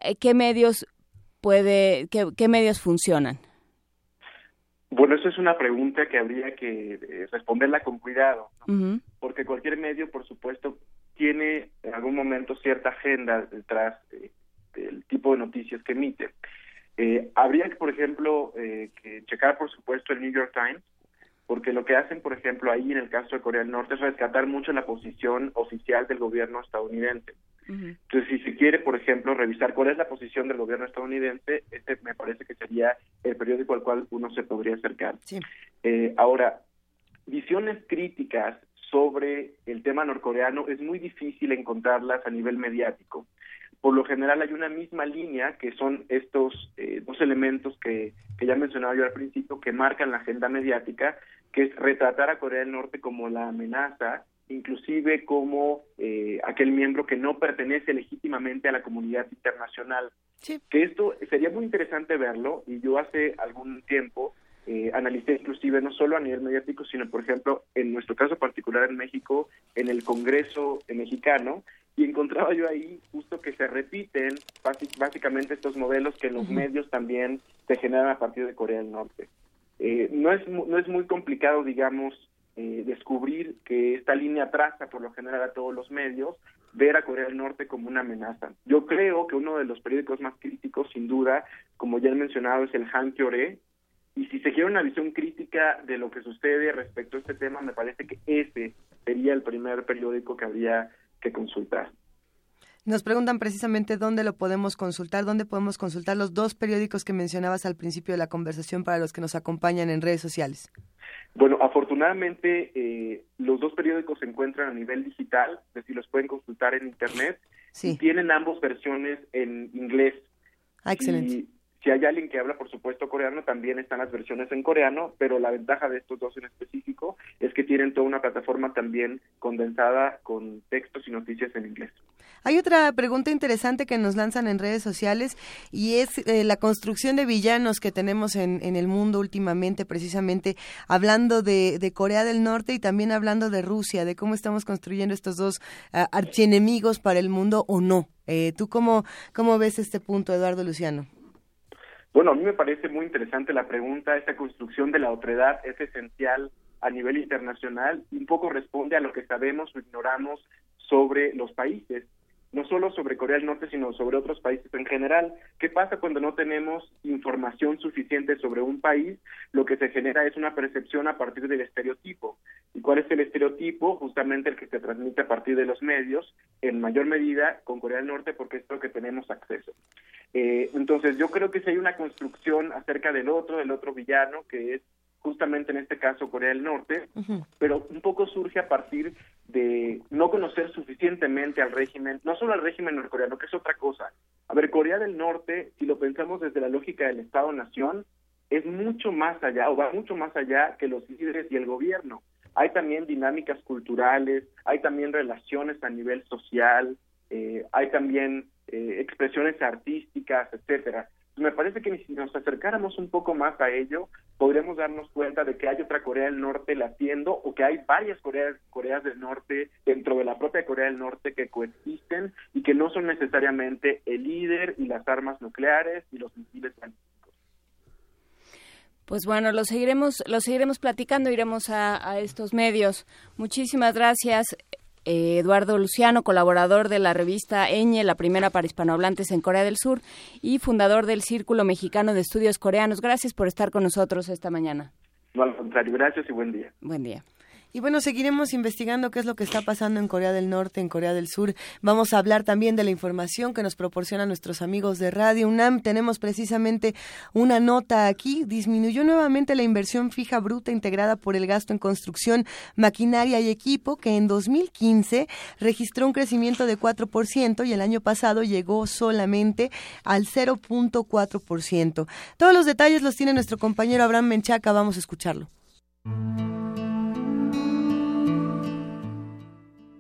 [SPEAKER 3] eh, qué medios puede, qué, qué medios funcionan?
[SPEAKER 27] Bueno, eso es una pregunta que habría que eh, responderla con cuidado, ¿no? uh -huh. porque cualquier medio, por supuesto, tiene en algún momento cierta agenda detrás eh, del tipo de noticias que emite. Eh, habría que, por ejemplo, eh, que checar, por supuesto, el New York Times, porque lo que hacen, por ejemplo, ahí en el caso de Corea del Norte es rescatar mucho la posición oficial del gobierno estadounidense. Uh -huh. Entonces, si se quiere, por ejemplo, revisar cuál es la posición del gobierno estadounidense, este me parece que sería el periódico al cual uno se podría acercar.
[SPEAKER 1] Sí.
[SPEAKER 27] Eh, ahora, visiones críticas sobre el tema norcoreano es muy difícil encontrarlas a nivel mediático. Por lo general hay una misma línea que son estos eh, dos elementos que, que ya mencionaba yo al principio que marcan la agenda mediática, que es retratar a Corea del Norte como la amenaza inclusive como eh, aquel miembro que no pertenece legítimamente a la comunidad internacional.
[SPEAKER 1] Sí.
[SPEAKER 27] Que esto sería muy interesante verlo y yo hace algún tiempo eh, analicé inclusive no solo a nivel mediático, sino por ejemplo en nuestro caso particular en México, en el Congreso mexicano, y encontraba yo ahí justo que se repiten básicamente estos modelos que en los uh -huh. medios también se generan a partir de Corea del Norte. Eh, no, es, no es muy complicado, digamos, eh, descubrir que esta línea traza por lo general a todos los medios, ver a Corea del Norte como una amenaza. Yo creo que uno de los periódicos más críticos, sin duda, como ya he mencionado, es el Hankyoreh, y si se quiere una visión crítica de lo que sucede respecto a este tema, me parece que ese sería el primer periódico que habría que consultar.
[SPEAKER 1] Nos preguntan precisamente dónde lo podemos consultar, dónde podemos consultar los dos periódicos que mencionabas al principio de la conversación para los que nos acompañan en redes sociales.
[SPEAKER 27] Bueno, afortunadamente eh, los dos periódicos se encuentran a nivel digital, es decir, los pueden consultar en internet
[SPEAKER 1] sí.
[SPEAKER 27] y tienen ambos versiones en inglés.
[SPEAKER 1] Ah, excelente.
[SPEAKER 27] Y si hay alguien que habla, por supuesto, coreano, también están las versiones en coreano, pero la ventaja de estos dos en específico es que tienen toda una plataforma también condensada con textos y noticias en inglés.
[SPEAKER 1] Hay otra pregunta interesante que nos lanzan en redes sociales y es eh, la construcción de villanos que tenemos en, en, el mundo últimamente, precisamente hablando de, Corea del Norte y también hablando de Rusia, de cómo estamos construyendo estos dos uh, archienemigos para el mundo o no. Eh, ¿Tú cómo, cómo ves este punto, Eduardo Luciano?
[SPEAKER 27] Bueno, a mí me parece muy interesante la pregunta. Esta construcción de la otredad es esencial a nivel internacional y un poco responde a lo que sabemos o ignoramos sobre los países, no solo sobre Corea del Norte, sino sobre otros países en general. ¿Qué pasa cuando no tenemos información suficiente sobre un país? Lo que se genera es una percepción a partir del estereotipo. ¿Y cuál es el estereotipo? Justamente el que se transmite a partir de los medios, en mayor medida con Corea del Norte, porque es lo que tenemos acceso. Eh, entonces, yo creo que si hay una construcción acerca del otro, del otro villano, que es justamente en este caso Corea del Norte, uh -huh. pero un poco surge a partir de no conocer suficientemente al régimen, no solo al régimen norcoreano, que es otra cosa. A ver, Corea del Norte, si lo pensamos desde la lógica del Estado-Nación, es mucho más allá, o va mucho más allá que los líderes y el gobierno. Hay también dinámicas culturales, hay también relaciones a nivel social, eh, hay también eh, expresiones artísticas, etcétera me parece que si nos acercáramos un poco más a ello, podríamos darnos cuenta de que hay otra Corea del Norte latiendo o que hay varias Coreas, Coreas del Norte dentro de la propia Corea del Norte que coexisten y que no son necesariamente el líder y las armas nucleares y los misiles balísticos.
[SPEAKER 3] Pues bueno, lo seguiremos, lo seguiremos platicando, iremos a, a estos medios. Muchísimas gracias. Eh, Eduardo Luciano, colaborador de la revista Eñe, la primera para hispanohablantes en Corea del Sur, y fundador del Círculo Mexicano de Estudios Coreanos. Gracias por estar con nosotros esta mañana.
[SPEAKER 27] No, al contrario, gracias y buen día.
[SPEAKER 3] Buen día.
[SPEAKER 1] Y bueno, seguiremos investigando qué es lo que está pasando en Corea del Norte, en Corea del Sur. Vamos a hablar también de la información que nos proporcionan nuestros amigos de Radio UNAM. Tenemos precisamente una nota aquí. Disminuyó nuevamente la inversión fija bruta integrada por el gasto en construcción, maquinaria y equipo, que en 2015 registró un crecimiento de 4% y el año pasado llegó solamente al 0.4%. Todos los detalles los tiene nuestro compañero Abraham Menchaca. Vamos a escucharlo.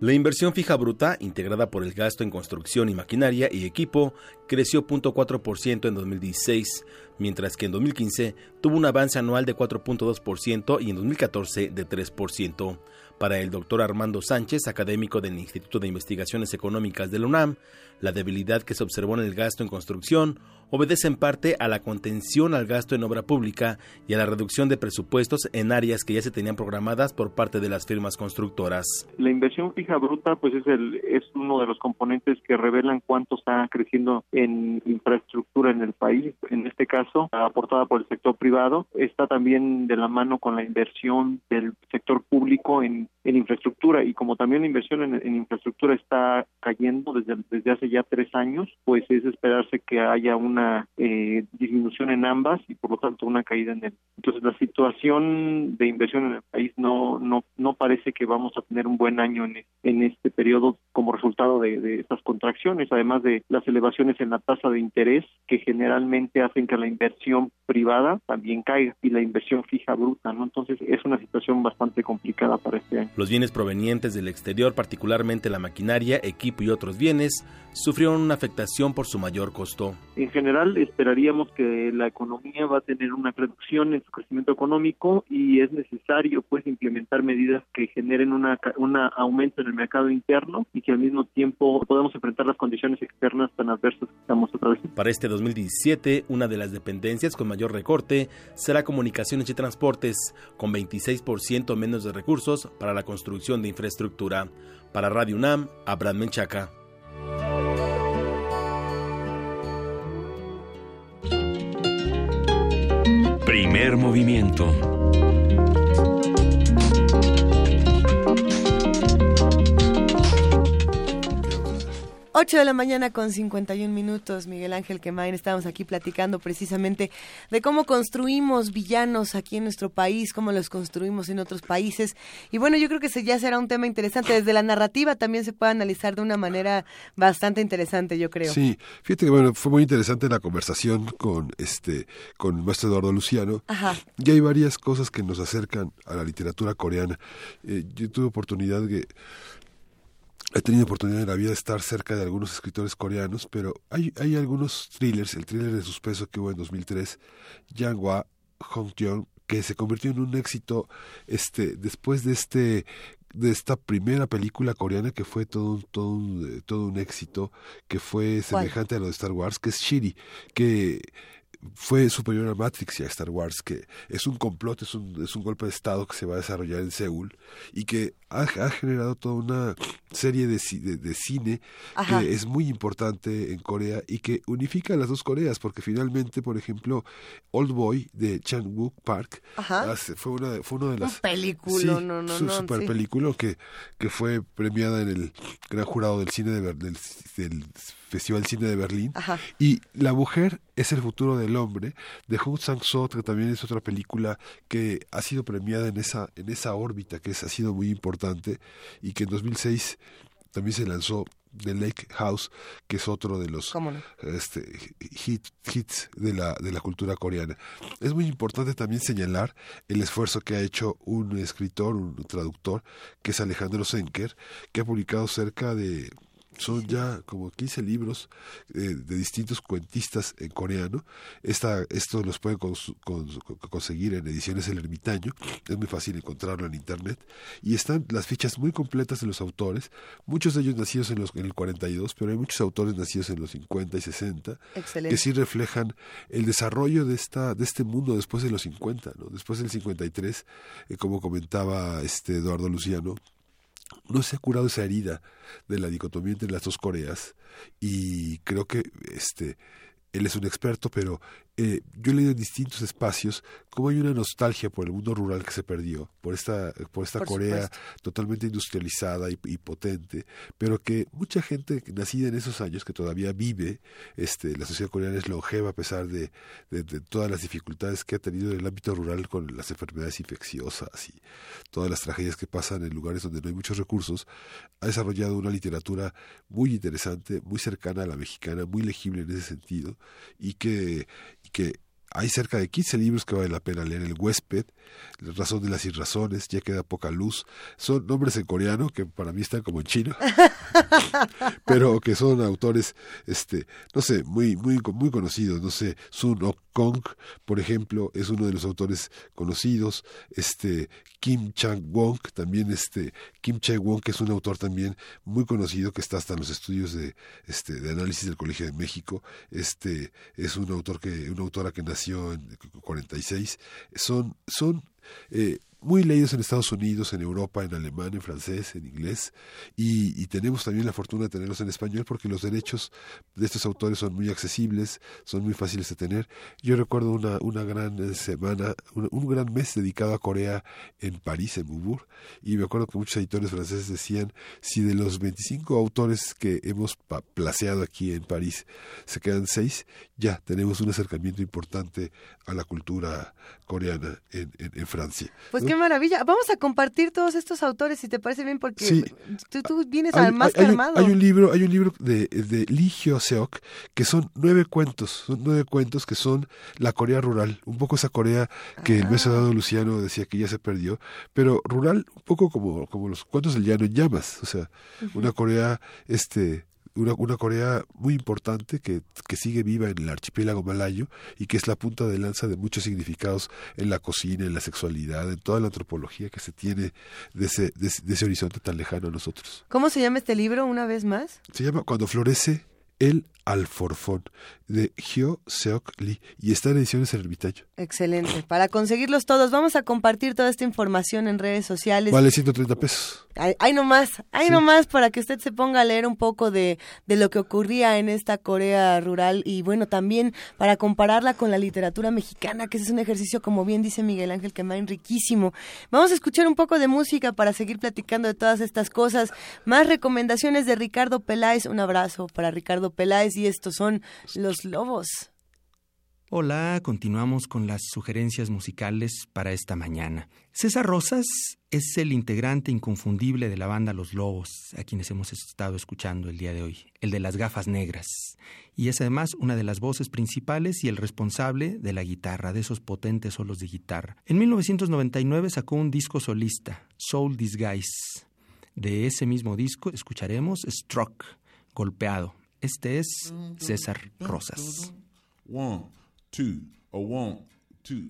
[SPEAKER 12] La inversión fija bruta, integrada por el gasto en construcción y maquinaria y equipo, creció 0.4% en 2016, mientras que en 2015 tuvo un avance anual de 4.2% y en 2014 de 3%. Para el doctor Armando Sánchez, académico del Instituto de Investigaciones Económicas de la UNAM, la debilidad que se observó en el gasto en construcción obedece en parte a la contención al gasto en obra pública y a la reducción de presupuestos en áreas que ya se tenían programadas por parte de las firmas constructoras.
[SPEAKER 28] La inversión fija bruta pues es el es uno de los componentes que revelan cuánto está creciendo en infraestructura en el país, en este caso aportada por el sector privado, está también de la mano con la inversión del sector público en, infraestructura y como también la inversión en, en infraestructura está cayendo desde, desde hace ya tres años, pues es esperarse que haya una eh, disminución en ambas y por lo tanto una caída en el. Entonces la situación de inversión en el país no no no parece que vamos a tener un buen año en, en este periodo como resultado de, de estas contracciones, además de las elevaciones en la tasa de interés que generalmente hacen que la inversión privada también caiga y la inversión fija bruta, ¿no? Entonces es una situación bastante complicada para este año.
[SPEAKER 12] Los bienes provenientes del exterior, particularmente la maquinaria, equipo y otros bienes, sufrieron una afectación por su mayor costo.
[SPEAKER 28] En general esperaríamos que la economía va a tener una reducción en su crecimiento económico y es necesario pues implementar medidas que generen una un aumento en el mercado interno y que al mismo tiempo podamos enfrentar las condiciones externas tan adversas que estamos atravesando.
[SPEAKER 12] Para este 2017, una de las dependencias con mayor recorte será comunicaciones y transportes, con 26% menos de recursos para la construcción de infraestructura. Para Radio UNAM, Abraham Menchaca.
[SPEAKER 29] Primer movimiento.
[SPEAKER 1] 8 de la mañana con 51 minutos, Miguel Ángel Quemain, estamos aquí platicando precisamente de cómo construimos villanos aquí en nuestro país, cómo los construimos en otros países. Y bueno, yo creo que ya será un tema interesante. Desde la narrativa también se puede analizar de una manera bastante interesante, yo creo.
[SPEAKER 2] Sí, fíjate que bueno, fue muy interesante la conversación con este con el maestro Eduardo Luciano.
[SPEAKER 1] Ajá.
[SPEAKER 2] Y hay varias cosas que nos acercan a la literatura coreana. Eh, yo tuve oportunidad de he tenido oportunidad en la vida de estar cerca de algunos escritores coreanos, pero hay, hay algunos thrillers, el thriller de suspenso que hubo en 2003, Yang Hong Jeong, que se convirtió en un éxito este después de este de esta primera película coreana que fue todo un, todo un, todo un éxito, que fue semejante a lo de Star Wars, que es Shiri, que fue superior a Matrix y a Star Wars, que es un complot, es un, es un golpe de Estado que se va a desarrollar en Seúl y que ha, ha generado toda una serie de, de, de cine
[SPEAKER 1] Ajá.
[SPEAKER 2] que es muy importante en Corea y que unifica las dos Coreas, porque finalmente, por ejemplo, Old Boy de Chan Wook Park hace- fue, una, fue uno de las...
[SPEAKER 1] Un película,
[SPEAKER 2] Sí,
[SPEAKER 1] no, no,
[SPEAKER 2] su
[SPEAKER 1] no.
[SPEAKER 2] super
[SPEAKER 1] sí.
[SPEAKER 2] película que, que fue premiada en el gran jurado del cine de del, del Festival Cine de Berlín.
[SPEAKER 1] Ajá.
[SPEAKER 2] Y La mujer es el futuro del hombre, de Hong Sang-soo, que también es otra película que ha sido premiada en esa, en esa órbita, que es, ha sido muy importante, y que en 2006 también se lanzó The Lake House, que es otro de los este, hit- hits de la, de la cultura coreana. Es muy importante también señalar el esfuerzo que ha hecho un escritor, un traductor, que es Alejandro Senker, que ha publicado cerca de son ya como 15 libros eh, de distintos cuentistas en coreano. Esta, estos los pueden cons- cons- conseguir en ediciones El Ermitaño. Es muy fácil encontrarlo en internet. Y están las fichas muy completas de los autores. Muchos de ellos nacidos en, los, en el 42, pero hay muchos autores nacidos en los 50 y 60
[SPEAKER 1] Excelente.
[SPEAKER 2] que sí reflejan el desarrollo de esta de este mundo después de los 50, ¿no? Después del 53, eh, como comentaba este Eduardo Luciano, no se ha curado esa herida de la dicotomía entre las dos Coreas y creo que este él es un experto, pero eh, yo he leído en distintos espacios cómo hay una nostalgia por el mundo rural que se perdió, por esta, por esta Corea totalmente industrializada y, potente, pero que mucha gente nacida en esos años, que todavía vive, este, la sociedad coreana es longeva a pesar de, de, todas las dificultades que ha tenido en el ámbito rural con las enfermedades infecciosas y todas las tragedias que pasan en lugares donde no hay muchos recursos, ha desarrollado una literatura muy interesante, muy cercana a la mexicana, muy legible en ese sentido, y que, y que hay cerca de 15 libros que vale la pena leer. El huésped, La razón de las irrazones, Ya queda poca luz. Son nombres en coreano que para mí están como en chino, *laughs* pero que son autores, este, no sé, muy, muy, muy conocidos. No sé, Sun Ok Kong, por ejemplo, es uno de los autores conocidos. Este, Kim Chang-won, también este, Kim Chae-won, que es un autor también muy conocido, que está hasta en los estudios de, este, de análisis del Colegio de México. Este, es un autor que, una autora que nació en 46, son, son eh, muy leídos en Estados Unidos, en Europa, en alemán, en francés, en inglés, y, tenemos también la fortuna de tenerlos en español porque los derechos de estos autores son muy accesibles, son muy fáciles de tener. Yo recuerdo una, una gran semana, un, gran mes dedicado a Corea en París, en Beaubourg, y me acuerdo que muchos editores franceses decían, si de los 25 autores que hemos placeado aquí en París se quedan seis, ya tenemos un acercamiento importante a la cultura coreana en, en, Francia.
[SPEAKER 1] Pues qué maravilla. Vamos a compartir todos estos autores, si te parece bien, porque tú, vienes al más
[SPEAKER 2] hay,
[SPEAKER 1] armado.
[SPEAKER 2] Hay un libro, hay un libro de, de Hyo Seok que son nueve cuentos, son nueve cuentos que son la Corea rural, un poco esa Corea que el mes dado Luciano decía que ya se perdió, pero rural un poco como, como los cuentos del llano en llamas, o sea, una Corea este una, una Corea muy importante que, que, sigue viva en el archipiélago malayo y que es la punta de lanza de muchos significados en la cocina, en la sexualidad, en toda la antropología que se tiene de ese, de, ese horizonte tan lejano a nosotros.
[SPEAKER 1] ¿Cómo se llama este libro una vez más?
[SPEAKER 2] Se llama Cuando florece el Alforfón de Hyo Seok Lee y está en ediciones El Ermitaño.
[SPEAKER 1] Excelente. Para conseguirlos todos, vamos a compartir toda esta información en redes sociales.
[SPEAKER 2] Vale 130 pesos.
[SPEAKER 1] Hay, nomás, hay nomás para que usted se ponga a leer un poco de, de lo que ocurría en esta Corea rural y bueno, también para compararla con la literatura mexicana, que es un ejercicio, como bien dice Miguel Ángel Quemain, riquísimo. Vamos a escuchar un poco de música para seguir platicando de todas estas cosas. Más recomendaciones de Ricardo Peláez. Un abrazo para Ricardo Peláez y estos son Los Lobos.
[SPEAKER 4] Hola, continuamos con las sugerencias musicales para esta mañana. César Rosas es el integrante inconfundible de la banda Los Lobos, a quienes hemos estado escuchando el día de hoy, el de las gafas negras, y es además una de las voces principales y el responsable de la guitarra, de esos potentes solos de guitarra. En 1999 sacó un disco solista, Soul Disguise. De ese mismo disco escucharemos Struck, golpeado. Este es César Rosas.
[SPEAKER 30] two, a one, two.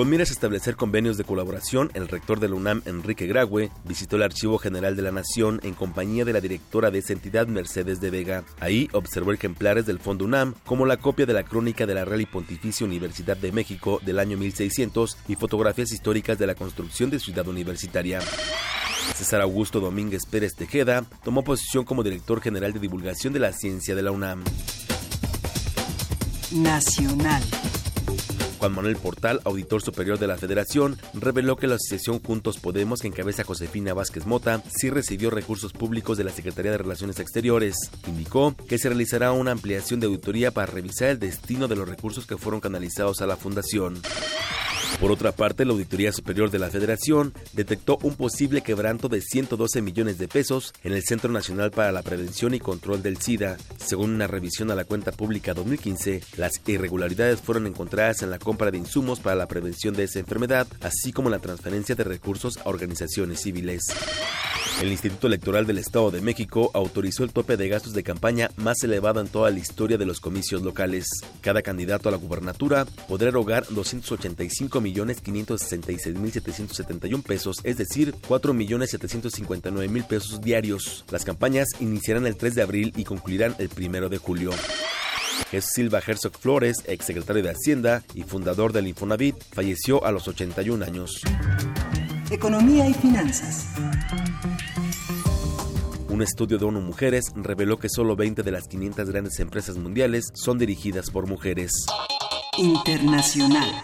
[SPEAKER 12] Con miras a establecer convenios de colaboración, el rector de la UNAM, Enrique Graue, visitó el Archivo General de la Nación en compañía de la directora de esa entidad, Mercedes de Vega. Ahí observó ejemplares del Fondo UNAM, como la copia de la crónica de la Real y Pontificia Universidad de México del año 1600 y fotografías históricas de la construcción de Ciudad Universitaria. César Augusto Domínguez Pérez Tejeda tomó posición como director general de divulgación de la ciencia de la UNAM.
[SPEAKER 18] Nacional.
[SPEAKER 12] Juan Manuel Portal, auditor superior de la Federación, reveló que la asociación Juntos Podemos, que encabeza Josefina Vázquez Mota, sí recibió recursos públicos de la Secretaría de Relaciones Exteriores. Indicó que se realizará una ampliación de auditoría para revisar el destino de los recursos que fueron canalizados a la Fundación. Por otra parte, la Auditoría Superior de la Federación detectó un posible quebranto de 112 millones de pesos en el Centro Nacional para la Prevención y Control del SIDA. Según una revisión a la cuenta pública 2015, las irregularidades fueron encontradas en la compra de insumos para la prevención de esa enfermedad, así como la transferencia de recursos a organizaciones civiles. El Instituto Electoral del Estado de México autorizó el tope de gastos de campaña más elevado en toda la historia de los comicios locales. Cada candidato a la gubernatura podrá erogar 285.566.771 pesos, es decir, 4.759.000 pesos diarios. Las campañas iniciarán el 3 de abril y concluirán el 1 de julio. Jesús Silva Herzog Flores, exsecretario de Hacienda y fundador del Infonavit, falleció a los 81 años.
[SPEAKER 18] Economía y finanzas.
[SPEAKER 12] Un estudio de ONU Mujeres reveló que solo 20 de las 500 grandes empresas mundiales son dirigidas por mujeres.
[SPEAKER 18] Internacional.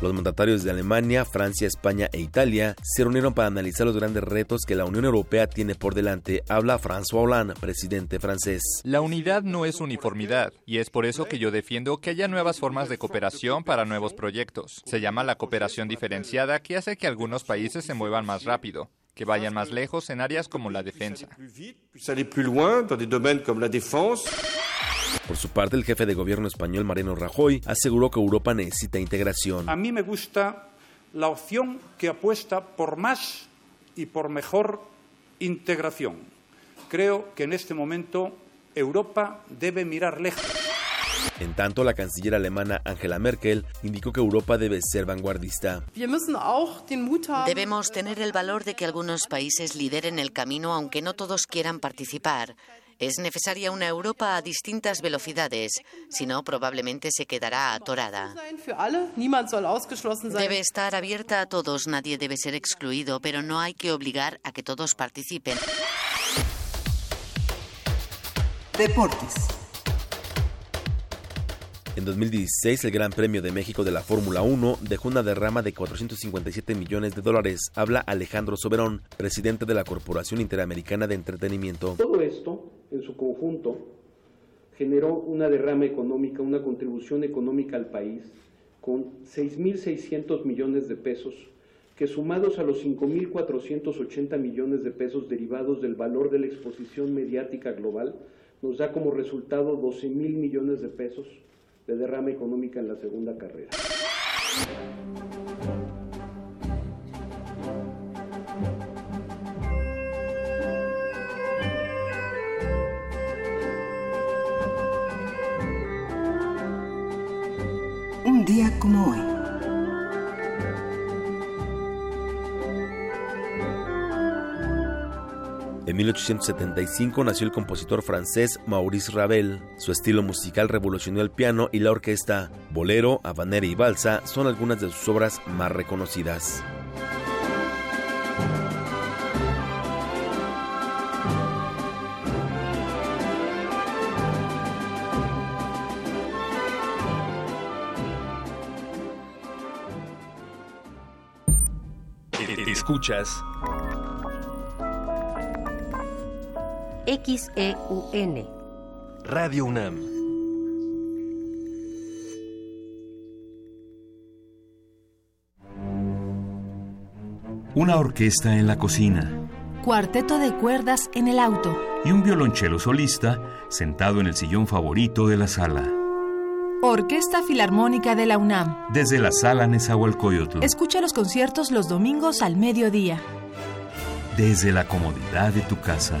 [SPEAKER 12] Los mandatarios de Alemania, Francia, España e Italia se reunieron para analizar los grandes retos que la Unión Europea tiene por delante. Habla François Hollande, presidente francés.
[SPEAKER 31] La unidad no es uniformidad, y es por eso que yo defiendo que haya nuevas formas de cooperación para nuevos proyectos. Se llama la cooperación diferenciada, que hace que algunos países se muevan más rápido que vayan más lejos en áreas como la defensa.
[SPEAKER 12] Por su parte, el jefe de gobierno español, Mariano Rajoy, aseguró que Europa necesita integración.
[SPEAKER 32] A mí me gusta la opción que apuesta por más y por mejor integración. Creo que en este momento Europa debe mirar lejos.
[SPEAKER 12] En tanto, la canciller alemana Angela Merkel indicó que Europa debe ser vanguardista.
[SPEAKER 33] Debemos tener el valor de que algunos países lideren el camino aunque no todos quieran participar. Es necesaria una Europa a distintas velocidades, si no probablemente se quedará atorada. Debe estar abierta a todos, nadie debe ser excluido, pero no hay que obligar a que todos participen.
[SPEAKER 18] Deportes.
[SPEAKER 12] En 2016, el Gran Premio de México de la Fórmula 1 dejó una derrama de 457 millones de dólares. Habla Alejandro Soberón, presidente de la Corporación Interamericana de Entretenimiento.
[SPEAKER 34] Todo esto, en su conjunto, generó una derrama económica, una contribución económica al país con 6.600 millones de pesos, que sumados a los 5.480 millones de pesos derivados del valor de la exposición mediática global, nos da como resultado 12 mil millones de pesos de derrama económica en la segunda carrera.
[SPEAKER 18] Un día como hoy.
[SPEAKER 12] En 1875 nació el compositor francés Maurice Ravel. Su estilo musical revolucionó el piano y la orquesta. Bolero, habanera y balsa son algunas de sus obras más reconocidas.
[SPEAKER 9] Escuchas
[SPEAKER 35] XEUN.
[SPEAKER 9] Radio UNAM.
[SPEAKER 6] Una orquesta en la cocina.
[SPEAKER 21] Cuarteto de cuerdas en el auto.
[SPEAKER 6] y un violonchelo solista sentado en el sillón favorito de la sala.
[SPEAKER 36] Orquesta Filarmónica de la UNAM.
[SPEAKER 6] Desde la sala Nezahualcóyotl.
[SPEAKER 36] Escucha los conciertos los domingos al mediodía.
[SPEAKER 6] Desde la comodidad de tu casa.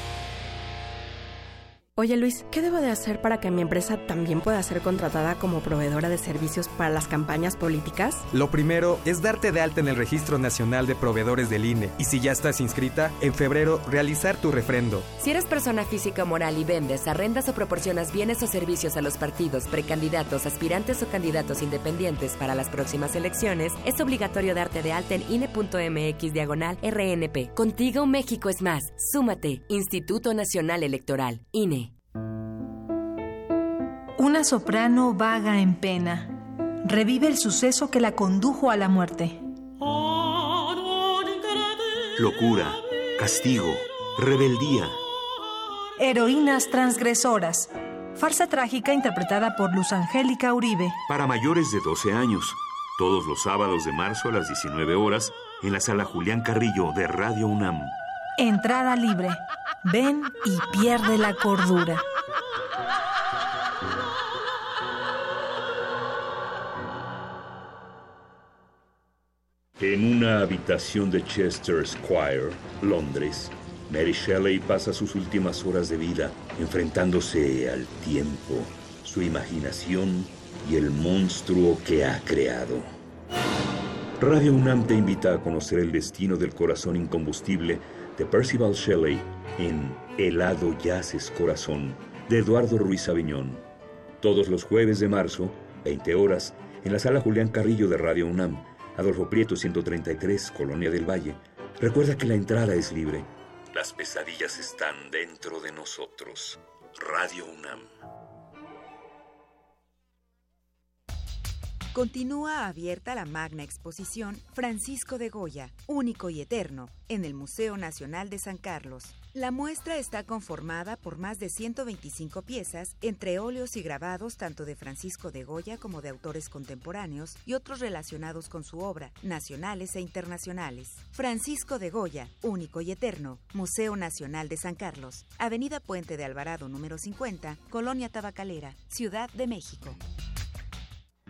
[SPEAKER 35] Oye Luis, ¿qué debo de hacer para que mi empresa también pueda ser contratada como proveedora de servicios para las campañas políticas?
[SPEAKER 19] Lo primero es darte de alta en el Registro Nacional de Proveedores del INE y si ya estás inscrita, en febrero realizar tu refrendo.
[SPEAKER 37] Si eres persona física o moral y vendes, arrendas o proporcionas bienes o servicios a los partidos, precandidatos, aspirantes o candidatos independientes para las próximas elecciones, es obligatorio darte de alta en INE.mx diagonal RNP. Contigo México es más. Súmate. Instituto Nacional Electoral. INE.
[SPEAKER 38] Una soprano vaga en pena. Revive el suceso que la condujo a la muerte.
[SPEAKER 39] Locura, castigo, rebeldía.
[SPEAKER 38] Heroínas transgresoras. Farsa trágica interpretada por Luz Angélica Uribe.
[SPEAKER 39] Para mayores de 12 años. Todos los sábados de marzo a las 19 horas en la sala Julián Carrillo de Radio UNAM.
[SPEAKER 38] Entrada libre. Ven y pierde la cordura.
[SPEAKER 6] En una habitación de Chester Square, Londres, Mary Shelley pasa sus últimas horas de vida enfrentándose al tiempo, su imaginación y el monstruo que ha creado. Radio UNAM te invita a conocer el destino del corazón incombustible de Percival Shelley en Helado Yaces Corazón de Eduardo Ruiz Aviñón. Todos los jueves de marzo, 20 horas, en la sala Julián Carrillo de Radio UNAM, Adolfo Prieto 133, Colonia del Valle. Recuerda que la entrada es libre. Las pesadillas están dentro de nosotros. Radio UNAM.
[SPEAKER 24] Continúa abierta la magna exposición Francisco de Goya, único y eterno, en el Museo Nacional de San Carlos. La muestra está conformada por más de 125 piezas, entre óleos y grabados tanto de Francisco de Goya como de autores contemporáneos y otros relacionados con su obra, nacionales e internacionales. Francisco de Goya, único y eterno, Museo Nacional de San Carlos, Avenida Puente de Alvarado número 50, Colonia Tabacalera, Ciudad de México.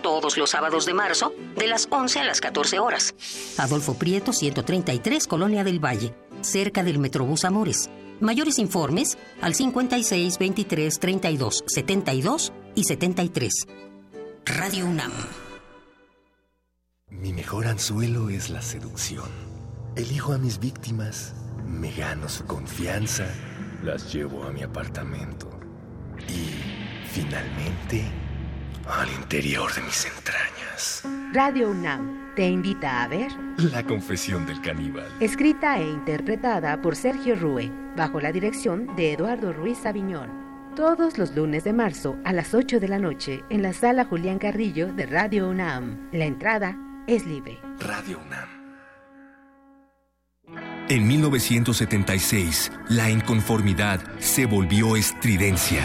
[SPEAKER 14] todos los sábados de marzo, de las 11 a las 14 horas. Adolfo Prieto, 133, Colonia del Valle, cerca del Metrobús Amores. Mayores informes al 56 23 32 72 y 73. Radio UNAM.
[SPEAKER 9] Mi mejor anzuelo es la seducción. Elijo a mis víctimas, me gano su confianza, las llevo a mi apartamento y, finalmente, al interior de mis entrañas.
[SPEAKER 40] Radio UNAM te invita a ver
[SPEAKER 9] La confesión del caníbal.
[SPEAKER 40] escrita e interpretada por Sergio Rue, bajo la dirección de Eduardo Ruiz Aviñón. Todos los lunes de marzo a las 8 de la noche en la sala Julián Carrillo de Radio UNAM. La entrada es libre.
[SPEAKER 9] Radio UNAM.
[SPEAKER 41] En 1976, la inconformidad se volvió estridencia.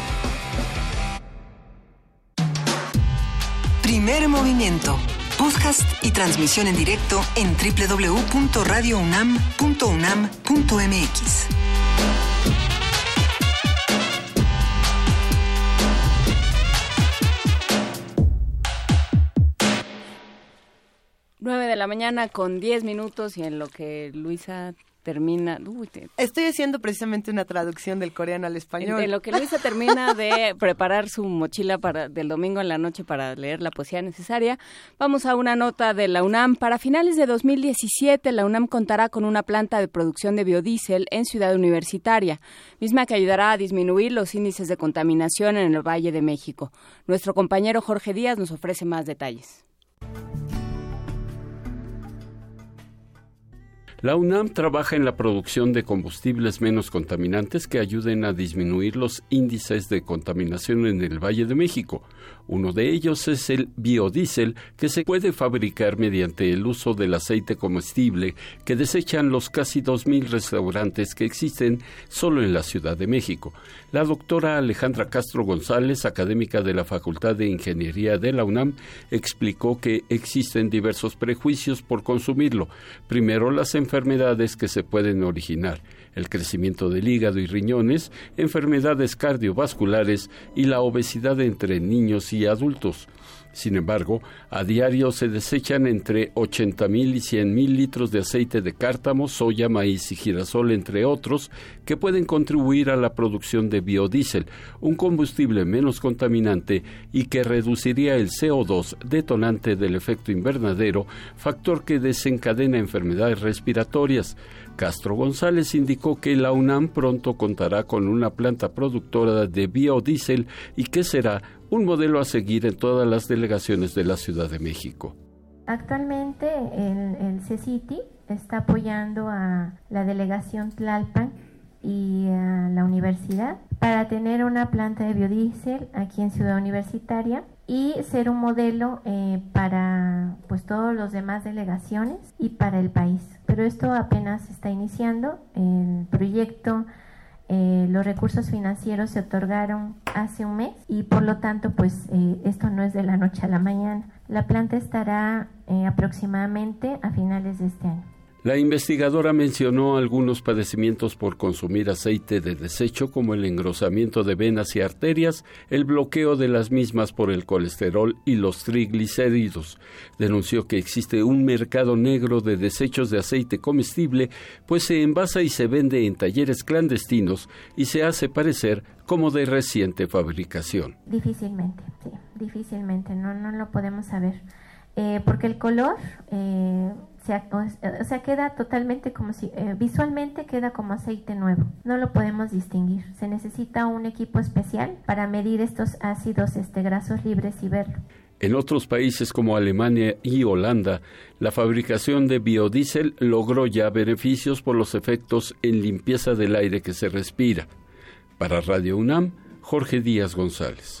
[SPEAKER 18] Primer movimiento. podcast y transmisión en directo en www.radiounam.unam.mx.
[SPEAKER 3] 9 de la mañana con 10 minutos y en lo que Luisa termina...
[SPEAKER 1] Estoy haciendo precisamente una traducción del coreano al español.
[SPEAKER 3] En, lo que Luisa termina de *laughs* preparar su mochila para del domingo en la noche para leer la poesía necesaria, vamos a una nota de la UNAM. Para finales de 2017, la UNAM contará con una planta de producción de biodiesel en Ciudad Universitaria, misma que ayudará a disminuir los índices de contaminación en el Valle de México. Nuestro compañero Jorge Díaz nos ofrece más detalles.
[SPEAKER 42] La UNAM trabaja en la producción de combustibles menos contaminantes que ayuden a disminuir los índices de contaminación en el Valle de México. Uno de ellos es el biodiesel, que se puede fabricar mediante el uso del aceite comestible que desechan los casi 2.000 restaurantes que existen solo en la Ciudad de México. La doctora Alejandra Castro González, académica de la Facultad de Ingeniería de la UNAM, explicó que existen diversos prejuicios por consumirlo. Primero, las enfermedades que se pueden originar el crecimiento del hígado y riñones, enfermedades cardiovasculares y la obesidad entre niños y adultos. Sin embargo, a diario se desechan entre 80.000 y 100.000 litros de aceite de cártamo, soya, maíz y girasol, entre otros, que pueden contribuir a la producción de biodiesel, un combustible menos contaminante y que reduciría el CO2, detonante del efecto invernadero, factor que desencadena enfermedades respiratorias. Castro González indicó que la UNAM pronto contará con una planta productora de biodiesel y que será un modelo a seguir en todas las delegaciones de la Ciudad de México.
[SPEAKER 43] Actualmente el, el está apoyando a la delegación Tlalpan y a la universidad para tener una planta de biodiesel aquí en Ciudad Universitaria y ser un modelo eh, para pues todos los demás delegaciones y para el país. Pero esto apenas está iniciando. El proyecto, eh, los recursos financieros se otorgaron hace un mes y por lo tanto pues eh, esto no es de la noche a la mañana. La planta estará aproximadamente a finales de este año.
[SPEAKER 42] La investigadora mencionó algunos padecimientos por consumir aceite de desecho como el engrosamiento de venas y arterias, el bloqueo de las mismas por el colesterol y los triglicéridos. Denunció que existe un mercado negro de desechos de aceite comestible, pues se envasa y se vende en talleres clandestinos y se hace parecer como de reciente fabricación.
[SPEAKER 43] Difícilmente, sí, difícilmente, no, no lo podemos saber. Eh, porque el color eh, o sea, queda totalmente como si, eh, visualmente queda como aceite nuevo. No lo podemos distinguir. Se necesita un equipo especial para medir estos ácidos este, grasos libres y verlo.
[SPEAKER 42] En otros países como Alemania y Holanda, la fabricación de biodiesel logró ya beneficios por los efectos en limpieza del aire que se respira. Para Radio UNAM, Jorge Díaz González.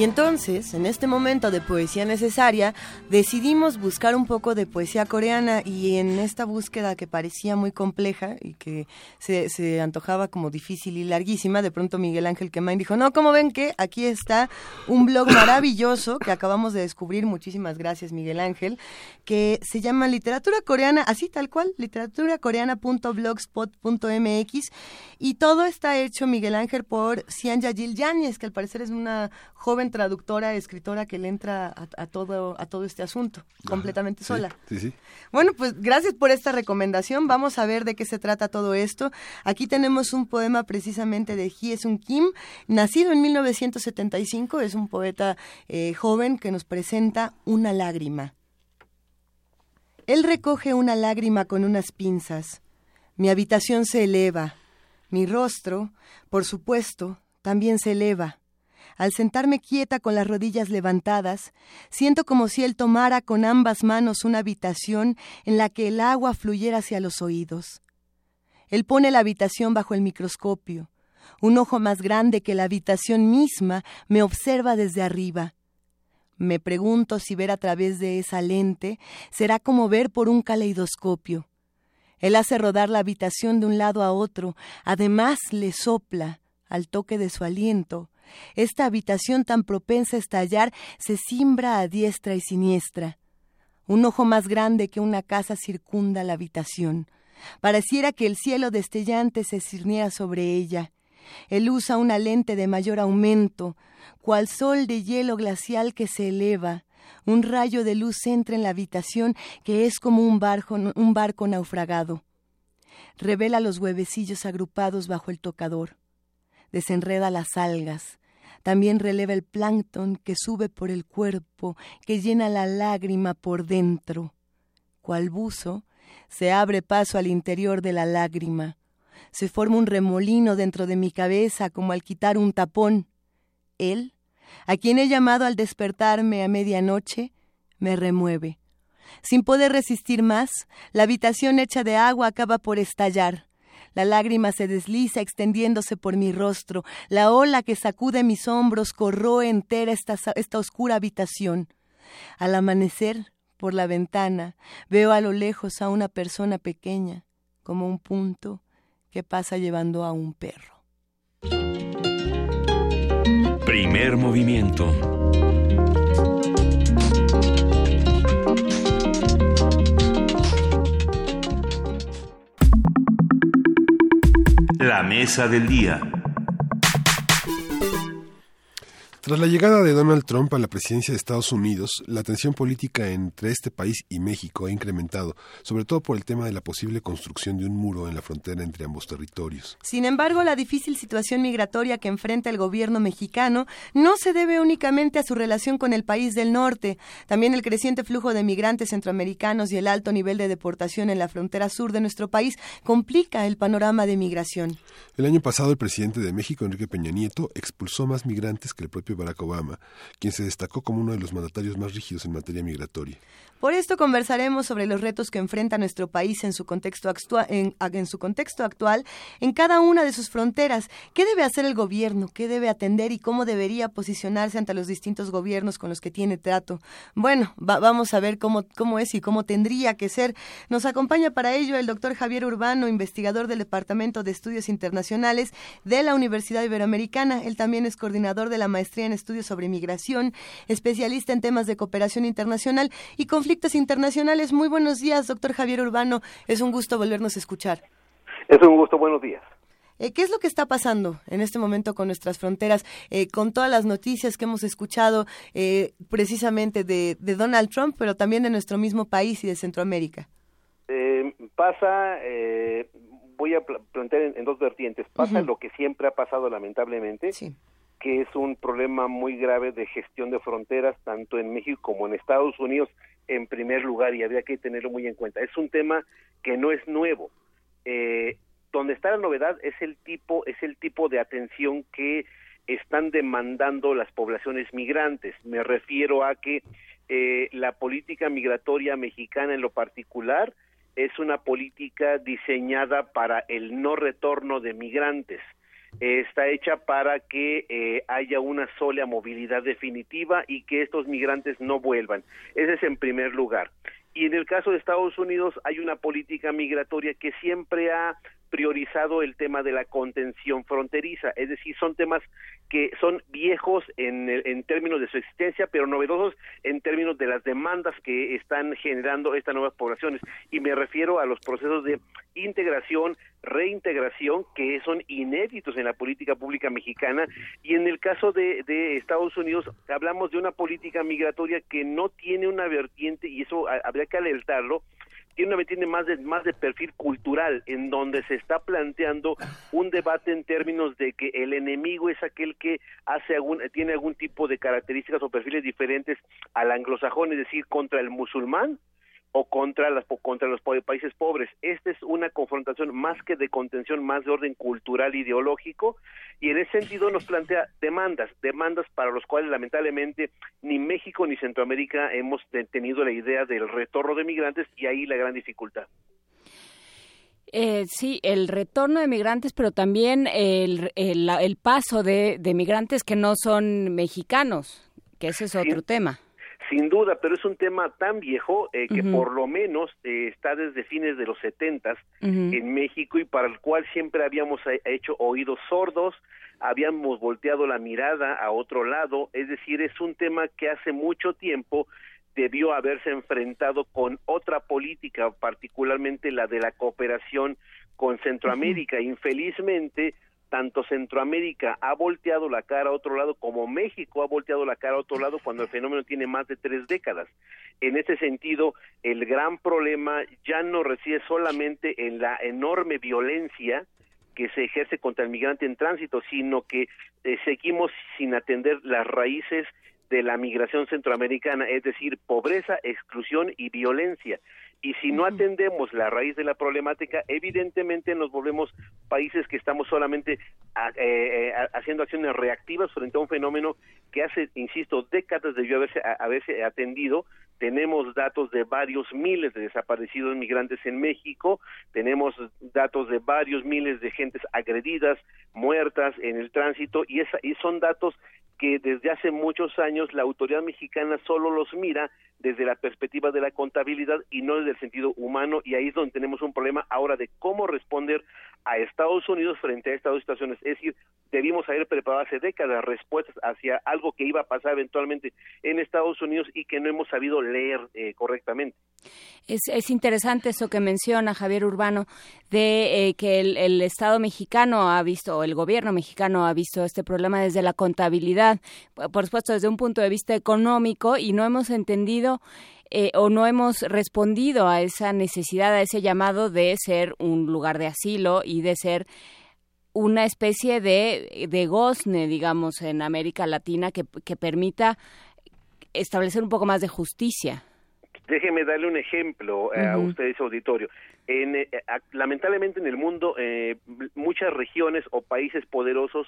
[SPEAKER 1] Y entonces, en este momento de poesía necesaria, decidimos buscar un poco de poesía coreana y en esta búsqueda que parecía muy compleja y que se, antojaba como difícil y larguísima, de pronto Miguel Ángel Quemain dijo, no, como ven que aquí está un blog *coughs* maravilloso que acabamos de descubrir, muchísimas gracias Miguel Ángel, que se llama Literatura Coreana, así tal cual, literaturacoreana.blogspot.mx y todo está hecho, Miguel Ángel, por Cian Yajil Yáñez, que al parecer es una joven traductora, escritora que le entra a, todo, a todo este asunto, completamente sola.
[SPEAKER 2] Sí, sí.
[SPEAKER 1] Bueno, pues gracias por esta recomendación. Vamos a ver de qué se trata todo esto. Aquí tenemos un poema precisamente de Hye Sun Kim, nacido en 1975, es un poeta eh, joven que nos presenta una lágrima. Él recoge una lágrima con unas pinzas. Mi habitación se eleva. Mi rostro, por supuesto, también se eleva Al sentarme quieta con las rodillas levantadas, siento como si él tomara con ambas manos una habitación en la que el agua fluyera hacia los oídos. Él pone la habitación bajo el microscopio. Un ojo más grande que la habitación misma me observa desde arriba. Me pregunto si ver a través de esa lente será como ver por un caleidoscopio. Él hace rodar la habitación de un lado a otro, además le sopla, al toque de su aliento, esta habitación tan propensa a estallar se cimbra a diestra y siniestra. Un ojo más grande que una casa circunda la habitación. Pareciera que el cielo destellante se cirniera sobre ella. Él usa una lente de mayor aumento, cual sol de hielo glacial que se eleva. Un rayo de luz entra en la habitación que es como un barco naufragado. Revela los huevecillos agrupados bajo el tocador. Desenreda las algas. También releva el plancton que sube por el cuerpo, que llena la lágrima por dentro. Cual buzo, se abre paso al interior de la lágrima. Se forma un remolino dentro de mi cabeza como al quitar un tapón. Él, a quien he llamado al despertarme a medianoche, me remueve. Sin poder resistir más, la habitación hecha de agua acaba por estallar. La lágrima se desliza extendiéndose por mi rostro. La ola que sacude mis hombros corroe entera esta, esta oscura habitación. Al amanecer, por la ventana, veo a lo lejos a una persona pequeña, como un punto que pasa llevando a un perro.
[SPEAKER 6] Primer movimiento. La mesa del día.
[SPEAKER 2] Tras la llegada de Donald Trump a la presidencia de Estados Unidos, la tensión política entre este país y México ha incrementado, sobre todo por el tema de la posible construcción de un muro en la frontera entre ambos territorios.
[SPEAKER 1] Sin embargo, la difícil situación migratoria que enfrenta el gobierno mexicano no se debe únicamente a su relación con el país del norte. También el creciente flujo de migrantes centroamericanos y el alto nivel de deportación en la frontera sur de nuestro país complica el panorama de migración.
[SPEAKER 2] El año pasado, el presidente de México, Enrique Peña Nieto, expulsó más migrantes que el propio Barack Obama, quien se destacó como uno de los mandatarios más rígidos en materia migratoria.
[SPEAKER 1] Por esto conversaremos sobre los retos que enfrenta nuestro país en su contexto, actual, en cada una de sus fronteras. ¿Qué debe hacer el gobierno? ¿Qué debe atender y cómo debería posicionarse ante los distintos gobiernos con los que tiene trato? Bueno, vamos a ver cómo, cómo es y cómo tendría que ser. Nos acompaña para ello el doctor Javier Urbano, investigador del Departamento de Estudios Internacionales de la Universidad Iberoamericana. Él también es coordinador de la maestría en estudios sobre migración, especialista en temas de cooperación internacional y conflictos internacionales. Muy buenos días, doctor Javier Urbano. Es un gusto volvernos a escuchar.
[SPEAKER 44] Es un gusto, buenos días.
[SPEAKER 1] Eh, ¿Qué es lo que está pasando en este momento con nuestras fronteras, eh, con todas las noticias que hemos escuchado eh, precisamente de, Donald Trump, pero también de nuestro mismo país y de Centroamérica?
[SPEAKER 44] pasa, voy a plantear en, dos vertientes. Pasa lo que siempre ha pasado lamentablemente, sí que es un problema muy grave de gestión de fronteras, tanto en México como en Estados Unidos, en primer lugar, y había que tenerlo muy en cuenta. Es un tema que no es nuevo. Eh, donde está la novedad es el tipo, es el tipo de atención que están demandando las poblaciones migrantes. Me refiero a que eh, la política migratoria mexicana en lo particular es una política diseñada para el no retorno de migrantes está hecha para que eh, haya una sola movilidad definitiva y que estos migrantes no vuelvan. Ese es en primer lugar. Y en el caso de Estados Unidos hay una política migratoria que siempre ha priorizado el tema de la contención fronteriza, es decir, son temas que son viejos en, en términos de su existencia, pero novedosos en términos de las demandas que están generando estas nuevas poblaciones. Y me refiero a los procesos de integración, reintegración, que son inéditos en la política pública mexicana. Y en el caso de, de Estados Unidos, hablamos de una política migratoria que no tiene una vertiente, y eso habría que alertarlo, tiene una tiene más de más de perfil cultural en donde se está planteando un debate en términos de que el enemigo es aquel que hace algún tiene algún tipo de características o perfiles diferentes al anglosajón es decir contra el musulmán o contra, las, contra los países pobres. Esta es una confrontación más que de contención, más de orden cultural ideológico, y en ese sentido nos plantea demandas, demandas para los cuales lamentablemente ni México ni Centroamérica hemos tenido la idea del retorno de migrantes y ahí la gran dificultad.
[SPEAKER 3] Eh, sí, el retorno de migrantes, pero también el, el, paso de, de, migrantes que no son mexicanos, que ese es otro tema.
[SPEAKER 44] Sin duda, pero es un tema tan viejo eh, que por lo menos eh, está desde fines de los setentas en México y para el cual siempre habíamos hecho oídos sordos, habíamos volteado la mirada a otro lado, es decir, es un tema que hace mucho tiempo debió haberse enfrentado con otra política, particularmente la de la cooperación con Centroamérica. Infelizmente, tanto Centroamérica ha volteado la cara a otro lado como México ha volteado la cara a otro lado cuando el fenómeno tiene más de tres décadas. En ese sentido, el gran problema ya no reside solamente en la enorme violencia que se ejerce contra el migrante en tránsito, sino que eh, seguimos sin atender las raíces de la migración centroamericana, es decir, pobreza, exclusión y violencia. Y si no atendemos la raíz de la problemática, evidentemente nos volvemos países que estamos solamente eh, eh, haciendo acciones reactivas frente a un fenómeno que hace, insisto, décadas debió haberse, haberse atendido. Tenemos datos de varios miles de desaparecidos migrantes en México, tenemos datos de varios miles de gentes agredidas, muertas en el tránsito, y, esa, y son datos que desde hace muchos años la autoridad mexicana solo los mira desde la perspectiva de la contabilidad y no desde el sentido humano y ahí es donde tenemos un problema ahora de cómo responder a Estados Unidos frente a estas dos situaciones. Es decir, debimos haber preparado hace décadas respuestas hacia algo que iba a pasar eventualmente en Estados Unidos y que no hemos sabido leer eh, correctamente.
[SPEAKER 3] Es, es, interesante eso que menciona Javier Urbano de eh, que el, el Estado mexicano ha visto, o el gobierno mexicano ha visto este problema desde la contabilidad, por supuesto desde un punto de vista económico y no hemos entendido eh, o no hemos respondido a esa necesidad, a ese llamado de ser un lugar de asilo y de ser una especie de, de gozne, digamos, en América Latina que, que permita establecer un poco más de justicia.
[SPEAKER 44] Déjeme darle un ejemplo eh, a ustedes, auditorio. En, eh, lamentablemente en el mundo, muchas regiones o países poderosos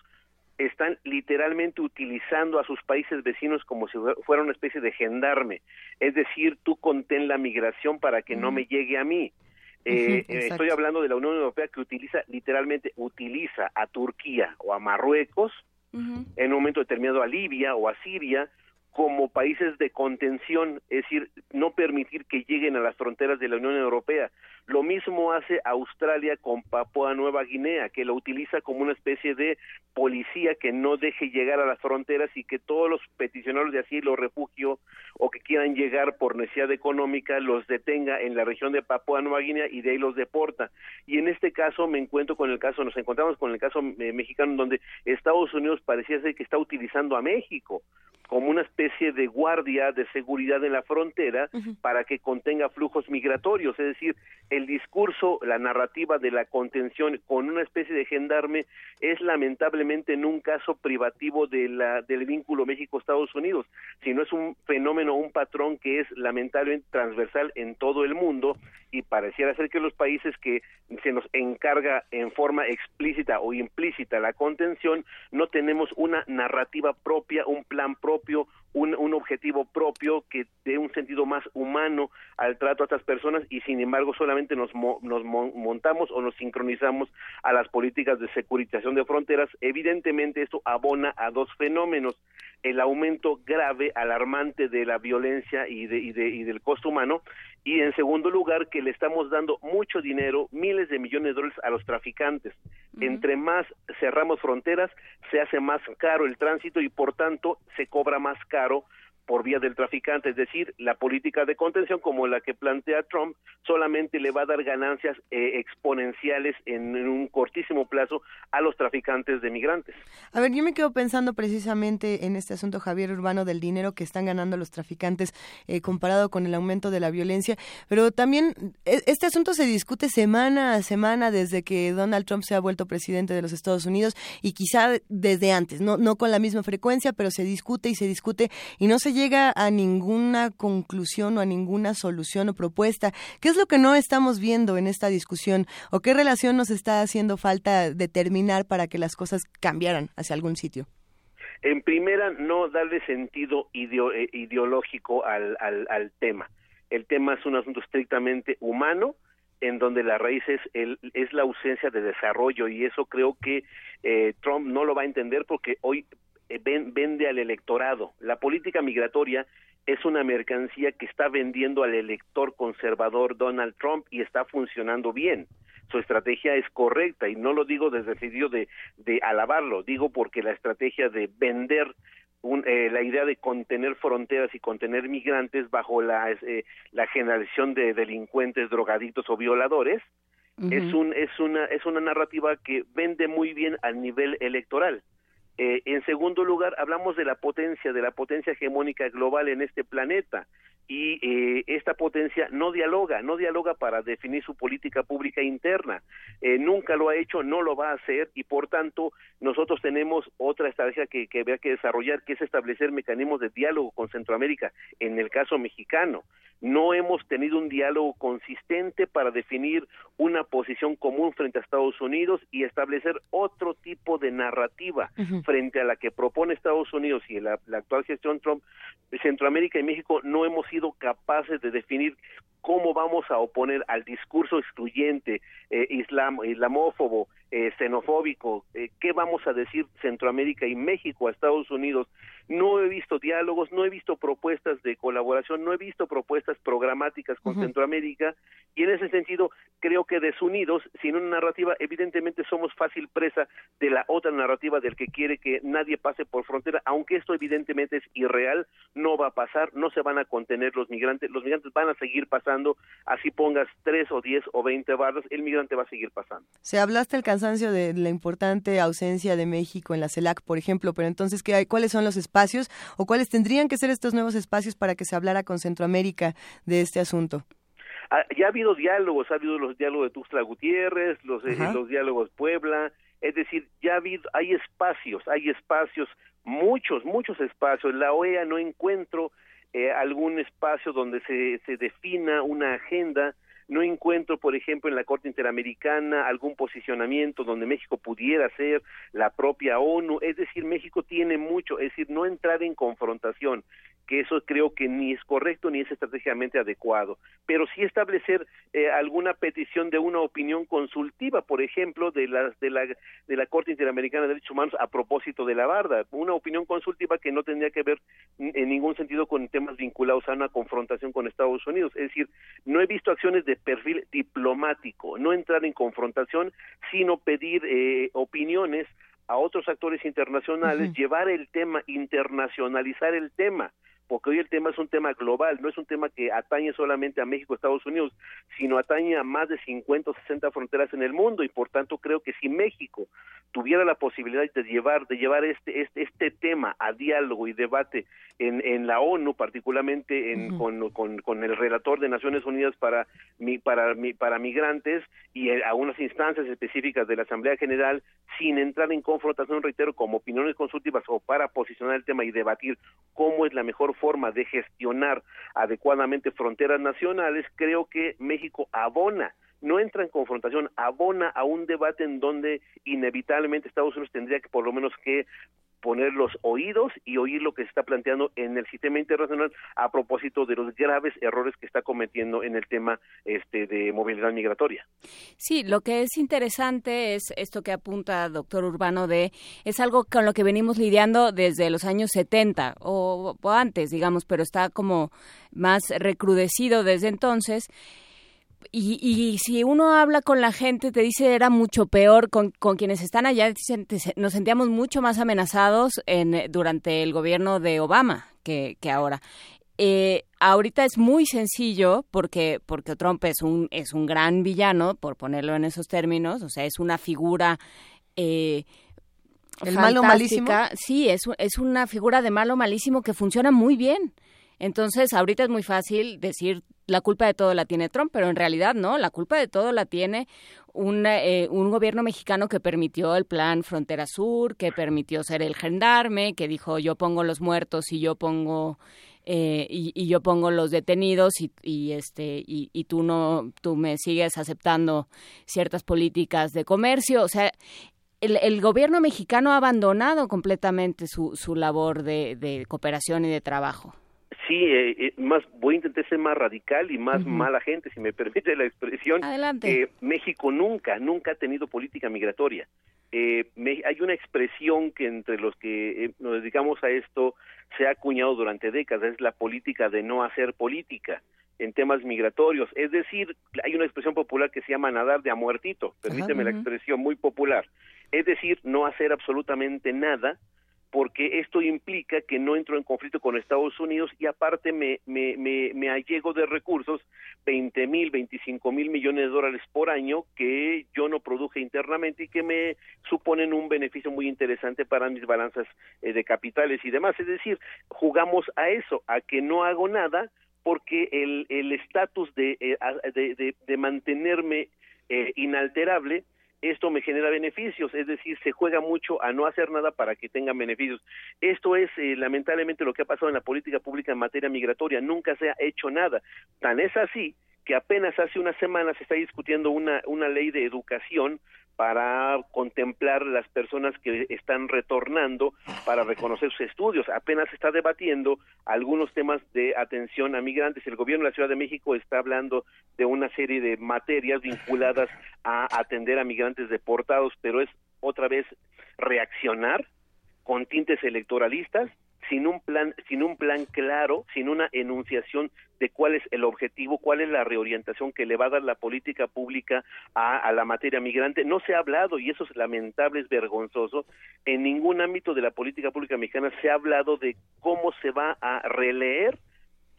[SPEAKER 44] están literalmente utilizando a sus países vecinos como si fuera una especie de gendarme. Es decir, tú contén la migración para que no me llegue a mí. Eh, eh, estoy hablando de la Unión Europea que utiliza, literalmente utiliza a Turquía o a Marruecos, en un momento determinado a Libia o a Siria, como países de contención, es decir, no permitir que lleguen a las fronteras de la Unión Europea. Lo mismo hace Australia con Papua Nueva Guinea, que lo utiliza como una especie de policía que no deje llegar a las fronteras y que todos los peticionarios de asilo, refugio o que quieran llegar por necesidad económica los detenga en la región de Papua Nueva Guinea y de ahí los deporta. Y en este caso me encuentro con el caso, nos encontramos con el caso eh, mexicano donde Estados Unidos parecía ser que está utilizando a México como una especie de guardia de seguridad en la frontera para que contenga flujos migratorios, es decir, el discurso, la narrativa de la contención con una especie de gendarme es lamentablemente en un caso privativo de la, del vínculo México-Estados Unidos, sino es un fenómeno, un patrón que es lamentablemente transversal en todo el mundo y pareciera ser que los países que se nos encarga en forma explícita o implícita la contención, no tenemos una narrativa propia, un plan propio, un, un, objetivo propio que dé un sentido más humano al trato a estas personas y sin embargo solamente nos, nos montamos o nos sincronizamos a las políticas de securitización de fronteras. Evidentemente esto abona a dos fenómenos, el aumento grave, alarmante de la violencia y, de, y, de, y del costo humano y en segundo lugar que le estamos dando mucho dinero, miles de millones de dólares a los traficantes. Entre más cerramos fronteras, se hace más caro el tránsito y por tanto se cobra más caro por vía del traficante, es decir, la política de contención como la que plantea Trump solamente le va a dar ganancias eh, exponenciales en, un cortísimo plazo a los traficantes de migrantes.
[SPEAKER 1] A ver, yo me quedo pensando precisamente en este asunto, Javier Urbano, del dinero que están ganando los traficantes eh, comparado con el aumento de la violencia, pero también e, este asunto se discute semana a semana desde que Donald Trump se ha vuelto presidente de los Estados Unidos y quizá desde antes, no, no con la misma frecuencia, pero se discute y se discute. Y no se llega a ninguna conclusión o a ninguna solución o propuesta. ¿Qué es lo que no estamos viendo en esta discusión o qué relación nos está haciendo falta determinar para que las cosas cambiaran hacia algún sitio?
[SPEAKER 44] En primera, no darle sentido eh, ideológico al, tema. El tema es un asunto estrictamente humano, en donde la raíz es la ausencia de desarrollo y eso creo que eh, Trump no lo va a entender porque hoy eh, vende al electorado. La política migratoria es una mercancía que está vendiendo al elector conservador Donald Trump y está funcionando bien su estrategia es correcta y no lo digo desde el sentido de, de alabarlo, digo porque la estrategia de vender eh, la idea de contener fronteras y contener migrantes bajo la, eh, la generación de delincuentes, drogadictos o violadores es, un, es, una, es una narrativa que vende muy bien al nivel electoral. Eh, en segundo lugar, hablamos de la potencia, de la potencia hegemónica global en este planeta. Y eh, esta potencia no dialoga, no dialoga para definir su política pública interna. Eh, nunca lo ha hecho, no lo va a hacer. Y por tanto nosotros tenemos otra estrategia que, que había que desarrollar, que es establecer mecanismos de diálogo con Centroamérica, en el caso mexicano no hemos tenido un diálogo consistente para definir una posición común frente a Estados Unidos y establecer otro tipo de narrativa frente a la que propone Estados Unidos y la, la actual gestión Trump, Centroamérica y México no hemos sido capaces de definir cómo vamos a oponer al discurso excluyente, eh, islam, islamófobo, eh, xenofóbico, eh, qué vamos a decir Centroamérica y México a Estados Unidos. No he visto diálogos, no he visto propuestas de colaboración, no he visto propuestas programáticas con Centroamérica y en ese sentido creo que desunidos, sin una narrativa, evidentemente somos fácil presa de la otra narrativa del que quiere que nadie pase por frontera, aunque esto evidentemente es irreal, no va a pasar, no se van a contener los migrantes, los migrantes van a seguir pasando así pongas tres o diez o veinte barras, el migrante va a seguir pasando.
[SPEAKER 1] Se hablaste el cansancio de la importante ausencia de México en la CELAC, por ejemplo, pero entonces, ¿qué hay? ¿cuáles son los espacios o cuáles tendrían que ser estos nuevos espacios para que se hablara con Centroamérica de este asunto?
[SPEAKER 44] Ah, ya ha habido diálogos, ha habido los diálogos de Tuxtla Gutiérrez, los, eh, los diálogos Puebla, es decir, ya ha habido, hay espacios, hay espacios, muchos, muchos espacios. La OEA no encuentro eh, algún espacio donde se, se defina una agenda. No encuentro, por ejemplo, en la Corte Interamericana algún posicionamiento donde México pudiera ser la propia ONU. Es decir, México tiene mucho, es decir, no entrar en confrontación que eso creo que ni es correcto ni es estratégicamente adecuado, pero sí establecer eh, alguna petición de una opinión consultiva, por ejemplo, de la, de la de la Corte Interamericana de Derechos Humanos a propósito de la barda, una opinión consultiva que no tendría que ver en ningún sentido con temas vinculados a una confrontación con Estados Unidos, es decir, no he visto acciones de perfil diplomático, no entrar en confrontación, sino pedir eh, opiniones a otros actores internacionales, llevar el tema, internacionalizar el tema porque hoy el tema es un tema global, no es un tema que atañe solamente a México, Estados Unidos, sino atañe a más de 50 o 60 fronteras en el mundo. Y por tanto creo que si México tuviera la posibilidad de llevar de llevar este este, este tema a diálogo y debate en, en la ONU, particularmente en, con, con, con, el relator de Naciones Unidas para mi, para mi, para migrantes y a unas instancias específicas de la Asamblea General sin entrar en confrontación, reitero, como opiniones consultivas o para posicionar el tema y debatir cómo es la mejor forma de gestionar adecuadamente fronteras nacionales, creo que México abona no entra en confrontación, abona a un debate en donde inevitablemente Estados Unidos tendría que por lo menos que poner los oídos y oír lo que se está planteando en el sistema internacional a propósito de los graves errores que está cometiendo en el tema este de movilidad migratoria.
[SPEAKER 3] Sí, lo que es interesante es esto que apunta doctor Urbano de es algo con lo que venimos lidiando desde los años 70 o, o antes, digamos, pero está como más recrudecido desde entonces y, y, si uno habla con la gente, te dice era mucho peor con, con quienes están allá, nos sentíamos mucho más amenazados en, durante el gobierno de Obama que, que ahora. Eh, ahorita es muy sencillo porque porque Trump es un es un gran villano por ponerlo en esos términos o sea es una figura eh,
[SPEAKER 1] el malo malísimo
[SPEAKER 3] sí es es una figura de malo malísimo que funciona muy bien. Entonces ahorita es muy fácil decir la culpa de todo la tiene Trump, pero en realidad no, la culpa de todo la tiene un, eh, un gobierno mexicano que permitió el plan Frontera Sur, que permitió ser el gendarme, que dijo yo pongo los muertos y yo pongo eh, y, yo pongo los detenidos y, este y, y, tú no tú me sigues aceptando ciertas políticas de comercio o sea el, el gobierno mexicano ha abandonado completamente su, su labor de, de cooperación y de trabajo
[SPEAKER 44] sí, eh, eh, más voy a intentar ser más radical y más mala gente, si me *laughs* permite la expresión.
[SPEAKER 3] Adelante.
[SPEAKER 44] Eh, México nunca, nunca ha tenido política migratoria. Eh, hay una expresión que entre los que nos dedicamos a esto se ha acuñado durante décadas, es la política de no hacer política en temas migratorios. Es decir, hay una expresión popular que se llama nadar de a muertito, permíteme la expresión muy popular. Es decir, no hacer absolutamente nada porque esto implica que no entro en conflicto con Estados Unidos y aparte me, me, me, allego de recursos 20 mil, 25 mil millones de dólares por año que yo no produje internamente y que me suponen un beneficio muy interesante para mis balanzas eh, de capitales y demás. Es decir, jugamos a eso, a que no hago nada porque el estatus de, eh, de, de, mantenerme eh, inalterable esto me genera beneficios, es decir, se juega mucho a no hacer nada para que tengan beneficios. Esto es eh, lamentablemente lo que ha pasado en la política pública en materia migratoria, nunca se ha hecho nada. Tan es así que apenas hace unas semanas se está discutiendo una, una ley de educación para contemplar las personas que están retornando para reconocer sus estudios. Apenas se está debatiendo algunos temas de atención a migrantes. El gobierno de la Ciudad de México está hablando de una serie de materias vinculadas a atender a migrantes deportados, pero es otra vez reaccionar con tintes electoralistas sin un plan, sin un plan claro, sin una enunciación de cuál es el objetivo, cuál es la reorientación que le va a dar la política pública a, a la materia migrante. No se ha hablado, y eso es lamentable, es vergonzoso, en ningún ámbito de la política pública mexicana se ha hablado de cómo se va a releer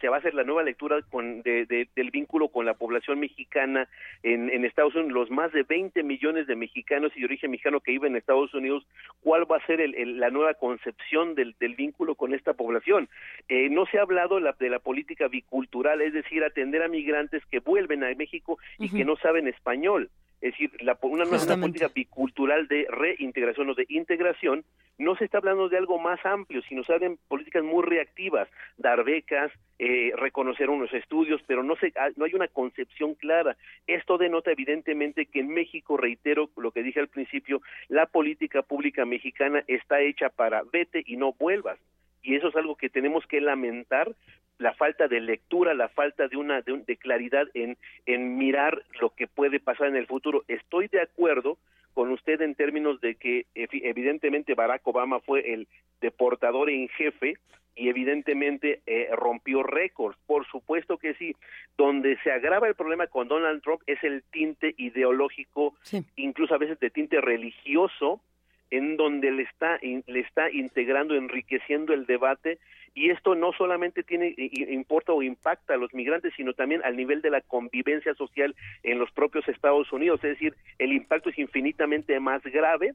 [SPEAKER 44] se va a hacer la nueva lectura con, de, del vínculo con la población mexicana en, en, Estados Unidos, los más de 20 millones de mexicanos y de origen mexicano que viven en Estados Unidos, cuál va a ser el, la nueva concepción del, del, vínculo con esta población. Eh, no se ha hablado la, de la política bicultural, es decir, atender a migrantes que vuelven a México y uh -huh. que no saben español es decir, la, una, una, política bicultural de reintegración o de integración, no se está hablando de algo más amplio, sino se hablan políticas muy reactivas, dar becas, eh, reconocer unos estudios, pero no, se, no hay una concepción clara. Esto denota evidentemente que en México, reitero lo que dije al principio, la política pública mexicana está hecha para vete y no vuelvas y eso es algo que tenemos que lamentar la falta de lectura, la falta de una de, de, claridad en, en mirar lo que puede pasar en el futuro. Estoy de acuerdo con usted en términos de que evidentemente Barack Obama fue el deportador en jefe y evidentemente eh, rompió récords. Por supuesto que sí. Donde se agrava el problema con Donald Trump es el tinte ideológico, sí. incluso a veces de tinte religioso, en donde le está le está integrando, enriqueciendo el debate y esto no solamente tiene importa o impacta a los migrantes, sino también al nivel de la convivencia social en los propios Estados Unidos, es decir, el impacto es infinitamente más grave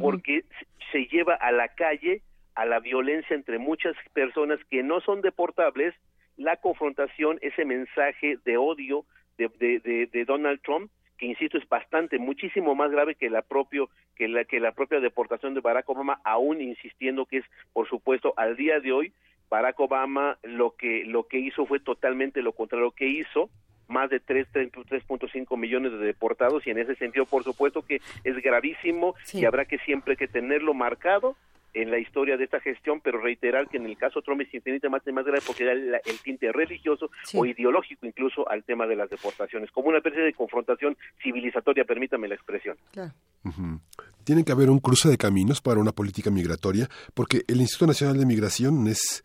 [SPEAKER 44] porque uh -huh. se lleva a la calle a la violencia entre muchas personas que no son deportables, la confrontación, ese mensaje de odio de, de, de, de Donald Trump que insisto es bastante muchísimo más grave que la propio que la que la propia deportación de Barack Obama aún insistiendo que es por supuesto al día de hoy Barack Obama lo que lo que hizo fue totalmente lo contrario que hizo más de 3.5 millones de deportados y en ese sentido por supuesto que es gravísimo sí. y habrá que siempre que tenerlo marcado en la historia de esta gestión, pero reiterar que en el caso Trump es infinitamente más grave porque da el, el tinte religioso sí. o ideológico incluso al tema de las deportaciones, como una especie de confrontación civilizatoria, permítame la expresión.
[SPEAKER 2] Claro. Uh -huh. Tiene que haber un cruce de caminos para una política migratoria, porque el Instituto Nacional de Migración es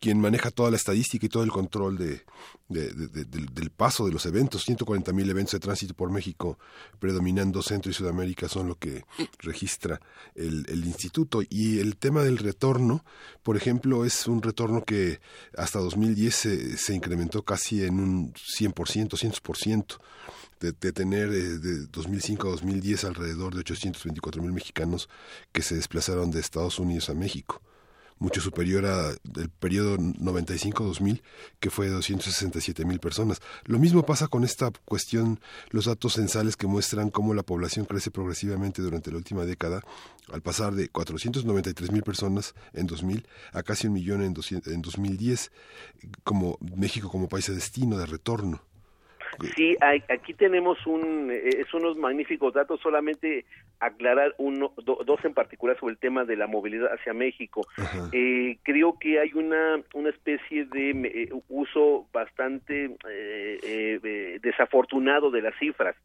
[SPEAKER 2] quien maneja toda la estadística y todo el control de, de, de, de del paso de los eventos. 140 mil eventos de tránsito por México, predominando Centro y Sudamérica, son lo que registra el, el, instituto. Y el tema del retorno, por ejemplo, es un retorno que hasta 2010 se, se incrementó casi en un 100%, 100%. De, de, tener eh, de 2005 a 2010 alrededor de 824 mil mexicanos que se desplazaron de Estados Unidos a México mucho superior al periodo 95-2000, que fue de 267 mil personas. Lo mismo pasa con esta cuestión, los datos censales que muestran cómo la población crece progresivamente durante la última década, al pasar de 493 mil personas en 2000 a casi un millón en, en 2010, como México como país de destino, de retorno.
[SPEAKER 44] Sí, aquí tenemos un, eh, es unos magníficos datos, solamente aclarar uno, dos en particular sobre el tema de la movilidad hacia México. Eh, creo que hay una, una especie de eh, uso bastante desafortunado de las cifras.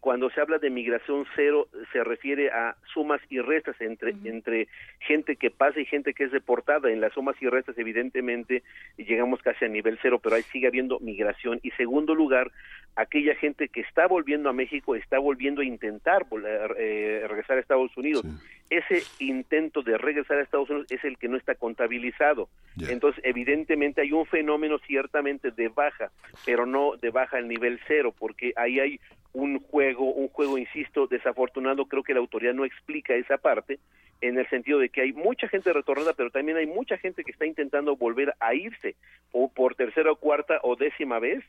[SPEAKER 44] cuando se habla de migración cero, se refiere a sumas y restas entre, entre gente que pasa y gente que es deportada. En las sumas y restas, evidentemente, llegamos casi a nivel cero, pero ahí sigue habiendo migración. Y segundo lugar, aquella gente que está volviendo a México está volviendo a intentar eh, regresar a Estados Unidos. Ese intento de regresar a Estados Unidos es el que no está contabilizado. Entonces, evidentemente hay un fenómeno ciertamente de baja, pero no de baja al nivel cero, porque ahí hay un juego, un juego, insisto, desafortunado, creo que la autoridad no explica esa parte, en el sentido de que hay mucha gente retornada, pero también hay mucha gente que está intentando volver a irse, o por tercera o cuarta o décima vez,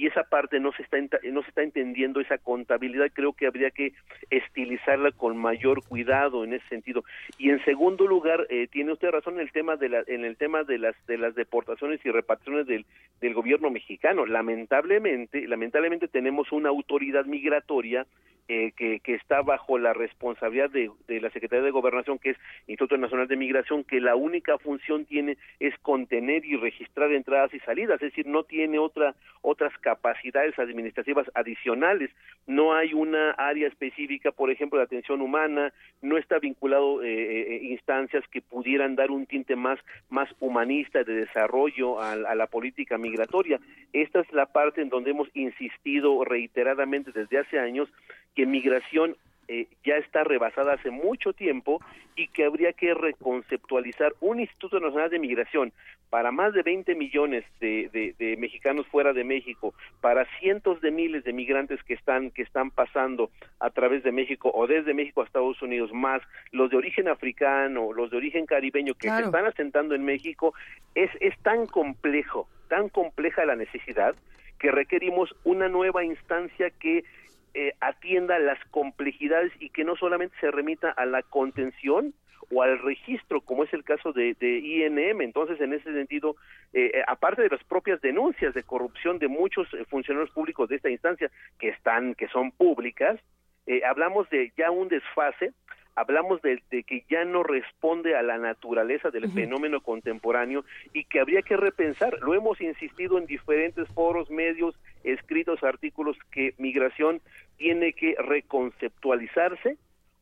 [SPEAKER 44] y esa parte no se está no se está entendiendo esa contabilidad creo que habría que estilizarla con mayor cuidado en ese sentido. Y en segundo lugar eh, tiene usted razón en el tema de la, en el tema de las de las deportaciones y repatriaciones del, del gobierno mexicano. Lamentablemente lamentablemente tenemos una autoridad migratoria eh, que, que, está bajo la responsabilidad de, la Secretaría de Gobernación, que es Instituto Nacional de Migración, que la única función tiene es contener y registrar entradas y salidas, es decir, no tiene otra otras capacidades administrativas adicionales, no hay una área específica, por ejemplo, de atención humana, no está vinculado eh, eh, instancias que pudieran dar un tinte más más humanista de desarrollo a, a la política migratoria. Esta es la parte en donde hemos insistido reiteradamente desde hace años que migración eh, ya está rebasada hace mucho tiempo y que habría que reconceptualizar un Instituto Nacional de Migración para más de 20 millones de, de, mexicanos fuera de México, para cientos de miles de migrantes que están que están pasando a través de México o desde México a Estados Unidos, más los de origen africano, los de origen caribeño que se están asentando en México, es, es tan complejo, tan compleja la necesidad que requerimos una nueva instancia que eh, atienda las complejidades y que no solamente se remita a la contención o al registro, como es el caso de, INM. Entonces, en ese sentido, eh, eh, aparte de las propias denuncias de corrupción de muchos funcionarios públicos de esta instancia que están, que son públicas, hablamos de ya un desfase hablamos de, que ya no responde a la naturaleza del fenómeno contemporáneo y que habría que repensar. Lo hemos insistido en diferentes foros, medios, escritos, artículos, que migración tiene que reconceptualizarse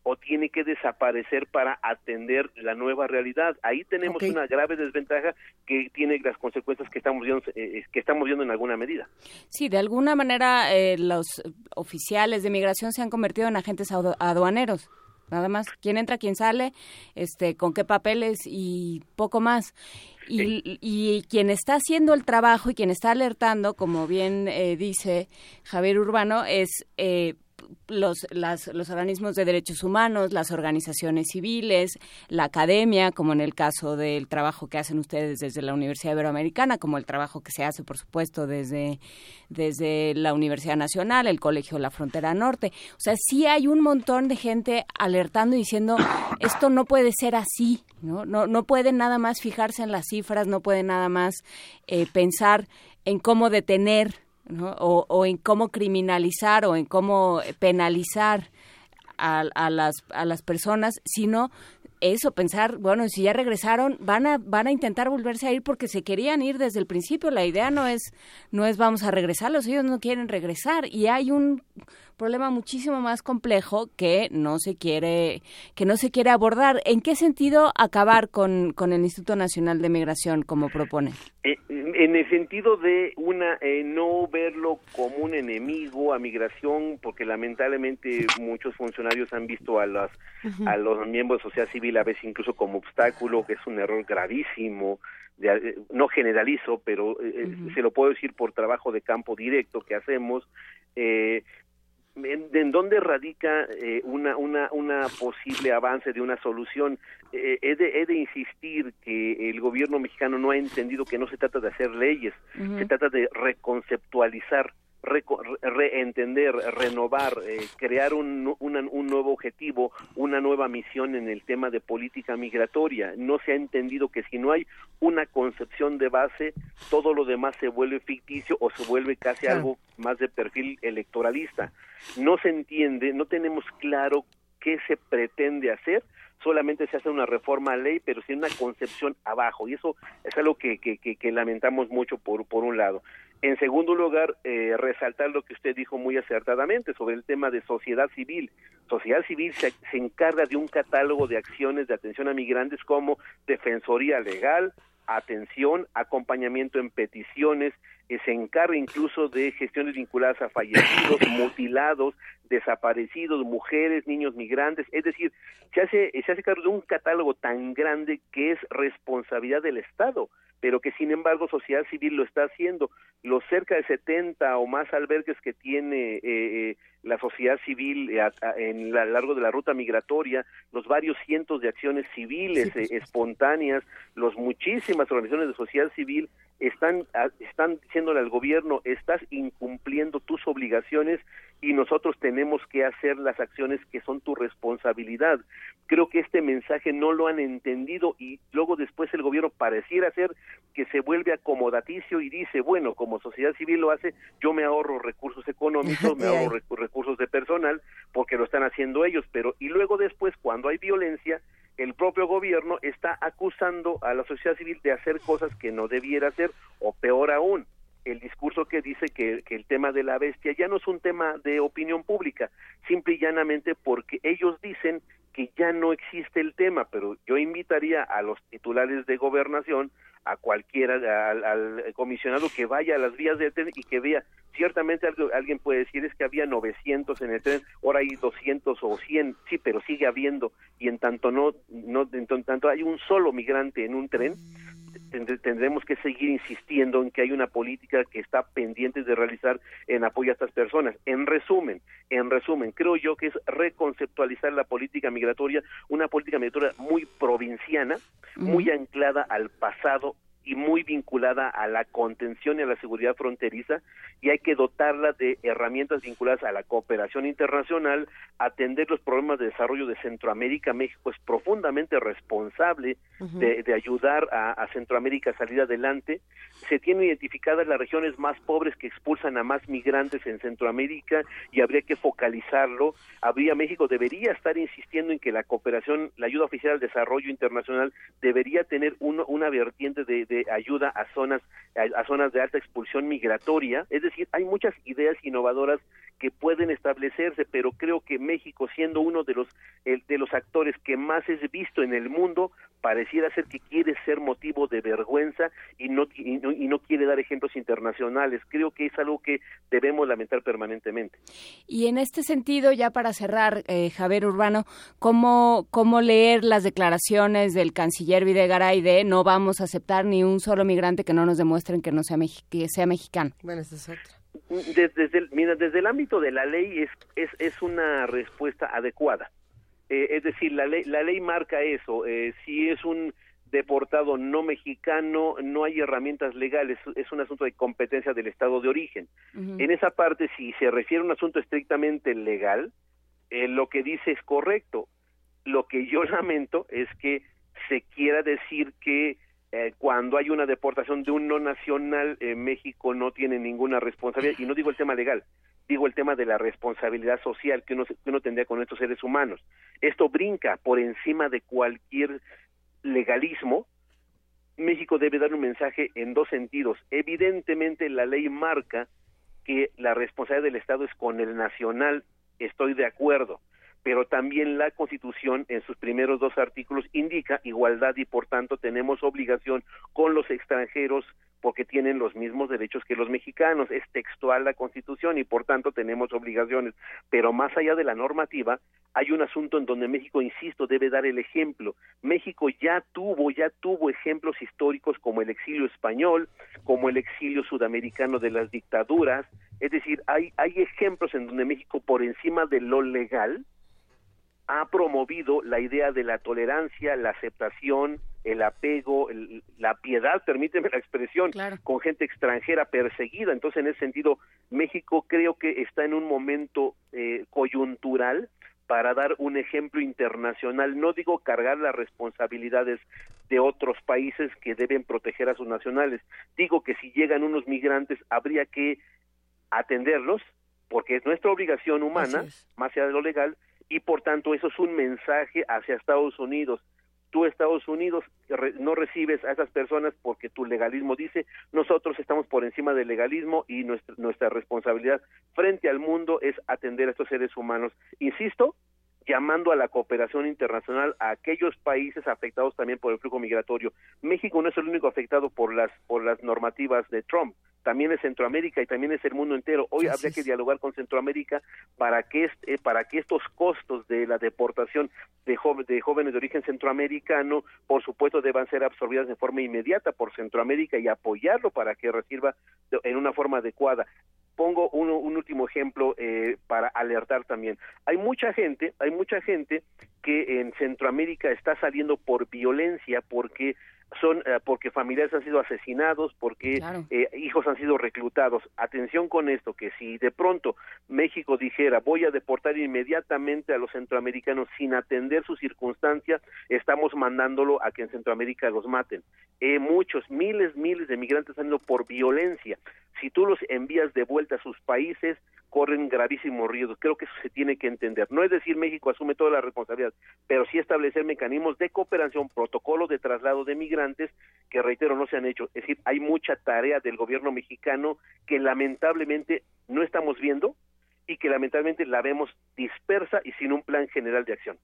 [SPEAKER 44] o tiene que desaparecer para atender la nueva realidad. Ahí tenemos una grave desventaja que tiene las consecuencias que estamos viendo, eh, que estamos viendo en alguna medida.
[SPEAKER 3] Sí, de alguna manera eh, los oficiales de migración se han convertido en agentes aduaneros nada más. ¿Quién entra, quién sale, este, con qué papeles y poco más. Y, y quien está haciendo el trabajo y quien está alertando, como bien eh, dice Javier Urbano, es eh, los, los organismos de derechos humanos, las organizaciones civiles, la academia, como en el caso del trabajo que hacen ustedes desde la Universidad Iberoamericana, como el trabajo que se hace, por supuesto, desde, desde la Universidad Nacional, el Colegio la Frontera Norte. O sea, sí hay un montón de gente alertando y diciendo, *coughs* esto no puede ser así, ¿no? No, no pueden nada más fijarse en las cifras, no pueden nada más eh, pensar en cómo detener o, en cómo criminalizar o en cómo penalizar a, a, las, a las personas, sino eso, pensar, bueno, si ya regresaron, van a, van a intentar volverse a ir porque se querían ir desde el principio. La idea no es, no es vamos a regresarlos, ellos no quieren regresar. Y hay un problema muchísimo más complejo que no se quiere, que no se quiere abordar. ¿En qué sentido acabar con, con el Instituto Nacional de Migración, como propone?
[SPEAKER 44] Eh, en el sentido de una eh, no verlo como un enemigo a migración, porque lamentablemente muchos funcionarios han visto a las a los miembros de sociedad civil a veces incluso como obstáculo, que es un error gravísimo. Eh, no generalizo, pero se lo puedo decir por trabajo de campo directo que hacemos. Eh, en, dónde radica eh, una, una, una posible avance de una solución. Eh, he, de, he, de, insistir que el gobierno mexicano no ha entendido que no se trata de hacer leyes, se trata de reconceptualizar reentender, renovar, eh, crear un, un, nuevo objetivo, una nueva misión en el tema de política migratoria. No se ha entendido que si no hay una concepción de base, todo lo demás se vuelve ficticio o se vuelve casi algo más de perfil electoralista. No se entiende, no tenemos claro qué se pretende hacer, solamente se hace una reforma a ley, pero sin una concepción abajo, y eso es algo que, que, que, lamentamos mucho por, por un lado. En segundo lugar, eh, resaltar lo que usted dijo muy acertadamente sobre el tema de sociedad civil. Sociedad civil se, se, encarga de un catálogo de acciones de atención a migrantes como defensoría legal, atención, acompañamiento en peticiones, eh, se encarga incluso de gestiones vinculadas a fallecidos, *coughs* mutilados, desaparecidos, mujeres, niños migrantes, es decir, se hace, se hace cargo de un catálogo tan grande que es responsabilidad del Estado pero que sin embargo sociedad civil lo está haciendo. Los cerca de 70 o más albergues que tiene eh, eh, la sociedad civil eh, en a lo largo de la ruta migratoria, los varios cientos de acciones civiles espontáneas, los muchísimas organizaciones de sociedad civil están, están diciéndole al gobierno, estás incumpliendo tus obligaciones y nosotros tenemos que hacer las acciones que son tu responsabilidad. Creo que este mensaje no lo han entendido y luego después el gobierno pareciera ser que se vuelve acomodaticio y dice, bueno, como sociedad civil lo hace, yo me ahorro recursos económicos, *laughs* me ahorro recursos de personal, porque lo están haciendo ellos, pero y luego después, cuando hay violencia, el propio gobierno está acusando a la sociedad civil de hacer cosas que no debiera hacer, o peor aún, el discurso que dice que, el tema de la bestia ya no es un tema de opinión pública, simple y llanamente porque ellos dicen que ya no existe el tema, pero yo invitaría a los titulares de gobernación, a cualquiera, al, comisionado que vaya a las vías del tren y que vea, ciertamente alguien puede decir es que había 900 en el tren, ahora hay 200 o 100, sí, pero sigue habiendo, y en tanto no, no en tanto hay un solo migrante en un tren, tendremos que seguir insistiendo en que hay una política que está pendiente de realizar en apoyo a estas personas. En resumen, en resumen, creo yo que es reconceptualizar la política migratoria, una política migratoria muy provinciana, muy anclada al pasado y muy vinculada a la contención y a la seguridad fronteriza y hay que dotarla de herramientas vinculadas a la cooperación internacional, atender los problemas de desarrollo de Centroamérica. México es profundamente responsable de, ayudar a, Centroamérica a salir adelante. Se tienen identificadas las regiones más pobres que expulsan a más migrantes en Centroamérica y habría que focalizarlo. Habría México debería estar insistiendo en que la cooperación, la ayuda oficial al desarrollo internacional debería tener una vertiente de ayuda a zonas a, zonas de alta expulsión migratoria, es decir, hay muchas ideas innovadoras que pueden establecerse, pero creo que México siendo uno de los de los actores que más es visto en el mundo, pareciera ser que quiere ser motivo de vergüenza y no y no, quiere dar ejemplos internacionales. Creo que es algo que debemos lamentar permanentemente.
[SPEAKER 45] Y en este sentido, ya para cerrar, eh, Javier Urbano, ¿cómo, ¿cómo leer las declaraciones del canciller Videgaray de no vamos a aceptar ni un solo migrante que no nos demuestren que no sea, que sea mexicano?
[SPEAKER 46] Bueno, eso es otra.
[SPEAKER 44] Desde, el, mira, desde el ámbito de la ley es, es, es una respuesta adecuada. Eh, es decir, la ley, la ley marca eso. Eh, si es un deportado no mexicano, no hay herramientas legales, es un asunto de competencia del Estado de origen. En esa parte, si se refiere a un asunto estrictamente legal, eh, lo que dice es correcto. Lo que yo *laughs* lamento es que se quiera decir que eh, cuando hay una deportación de un no nacional, eh, México no tiene ninguna responsabilidad, y no digo el tema legal, digo el tema de la responsabilidad social que uno, que uno tendría con estos seres humanos. Esto brinca por encima de cualquier legalismo. México debe dar un mensaje en dos sentidos. Evidentemente la ley marca que la responsabilidad del Estado es con el nacional, estoy de acuerdo pero también la Constitución en sus primeros dos artículos indica igualdad y por tanto tenemos obligación con los extranjeros porque tienen los mismos derechos que los mexicanos. Es textual la Constitución y por tanto tenemos obligaciones. Pero más allá de la normativa, hay un asunto en donde México, insisto, debe dar el ejemplo. México ya tuvo, ya tuvo ejemplos históricos como el exilio español, como el exilio sudamericano de las dictaduras, es decir, hay, hay ejemplos en donde México, por encima de lo legal, ha promovido la idea de la tolerancia, la aceptación, el apego, la piedad, permíteme la expresión, con gente extranjera perseguida. Entonces, en ese sentido, México creo que está en un momento eh, coyuntural para dar un ejemplo internacional. No digo cargar las responsabilidades de otros países que deben proteger a sus nacionales. Digo que si llegan unos migrantes habría que atenderlos porque es nuestra obligación humana, más allá de lo legal, y por tanto eso es un mensaje hacia Estados Unidos. Tú, Estados Unidos, no recibes a esas personas porque tu legalismo dice, nosotros estamos por encima del legalismo y nuestra, nuestra responsabilidad frente al mundo es atender a estos seres humanos. Insisto, llamando a la cooperación internacional a aquellos países afectados también por el flujo migratorio. México no es el único afectado por las por las normativas de Trump también es Centroamérica y también es el mundo entero. Hoy habría que dialogar con Centroamérica para que eh, para que estos costos de la deportación de, de jóvenes de origen centroamericano, por supuesto, deban ser absorbidas de forma inmediata por Centroamérica y apoyarlo para que reciba en una forma adecuada pongo un, un último ejemplo eh, para alertar también. Hay mucha gente, hay mucha gente que en Centroamérica está saliendo por violencia porque son eh, porque familiares han sido asesinados, porque eh, hijos han sido reclutados. Atención con esto, que si de pronto México dijera voy a deportar inmediatamente a los centroamericanos sin atender su circunstancia, estamos mandándolo a que en Centroamérica los maten. Eh, muchos, miles, miles de migrantes han ido por violencia. Si tú los envías de vuelta a sus países, corren gravísimos riesgos. Creo que eso se tiene que entender. No es decir México asume toda la responsabilidad, pero sí establecer mecanismos de cooperación, protocolos de traslado de migrantes que, reitero, no se han hecho. Es decir, hay mucha tarea del gobierno mexicano que lamentablemente no estamos viendo y que lamentablemente la vemos dispersa y sin un plan general de acción.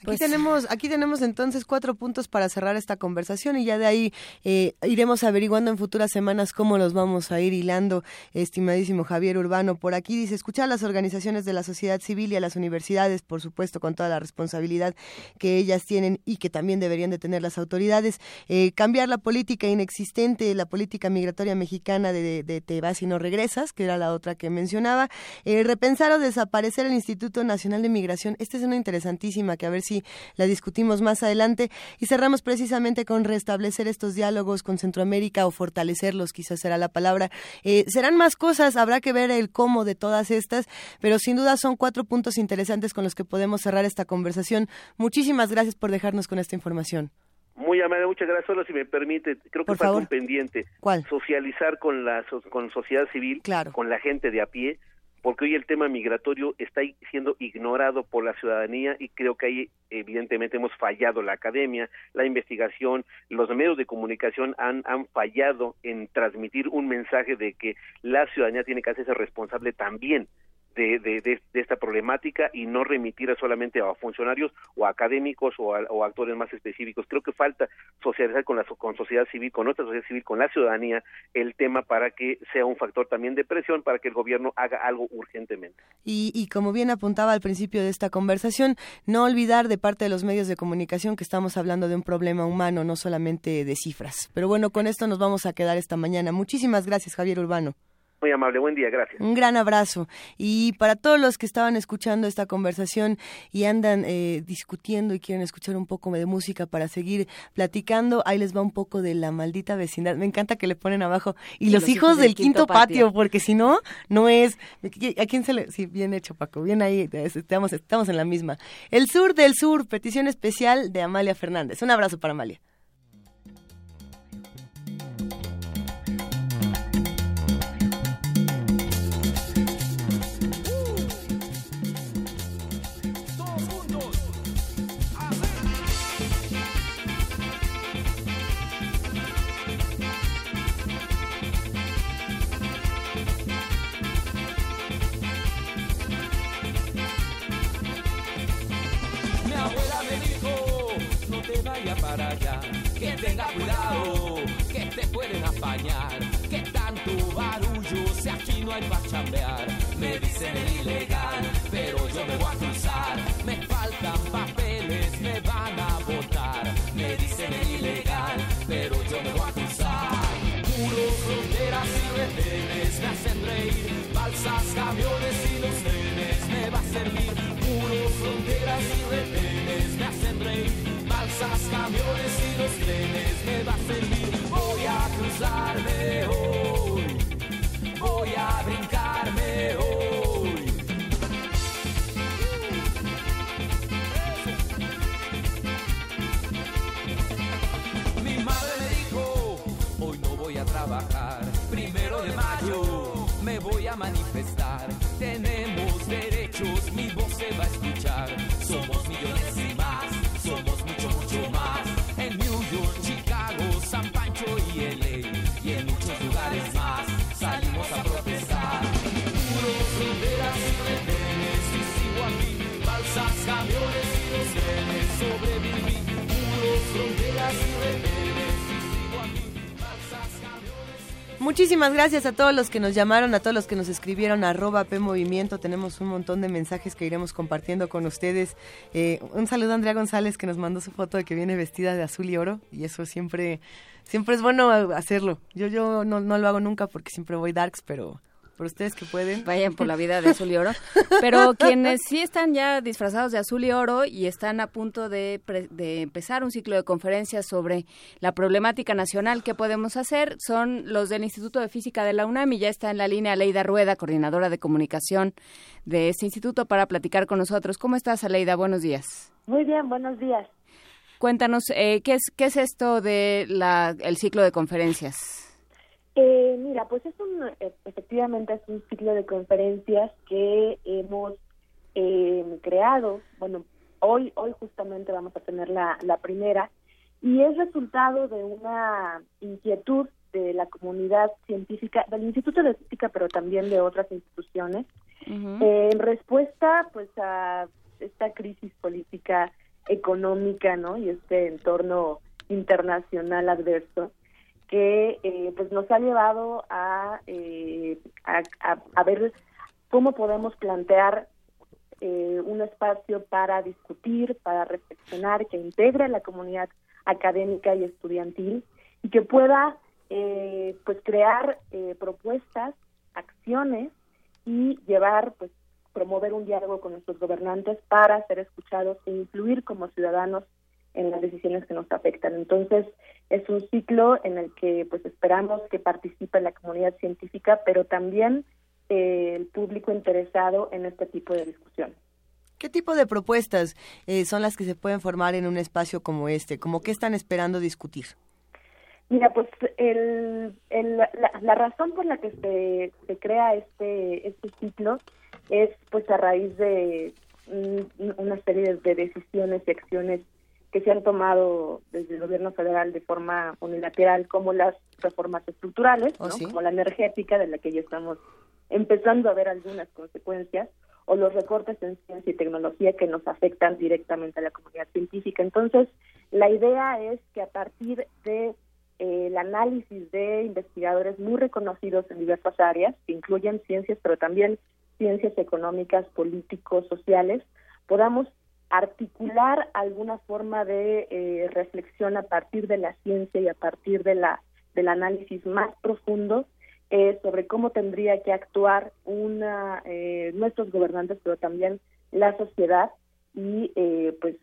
[SPEAKER 1] Aquí pues tenemos, aquí tenemos entonces cuatro puntos para cerrar esta conversación y ya de ahí eh, iremos averiguando en futuras semanas cómo los vamos a ir hilando, estimadísimo Javier Urbano. Por aquí dice, escuchar a las organizaciones de la sociedad civil y a las universidades, por supuesto, con toda la responsabilidad que ellas tienen y que también deberían de tener las autoridades. Eh, cambiar la política inexistente, la política migratoria mexicana de, de, te vas y no regresas, que era la otra que mencionaba. Eh, repensar o desaparecer el Instituto Nacional de Migración. Esta es una interesantísima que a ver si la discutimos más adelante. Y cerramos precisamente con restablecer estos diálogos con Centroamérica o fortalecerlos, quizás será la palabra. Eh, serán más cosas, habrá que ver el cómo de todas estas, pero sin duda son cuatro puntos interesantes con los que podemos cerrar esta conversación. Muchísimas gracias por dejarnos con esta información.
[SPEAKER 44] Muy amable, muchas gracias. Solo si me permite, creo que falta un pendiente.
[SPEAKER 1] ¿Cuál?
[SPEAKER 44] Socializar con la con sociedad civil, con la gente de a pie, porque hoy el tema migratorio está siendo ignorado por la ciudadanía y creo que ahí evidentemente hemos fallado la academia, la investigación, los medios de comunicación han, han fallado en transmitir un mensaje de que la ciudadanía tiene que hacerse responsable también de, de, esta problemática y no remitir solamente a funcionarios o académicos o, o, actores más específicos. Creo que falta socializar con la con sociedad civil, con nuestra sociedad civil, con la ciudadanía el tema para que sea un factor también de presión para que el gobierno haga algo urgentemente.
[SPEAKER 1] Y, y como bien apuntaba al principio de esta conversación, no olvidar de parte de los medios de comunicación que estamos hablando de un problema humano, no solamente de cifras. Pero bueno, con esto nos vamos a quedar esta mañana. Muchísimas gracias, Javier Urbano.
[SPEAKER 44] Muy amable, buen día, gracias.
[SPEAKER 1] Un gran abrazo. Y para todos los que estaban escuchando esta conversación y andan eh, discutiendo y quieren escuchar un poco de música para seguir platicando, ahí les va un poco de la maldita vecindad. Me encanta que le ponen abajo. Y, los, hijos, del, quinto, patio, porque si no, no es... ¿A quién se le...? Sí, bien hecho, Paco. Bien ahí, estamos, estamos en la misma. El sur del sur, petición especial de Amalia Fernández. Un abrazo para Amalia.
[SPEAKER 30] Que tenga cuidado, que te pueden apañar, que tanto barullo, si aquí no hay para chambear. Camiones y los trenes me va a servir. Voy a cruzarme hoy, voy a brincarme hoy. Mi madre me dijo, hoy no voy a trabajar. Primero de mayo me voy a manifestar. Tenemos derechos, mi voz se va a escuchar.
[SPEAKER 1] Muchísimas gracias a todos los que nos llamaron, a todos los que nos escribieron arroba P Movimiento. Tenemos un montón de mensajes que iremos compartiendo con ustedes. Eh, un saludo a Andrea González que nos mandó su foto de que viene vestida de azul y oro y eso siempre siempre es bueno hacerlo. Yo yo no, no lo hago nunca porque siempre voy darks, pero por ustedes que pueden.
[SPEAKER 3] Vayan por la vida de *laughs* azul y oro. Pero quienes sí están ya disfrazados de azul y oro y están a punto de, pre- de empezar un ciclo de conferencias sobre la problemática nacional que podemos hacer son los del Instituto de Física de la UNAM y ya está en la línea Aleida Rueda, coordinadora de comunicación de este instituto, para platicar con nosotros. ¿Cómo estás, Aleida? Buenos días.
[SPEAKER 47] Muy bien, buenos días.
[SPEAKER 3] Cuéntanos, eh, ¿qué, es, ¿qué es esto de la, el ciclo de conferencias?
[SPEAKER 47] Eh, mira, pues es un, e- efectivamente es un ciclo de conferencias que hemos eh, creado. Bueno, hoy, hoy justamente vamos a tener la, la primera y es resultado de una inquietud de la comunidad científica, del Instituto de Física, pero también de otras instituciones, eh, en respuesta pues a esta crisis política económica, ¿no? Y este entorno internacional adverso que eh, pues nos ha llevado a, eh, a, ver cómo podemos plantear eh, un espacio para discutir, para reflexionar, que integre a la comunidad académica y estudiantil y que pueda eh, pues crear eh, propuestas, acciones y llevar pues promover un diálogo con nuestros gobernantes para ser escuchados e influir como ciudadanos en las decisiones que nos afectan. Entonces, es un ciclo en el que pues esperamos que participe la comunidad científica, pero también eh, el público interesado en este tipo de discusión.
[SPEAKER 1] ¿Qué tipo de propuestas eh, son las que se pueden formar en un espacio como este? ¿Cómo qué están esperando discutir?
[SPEAKER 47] Mira, pues el, el- la, la razón por la que se, se crea este, este ciclo es pues a raíz de mm, una serie de decisiones y acciones que se han tomado desde el gobierno federal de forma unilateral, como las reformas estructurales,
[SPEAKER 1] Oh,
[SPEAKER 47] ¿no?
[SPEAKER 1] sí.
[SPEAKER 47] como la energética, de la que ya estamos empezando a ver algunas consecuencias, o los recortes en ciencia y tecnología que nos afectan directamente a la comunidad científica. Entonces, la idea es que a partir de eh, el análisis de investigadores muy reconocidos en diversas áreas, que incluyen ciencias, pero también ciencias económicas, políticos, sociales, podamos articular alguna forma de eh, reflexión a partir de la ciencia y a partir de la del análisis más profundo eh, sobre cómo tendría que actuar una eh, nuestros gobernantes, pero también la sociedad y eh, pues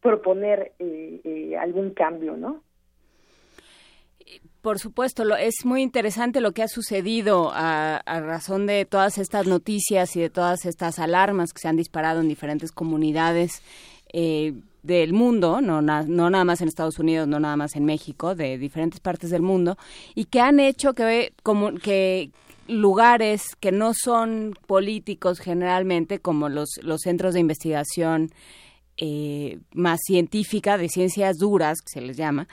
[SPEAKER 47] proponer eh, eh, algún cambio, ¿no?
[SPEAKER 3] Por supuesto, lo, es muy interesante lo que ha sucedido a, razón de todas estas noticias y de todas estas alarmas que se han disparado en diferentes comunidades eh, del mundo, no, na- no nada más en Estados Unidos, no nada más en México, de diferentes partes del mundo, y que han hecho que, como, que lugares que no son políticos generalmente, como los, los centros de investigación eh, más científica, de ciencias duras, que se les llama,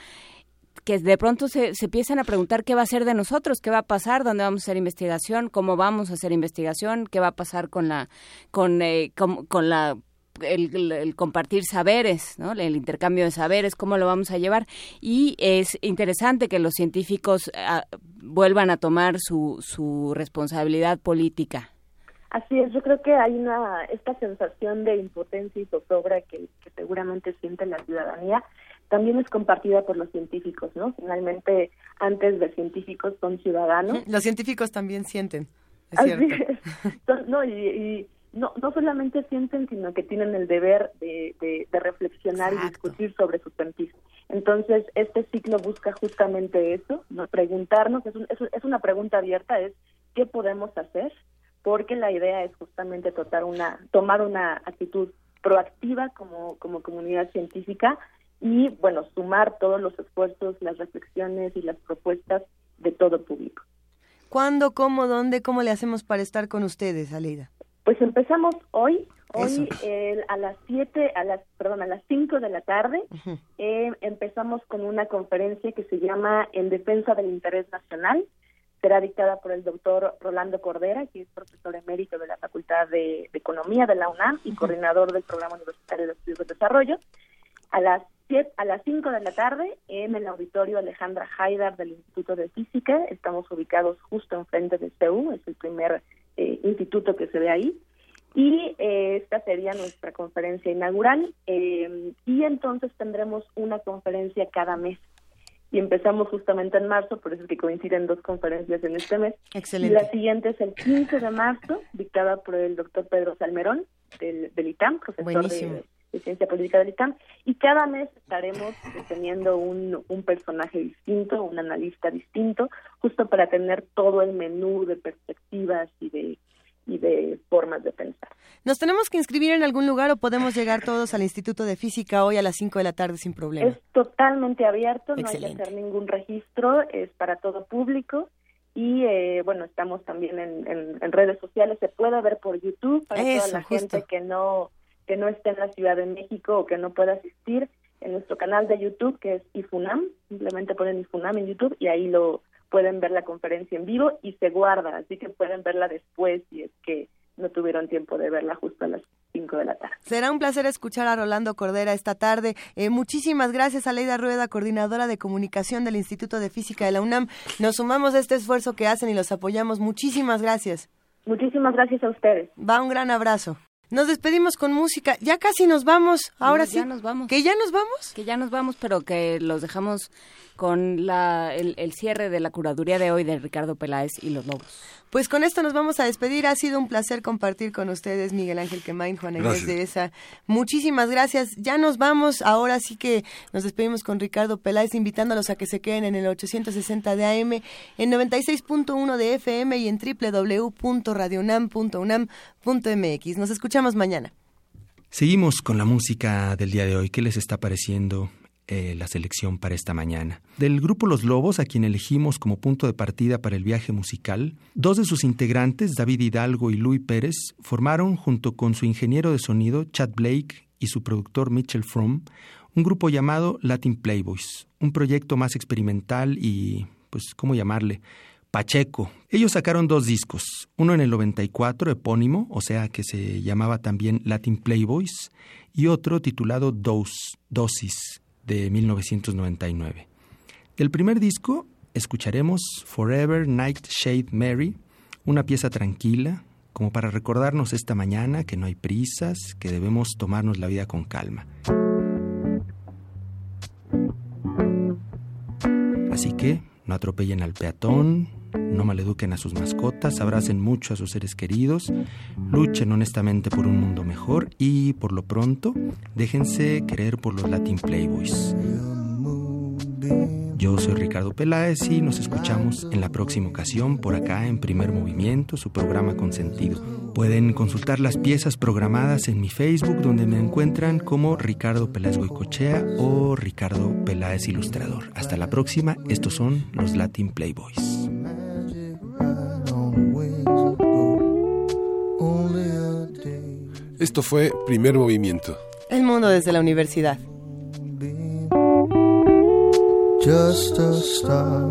[SPEAKER 3] que de pronto se, se empiezan a preguntar qué va a ser de nosotros, qué va a pasar, dónde vamos a hacer investigación, cómo vamos a hacer investigación, qué va a pasar con la, con, eh, con, con la el, compartir saberes, ¿no? el intercambio de saberes, cómo lo vamos a llevar. Y es interesante que los científicos ah, vuelvan a tomar su, su responsabilidad política.
[SPEAKER 47] Así es, yo creo que hay una esta sensación de impotencia y zozobra que, que seguramente siente la ciudadanía, también es compartida por los científicos, ¿no? Finalmente, antes de científicos son ciudadanos.
[SPEAKER 1] Los científicos también sienten. Es
[SPEAKER 47] Así
[SPEAKER 1] cierto.
[SPEAKER 47] es. No, y, y- no, no solamente sienten, sino que tienen el deber de, de, reflexionar y discutir sobre su sentir. Entonces, este ciclo busca justamente eso, ¿no? preguntarnos, es, es, una pregunta abierta, es ¿qué podemos hacer? Porque la idea es justamente tomar una, tomar una actitud proactiva como, como comunidad científica y, bueno, sumar todos los esfuerzos, las reflexiones y las propuestas de todo público.
[SPEAKER 1] ¿Cuándo, cómo, dónde, cómo le hacemos para estar con ustedes, Aleida?
[SPEAKER 47] Pues empezamos hoy, hoy a las 7, a las, perdón, a las 5 de la tarde, eh, empezamos con una conferencia que se llama En Defensa del Interés Nacional. Será dictada por el doctor Rolando Cordera, que es profesor emérito de la Facultad de, Economía de la UNAM y coordinador del Programa Universitario de Estudios de Desarrollo. A las a las 5 de la tarde en el auditorio Alejandra Haidar del Instituto de Física. Estamos ubicados justo enfrente de CEU, es el primer eh, instituto que se ve ahí. Y eh, esta sería nuestra conferencia inaugural. Eh, y entonces tendremos una conferencia cada mes. Y empezamos justamente en marzo, por eso es que coinciden dos conferencias en este mes.
[SPEAKER 1] Excelente.
[SPEAKER 47] Y la siguiente es el 15 de marzo, dictada por el doctor Pedro Salmerón, del, del ITAM, profesor de, Ciencia Política del ITAM. Y cada mes estaremos teniendo un, un personaje distinto, un analista distinto, justo para tener todo el menú de perspectivas y de y de formas de pensar.
[SPEAKER 1] ¿Nos tenemos que inscribir en algún lugar o podemos llegar todos al Instituto de Física hoy a las 5 de la tarde sin problema?
[SPEAKER 47] Es totalmente abierto, no hay que hacer ningún registro, es para todo público y eh, bueno, estamos también en, en, redes sociales, se puede ver por YouTube para toda la gente que no que no esté en la Ciudad de México o que no pueda asistir en nuestro canal de YouTube que es IFUNAM, simplemente ponen IFUNAM en YouTube y ahí lo pueden ver la conferencia en vivo y se guarda, así que pueden verla después si es que no tuvieron tiempo de verla justo a las 5 de la tarde.
[SPEAKER 1] Será un placer escuchar a Rolando Cordera esta tarde. Eh, muchísimas gracias a Leida Rueda, coordinadora de comunicación del Instituto de Física de la UNAM. Nos sumamos a este esfuerzo que hacen y los apoyamos. Muchísimas gracias.
[SPEAKER 47] Muchísimas gracias a ustedes.
[SPEAKER 1] Va un gran abrazo. Nos despedimos con música. Ya casi nos vamos. Ahora sí.
[SPEAKER 3] Ya nos vamos.
[SPEAKER 1] ¿Que ya nos vamos?
[SPEAKER 3] Que ya nos vamos, pero que los dejamos con la, el, cierre de la curaduría de hoy de Ricardo Peláez y los Lobos.
[SPEAKER 1] Pues con esto nos vamos a despedir. Ha sido un placer compartir con ustedes, Miguel Ángel Quemain, Juan Inés de esa. Muchísimas gracias. Ya nos vamos. Ahora sí que nos despedimos con Ricardo Peláez, invitándolos a que se queden en el 860 de AM, en 96.1 de FM y en www.radionam.unam.mx. Nos escuchamos mañana.
[SPEAKER 4] Seguimos con la música del día de hoy. ¿Qué les está pareciendo eh, la selección para esta mañana. Del grupo Los Lobos, a quien elegimos como punto de partida para el viaje musical, dos de sus integrantes, David Hidalgo y Louis Pérez, formaron, junto con su ingeniero de sonido, Chad Blake, y su productor Mitchell Fromm, un grupo llamado Latin Playboys, un proyecto más experimental y, pues, ¿cómo llamarle? Pacheco. Ellos sacaron dos discos, uno en el 94, epónimo, o sea que se llamaba también Latin Playboys, y otro titulado Dose, Dosis, de 1999. Del primer disco escucharemos Forever Nightshade Mary, una pieza tranquila, como para recordarnos esta mañana que no hay prisas, que debemos tomarnos la vida con calma. Así que no atropellen al peatón, no maleduquen a sus mascotas, abracen mucho a sus seres queridos, luchen honestamente por un mundo mejor y, por lo pronto, déjense querer por los Latin Playboys. Yo soy Ricardo Peláez y nos escuchamos en la próxima ocasión por acá en Primer Movimiento, su programa con sentido. Pueden consultar las piezas programadas en mi Facebook donde me encuentran como Ricardo Peláez Goicochea o Ricardo Peláez Ilustrador. Hasta la próxima, estos son los Latin Playboys.
[SPEAKER 2] Esto fue Primer Movimiento.
[SPEAKER 1] El mundo desde la universidad. Just a star